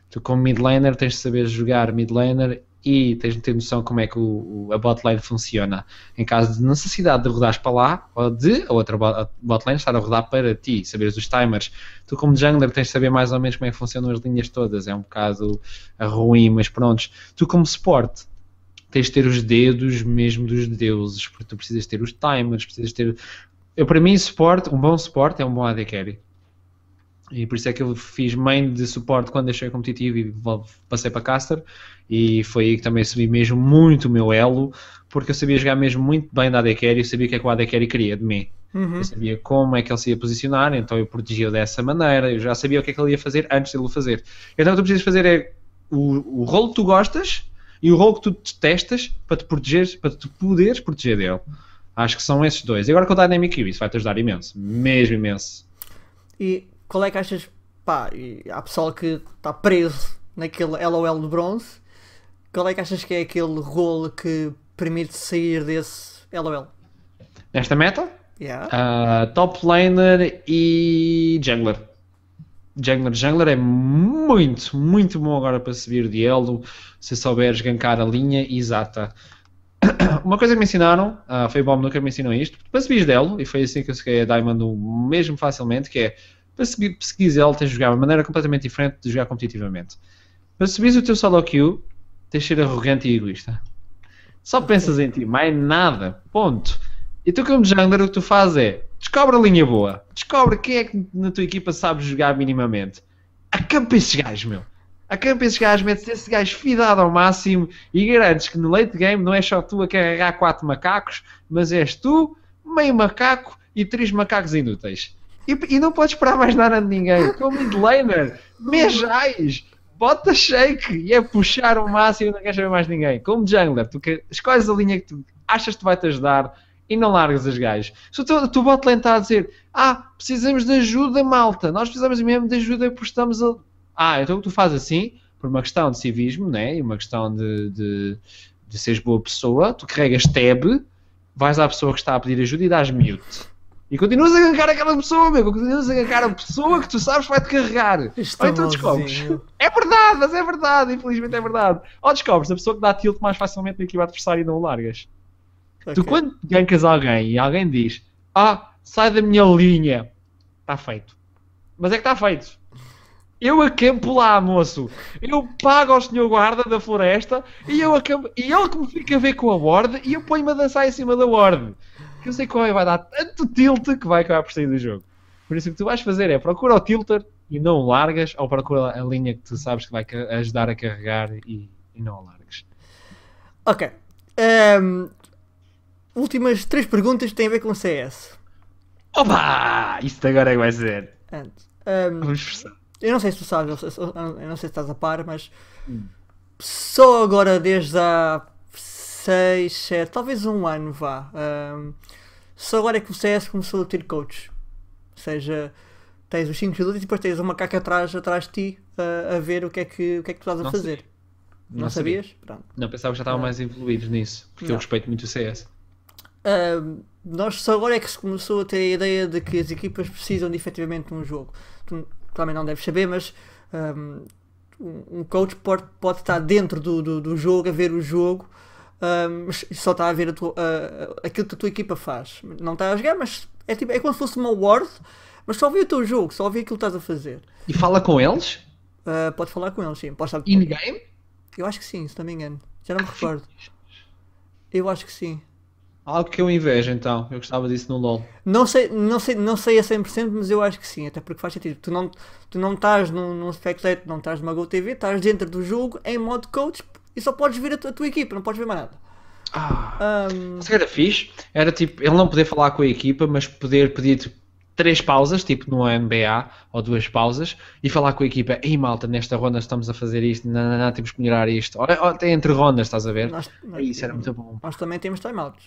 Tu, como mid laner, tens de saber jogar mid laner e tens de ter noção como é que o, a bot lane funciona. Em caso de necessidade de rodares para lá, ou de a outra bot, bot lane estar a rodar para ti, saberes os timers. Tu, como jungler, tens de saber mais ou menos como é que funcionam as linhas todas. É um bocado ruim, mas pronto. Tu, como suporte, tens de ter os dedos mesmo dos deuses, porque tu precisas ter os timers, precisas ter. Eu, para mim, suporte, um bom suporte é um bom AD carry. E por isso é que eu fiz main de suporte quando deixei competitivo e passei para caster. E foi aí que também subi mesmo muito o meu elo, porque eu sabia jogar mesmo muito bem da AD Carry, eu sabia o que é que o AD Carry queria de mim. Uhum. Eu sabia como é que ele se ia posicionar, então eu protegia-o dessa maneira, eu já sabia o que é que ele ia fazer antes de ele o fazer. Então o que tu precisas fazer é o, o rolo que tu gostas e o rolo que tu detestas para te proteger, para te poderes proteger dele. Acho que são esses dois. E agora com o Dynamic Q, isso vai te ajudar imenso, mesmo imenso. E qual é que achas? Pá, há pessoal que está preso naquele LOL de bronze. Qual é que achas que é aquele role que permite sair desse LOL? Nesta meta? Yeah. Uh, top laner e jungler. Jungler, jungler é muito, muito bom agora para subir de elo se souberes gankar a linha exata. Uma coisa que me ensinaram, uh, foi o Bob nunca me ensinou isto, para subir de elo, e foi assim que eu cheguei a Diamond mesmo facilmente, que é para seguir, seguir tens de jogar de uma maneira completamente diferente de jogar competitivamente. Para subir o teu solo queue, tens de ser arrogante e egoísta. Só pensas em ti, mais nada. Ponto. E tu, como jungler, o que tu fazes é descobre a linha boa, descobre quem é que na tua equipa sabe jogar minimamente. Acampa esses gajos, meu. Acampa esses gajos, metes esse gajo fidado ao máximo e garantes que no late game não é só tu a carregar quatro macacos, mas és tu, meio macaco e três macacos inúteis. E, e não podes esperar mais nada de ninguém. Como midlaner, mejais, bota shake e é puxar o máximo e não queres saber mais ninguém. Como jungler, tu que, escolhes a linha que tu achas que vai-te ajudar e não largas as gajas. Se o teu, teu bot lane está a dizer ah, precisamos de ajuda, malta, nós precisamos mesmo de ajuda porque estamos a... Ah, então tu fazes assim, por uma questão de civismo, né? e uma questão de, de, de seres boa pessoa, tu carregas tab, vais à pessoa que está a pedir ajuda e dás mute. E continuas a gankar aquela pessoa, meu. Continuas a gankar a pessoa que tu sabes que vai-te carregar. Ou então descobres. É verdade, mas é verdade. Infelizmente é verdade. Ou descobres a pessoa que dá tilt mais facilmente do que o adversário e não o largas. Okay. Tu quando gankas alguém e alguém diz Ah, sai da minha linha. Está feito. Mas é que está feito. Eu acampo lá, moço. Eu pago ao senhor guarda da floresta e eu acampo. E ele que me fica a ver com a ward e eu ponho-me a dançar em cima da ward que eu sei qual é, vai dar tanto tilt que vai acabar por sair do jogo. Por isso o que tu vais fazer é procura o tilter e não o largas, ou procura a linha que tu sabes que vai ajudar a carregar e, e não o largas. Ok. Um, últimas três perguntas têm a ver com CS. Opa! Isto agora é que vai ser. Antes. Um, Vamos Eu não sei se tu sabes, eu não sei se estás a par, mas hum. só agora desde há 6, 7, talvez um ano vá. Um, só agora é que o CS começou a ter coach. Ou seja, tens os 5 jogadores e depois tens uma macaco atrás, atrás de ti uh, a ver o que é que, o que, é que tu estás a não fazer. Não, não sabias? Pronto. Não, pensava que já estavam mais evoluídos nisso, porque não. eu respeito muito o CS. Uh, nós só agora é que se começou a ter a ideia de que as equipas precisam de efetivamente um jogo. Tu também não deves saber, mas um, um coach pode, pode estar dentro do, do, do jogo, a ver o jogo mas só está a ver a tua, uh, aquilo que a tua equipa faz. Não está a jogar, mas é, tipo, é como se fosse uma award, mas só vê o teu jogo, só vê aquilo que estás a fazer. E fala com eles? Uh, pode falar com eles, sim. Pode estar... In-game? Eu acho que sim, se não me engano. Já não me recordo. Eu acho que sim. Algo que eu invejo então, eu gostava disso no LoL. Não sei, não sei, não sei a 100%, mas eu acho que sim, até porque faz sentido. Tu não, tu não estás num, num spectate, não estás numa GoTV, estás dentro do jogo em modo coach e só podes ver a tua, a tua equipa, não podes ver mais nada. Ah, um... Isso era fixe, era tipo, ele não poder falar com a equipa, mas poder pedir tipo, três pausas, tipo no NBA, ou duas pausas, e falar com a equipa, ei malta, nesta ronda estamos a fazer isto, não, não, não temos que melhorar isto. Até entre rondas, estás a ver? Nós, nós, isso era muito bom. Nós também temos timeouts.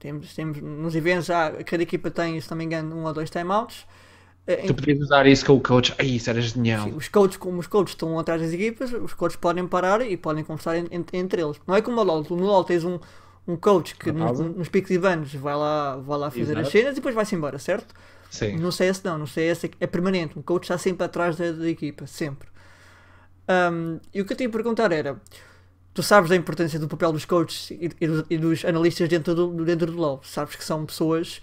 Temos, temos, nos eventos, já, cada equipa tem, se não me engano, um ou dois timeouts. Eh, tu podias usar isso com o coach, aí isso era genial. Sim, os coaches, como os coaches estão atrás das equipas, os coaches podem parar e podem conversar entre, entre eles. Não é como no LOL, no LOL tens um, um coach que no, nos picos e bans vai lá, vai lá fazer Exato. as cenas e depois vai-se embora, certo? Sim. No CS não, no CS é permanente, um coach está sempre atrás da, da equipa, sempre. Um, e o que eu tinha a perguntar era, tu sabes da importância do papel dos coaches e, e, dos analistas dentro do, dentro do LoL. Sabes que são pessoas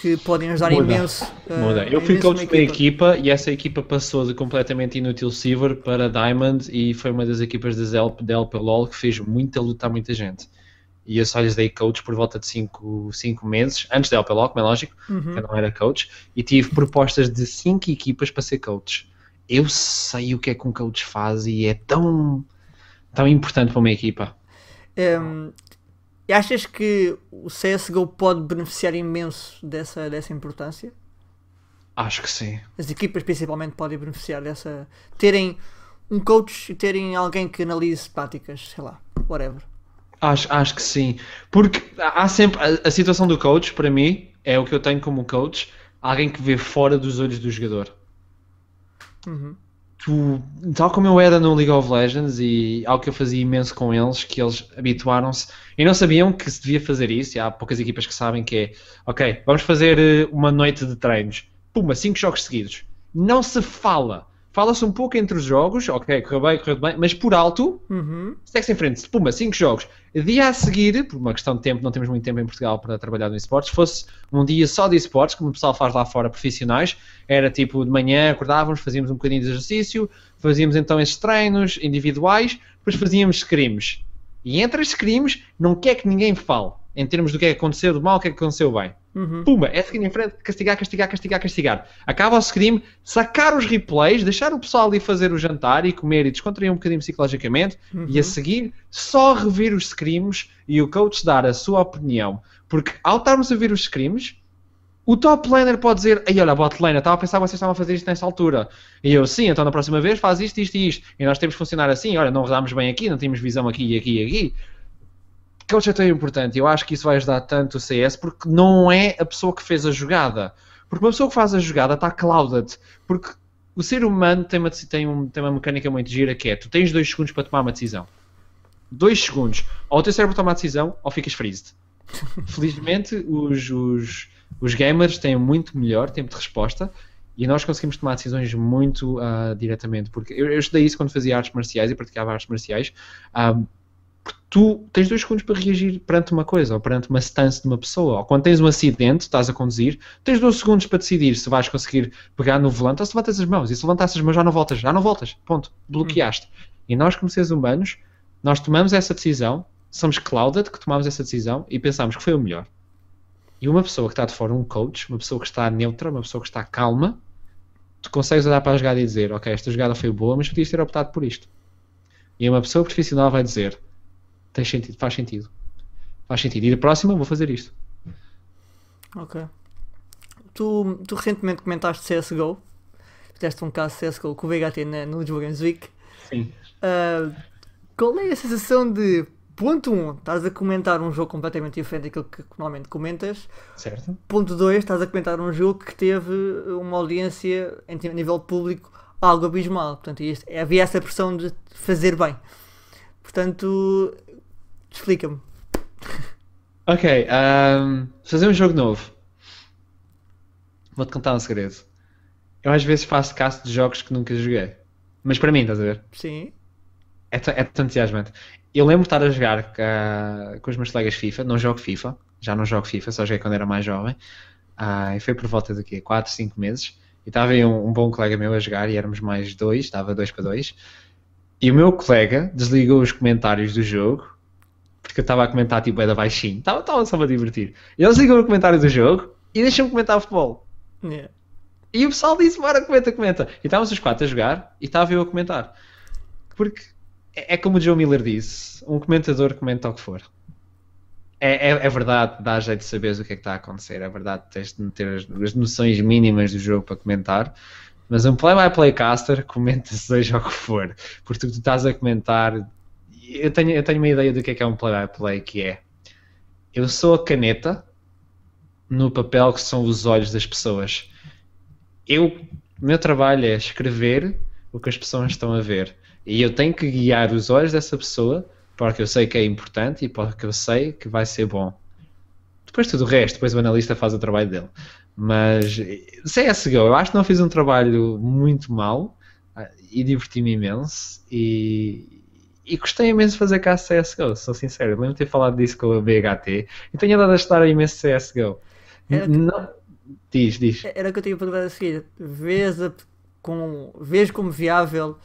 que podem ajudar Muda. imenso. Uh, Muda. Eu fui coach da equipa e essa equipa passou de completamente inútil Silver para Diamond e foi uma das equipas da Zelp, da LP LoL que fez muita luta a muita gente. E eu só lhes dei coach por volta de 5 meses, antes da LP LoL, como é lógico, uhum. que eu não era coach, e tive propostas de 5 equipas para ser coach. Eu sei o que é que um coach faz e é tão tão importante para uma equipa. Um, achas que o CSGO pode beneficiar imenso dessa, dessa importância? Acho que sim. As equipas principalmente podem beneficiar dessa. terem um coach e terem alguém que analise práticas, sei lá, whatever. Acho, acho que sim. Porque há sempre. A, a situação do coach, para mim, é o que eu tenho como coach, alguém que vê fora dos olhos do jogador. Uhum tu, tal como eu era no League of Legends e algo que eu fazia imenso com eles, que eles habituaram-se e não sabiam que se devia fazer isso, e há poucas equipas que sabem que é, ok, vamos fazer eh, uma noite de treinos, puma, cinco jogos seguidos, não se fala fala-se um pouco entre os jogos, ok, correu bem, correu bem, mas por alto, uhum. segue-se em frente, puma, 5 jogos. Dia a seguir, por uma questão de tempo, não temos muito tempo em Portugal para trabalhar no esportes, fosse um dia só de esportes, como o pessoal faz lá fora, profissionais, era tipo de manhã acordávamos, fazíamos um bocadinho de exercício, fazíamos então esses treinos individuais, depois fazíamos scrims. E entre os scrims, não quer que ninguém fale em termos do que é que aconteceu do mal, o que é que aconteceu bem. Uhum. Pumba, é seguir em frente, castigar, castigar, castigar, castigar. Acaba o scream, sacar os replays, deixar o pessoal ali fazer o jantar e comer e descontrair um bocadinho psicologicamente uhum. e a seguir só rever os screams e o coach dar a sua opinião. Porque ao estarmos a ver os screams, o top laner pode dizer, aí olha, bot laner, estava a pensar que vocês estavam a fazer isto nessa altura. E eu, sim, então na próxima vez faz isto, isto e isto. E nós temos que funcionar assim, olha, não rodámos bem aqui, não temos visão aqui e aqui e aqui coach é tão importante. Eu acho que isso vai ajudar tanto o CS porque não é a pessoa que fez a jogada. Porque uma pessoa que faz a jogada está clouded. Porque o ser humano tem uma, tem, um, tem uma mecânica muito gira que é: tu tens dois segundos para tomar uma decisão. Dois segundos. Ou o teu cérebro toma a decisão ou ficas freezed. Felizmente, os, os, os gamers têm muito melhor tempo de resposta e nós conseguimos tomar decisões muito uh, diretamente. Porque eu, eu estudei isso quando fazia artes marciais e praticava artes marciais. Um, tu tens dois segundos para reagir perante uma coisa, ou perante uma stance de uma pessoa, ou quando tens um acidente, estás a conduzir, tens dois segundos para decidir se vais conseguir pegar no volante ou se levantas as mãos, e se levantas as mãos já não voltas, já não voltas, ponto, bloqueaste. Hum. E nós como seres humanos, nós tomamos essa decisão, somos clouded que tomamos essa decisão e pensamos que foi o melhor. E uma pessoa que está de fora, um coach, uma pessoa que está neutra, uma pessoa que está calma, tu consegues olhar para a jogada e dizer, ok, esta jogada foi boa, mas podias ter optado por isto. E uma pessoa profissional vai dizer, tem sentido, faz sentido. Faz sentido. E a próxima vou fazer isto. Ok. Tu, tu recentemente comentaste CSGO. Fizeste um caso CSGO com o VHT na, no Games Week. Sim. Uh, qual é a sensação de Ponto 1, um, estás a comentar um jogo completamente diferente daquilo que normalmente comentas. Certo. Ponto 2, estás a comentar um jogo que teve uma audiência em nível público algo abismal. Portanto, isto, havia essa pressão de fazer bem. Portanto, Explica-me. Ok, um, fazer um jogo novo. Vou-te contar um segredo. Eu às vezes faço caso de jogos que nunca joguei. Mas para mim, estás a ver? Sim. É, é tão entusiasmante. Eu lembro de estar a jogar com, com os meus colegas FIFA. Não jogo FIFA. Já não jogo FIFA, só joguei quando era mais jovem. Uh, e foi por volta de quê? 4, 5 meses. E estava aí um, um, bom colega meu a jogar e éramos mais dois, estava dois para dois. E o meu colega desligou os comentários do jogo porque eu estava a comentar tipo era baixinho, estava, estava só a divertir. E eles ligam o comentário do jogo e deixam-me comentar futebol. Yeah. E o pessoal disse, bora, comenta, comenta. E estávamos os quatro a jogar e estava eu a comentar. Porque é, é como o Joe Miller disse, um comentador comenta o que for. É, é, é verdade, dá jeito de saberes o que é que está a acontecer. É verdade, tens de ter as, as noções mínimas do jogo para comentar. Mas um play-by-play caster comenta seja o que for. Porque tu, estás a comentar. Eu tenho, eu tenho uma ideia do que é que é um play-by-play, que é. Eu sou a caneta no papel que são os olhos das pessoas. Eu, o meu trabalho é escrever o que as pessoas estão a ver. E eu tenho que guiar os olhos dessa pessoa para o que eu sei que é importante e para o que eu sei que vai ser bom. Depois tudo o resto, depois o analista faz o trabalho dele. Mas CSGO, eu acho que não fiz um trabalho muito mal ah, e diverti-me imenso e, e gostei imenso de fazer cá CSGO, sou sincero. Lembro de ter falado disso com a BHT e tenho andado a estar imenso CSGO. Era que- Não... Diz, diz. Era o que eu tinha perguntado a seguir. Vês, a- com, vês como viável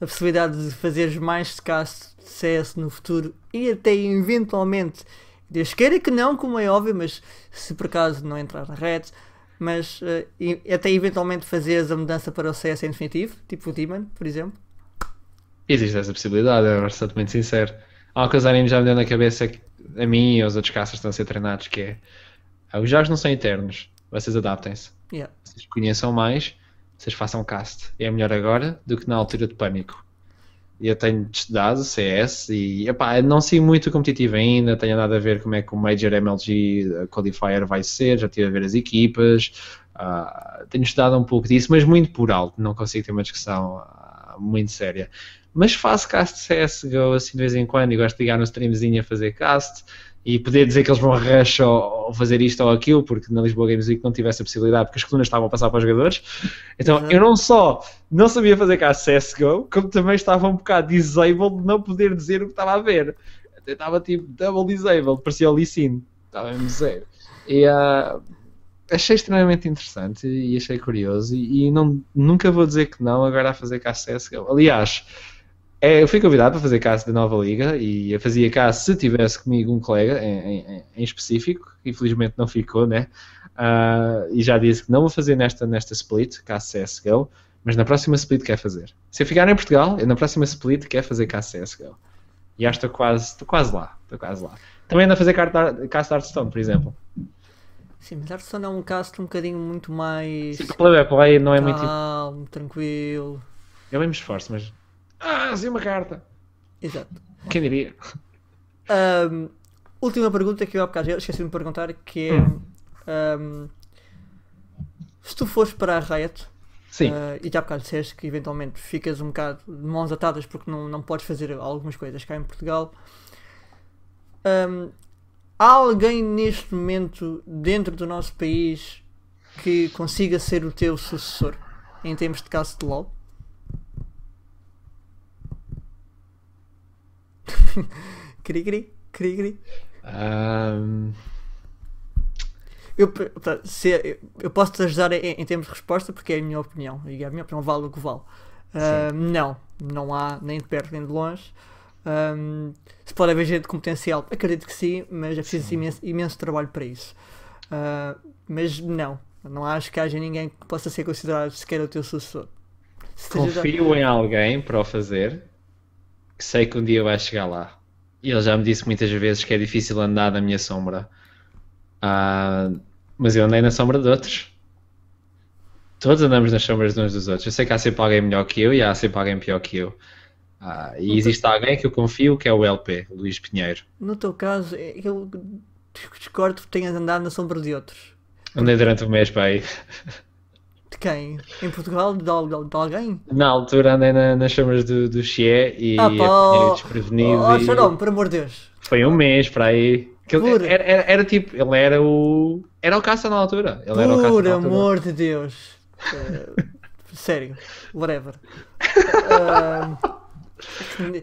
a possibilidade de fazeres mais cast de CS no futuro e até eventualmente, Deus queira que não, como é óbvio, mas se por acaso não entrar na red, mas e- até eventualmente fazeres a mudança para o CS em definitivo, tipo o Demon, por exemplo. Existe essa possibilidade, sou muito sincero. Há uma coisa que já me deu na cabeça que a mim e aos outros caças estão a ser treinados que é ah, os jogos não são eternos, vocês adaptem-se. Yeah. Vocês conheçam mais, vocês façam cast. É melhor agora do que na altura de pânico. Eu tenho estudado CS e epá, não sei muito competitivo ainda, tenho nada a ver como é que o Major MLG Qualifier vai ser, já estive a ver as equipas, ah, tenho estudado um pouco disso, mas muito por alto, não consigo ter uma discussão ah, muito séria. Mas faço cast de CSGO assim de vez em quando e gosto de ligar no streamzinho a fazer cast e poder dizer que eles vão rush ou, ou fazer isto ou aquilo, porque na Lisboa Games Week não tive essa possibilidade, porque as colunas estavam a passar para os jogadores. Então Exato. eu não só não sabia fazer cá CSGO, como também estava um bocado disabled de não poder dizer o que estava a ver. Eu estava tipo double disabled, parecia o Lee Sin, estava mesmo zero. E ah, achei extremamente interessante e achei curioso e, e não, nunca vou dizer que não agora a fazer cá CSGO. Aliás, é, eu fui convidado para fazer caso da nova liga e eu fazia caso se tivesse comigo um colega em, em- em específico, infelizmente não ficou, né? Ah, e já disse que não vou fazer nesta, nesta split, caso CSGO, mas na próxima split quer fazer. Se eu ficar em Portugal, eu na próxima split quer fazer caso CSGO. E acho que estou quase, estou quase lá, estou quase lá. Também ando a fazer caso de Hearthstone, por exemplo. Sim, mas Hearthstone é um cast um bocadinho muito mais Sim, que play play não é muito. calmo, tranquilo. Eu bem me esforço, mas. Ah, sim, uma carta! Exato. Quem diria? Ahm, última pergunta que eu há bocado esqueci-me de perguntar, que é Hum. ahm, se tu fores para a Riot Sim. ah, e já há bocado disseste que eventualmente ficas um bocado de mãos atadas porque não, não podes fazer algumas coisas cá em Portugal. ahm, há alguém neste momento dentro do nosso país que consiga ser o teu sucessor em termos de caso de LOL? Cri, cri, cri, cri. Ahm, Eu, se, eu, posso te ajudar em, em termos de resposta porque é a minha opinião e a minha opinião vale o que vale. Ah, não, não há nem de perto nem de longe. Ahm, se pode haver gente com potencial, acredito que sim, mas é preciso imenso, imenso trabalho para isso. Ah, mas não, não acho que haja ninguém que possa ser considerado sequer o teu sucessor. Se confio em alguém para o fazer que sei que um dia vai chegar lá. E ele já me disse muitas vezes que é difícil andar na minha sombra. Ah, mas eu andei na sombra de outros. Todos andamos nas sombras uns dos outros. Eu sei que há sempre alguém melhor que eu e há sempre alguém pior que eu. Ah, e existe alguém que eu confio que é o LP, Luís Pinheiro. No teu caso, é- eu discordo que tenhas andado na sombra de outros. Andei durante um mês para aí. De quem? Em Portugal? De, al- de alguém? Na altura andei na- nas sombras do, do Xie e Ah, pá, oh, desprevenido. oh, e- Xarão, por amor de Deus. Foi um mês para aí. Ele- Por- era, era- era tipo, ele era o. Era o caça na altura. Ele era o caça Por na altura. amor de Deus. Eh, sério, whatever. Ah,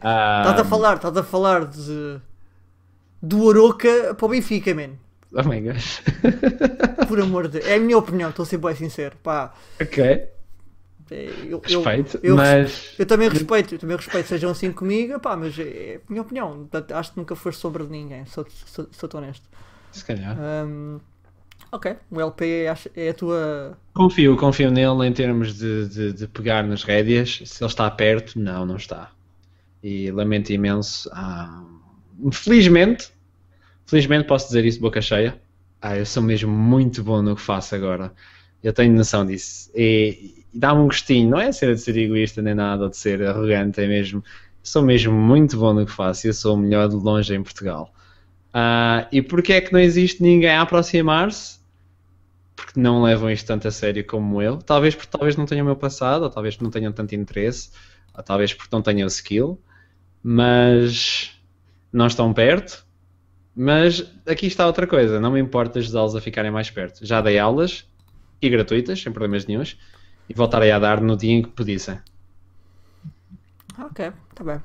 Ah, Estás a falar, estás a falar de. Do Aroca para o Benfica, man. Oh my gosh. Por amor de Deus. É a minha opinião, estou a ser bem sincero. Pá, ok. é, eu, Respeito, eu, eu, mas. Eu também respeito, eu também respeito, sejam assim comigo, pá, mas é a minha opinião. Acho que nunca foste sobre ninguém, sou, sou, sou honesto. Se calhar. Um, ok, o LP é a tua. Confio, confio nele em termos de, de, de, pegar nas rédeas. Se ele está perto, não, não está. E lamento imenso. Ah, felizmente, felizmente posso dizer isso boca cheia. Ah, eu sou mesmo muito bom no que faço agora. Eu tenho noção disso. E, e dá-me um gostinho, não é ser de ser egoísta nem nada, ou de ser arrogante, é mesmo. Sou mesmo muito bom no que faço. Eu sou o melhor de longe em Portugal. Uh, e porquê é que não existe ninguém a aproximar-se? Porque não levam isto tanto a sério como eu. Talvez porque talvez não tenham o meu passado, ou talvez não tenham tanto interesse, ou talvez porque não tenham skill, mas não estão perto. Mas aqui está outra coisa, não me importa ajudá-los a ficarem mais perto. Já dei aulas e gratuitas, sem problemas nenhums, e voltarei a dar no dia em que pedissem. Ok, está bem.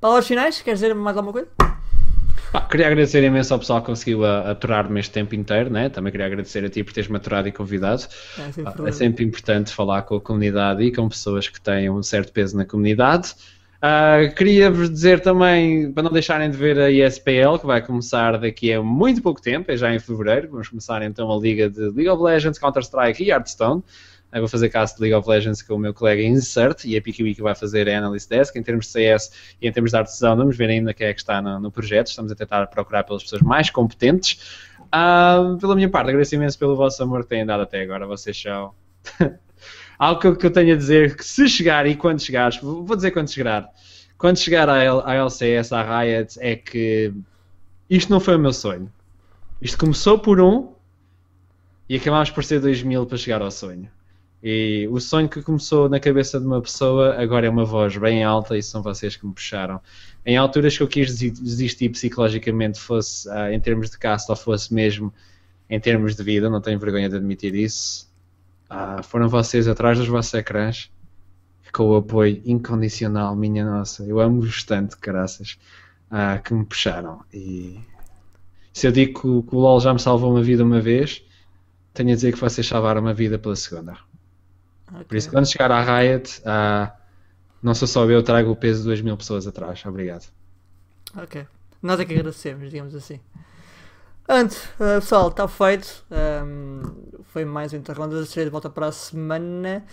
Palavras finais? Queres dizer mais alguma coisa? Ah, queria agradecer imenso ao pessoal que conseguiu aturar-me este tempo inteiro, né? também queria agradecer a ti por teres-me aturado e convidado. É, é sempre importante falar com a comunidade e com pessoas que têm um certo peso na comunidade. Uh, Queria-vos dizer também, para não deixarem de ver a ESPL, que vai começar daqui a muito pouco tempo, é já em fevereiro. Vamos começar então a liga de League of Legends, Counter-Strike e Hearthstone. Eu vou fazer caso de League of Legends com o meu colega Insert e a PQB vai fazer a Analyst Desk. Em termos de CS e em termos de artesão, vamos ver ainda quem é que está no, no projeto. Estamos a tentar procurar pelas pessoas mais competentes. Uh, pela minha parte, agradeço imenso pelo vosso amor que têm dado até agora. Vocês são. Algo que eu, tenho a dizer que se chegar e quando chegares, vou dizer quando chegar. Quando chegar à, LCS, à Riot, é que isto não foi o meu sonho. Isto começou por um e acabámos por ser dois mil para chegar ao sonho. E o sonho que começou na cabeça de uma pessoa agora é uma voz bem alta e são vocês que me puxaram. Em alturas que eu quis desistir psicologicamente, fosse uh, em termos de casta ou fosse mesmo em termos de vida, não tenho vergonha de admitir isso. Uh, foram vocês atrás dos vossos ecrãs com o apoio incondicional, minha nossa. Eu amo-vos tanto, graças, uh, que me puxaram. E se eu digo que, que o LOL já me salvou uma vida uma vez, tenho a dizer que vocês salvaram uma vida pela segunda. Okay. Por isso, quando chegar à Riot, uh, não sou só eu, trago o peso de 2 mil pessoas atrás. Obrigado. Ok. Nós é que agradecemos, digamos assim. Antes, uh, pessoal, está feito. Um, foi mais um Interrondas. Serei de volta para a semana.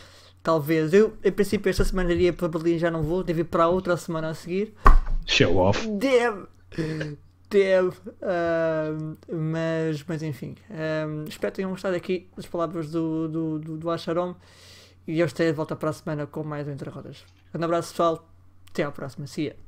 Talvez. Eu, em princípio, esta semana iria para Berlim, já não vou. Devo ir para outra semana a seguir. Show off. Deve. Deve. Uh, mas, mas enfim. Um, espero que tenham gostado aqui das palavras do, do, do, do Acharom. E eu estarei de volta para a semana com mais um Entre Rodas. Um abraço pessoal, até à próxima. See ya.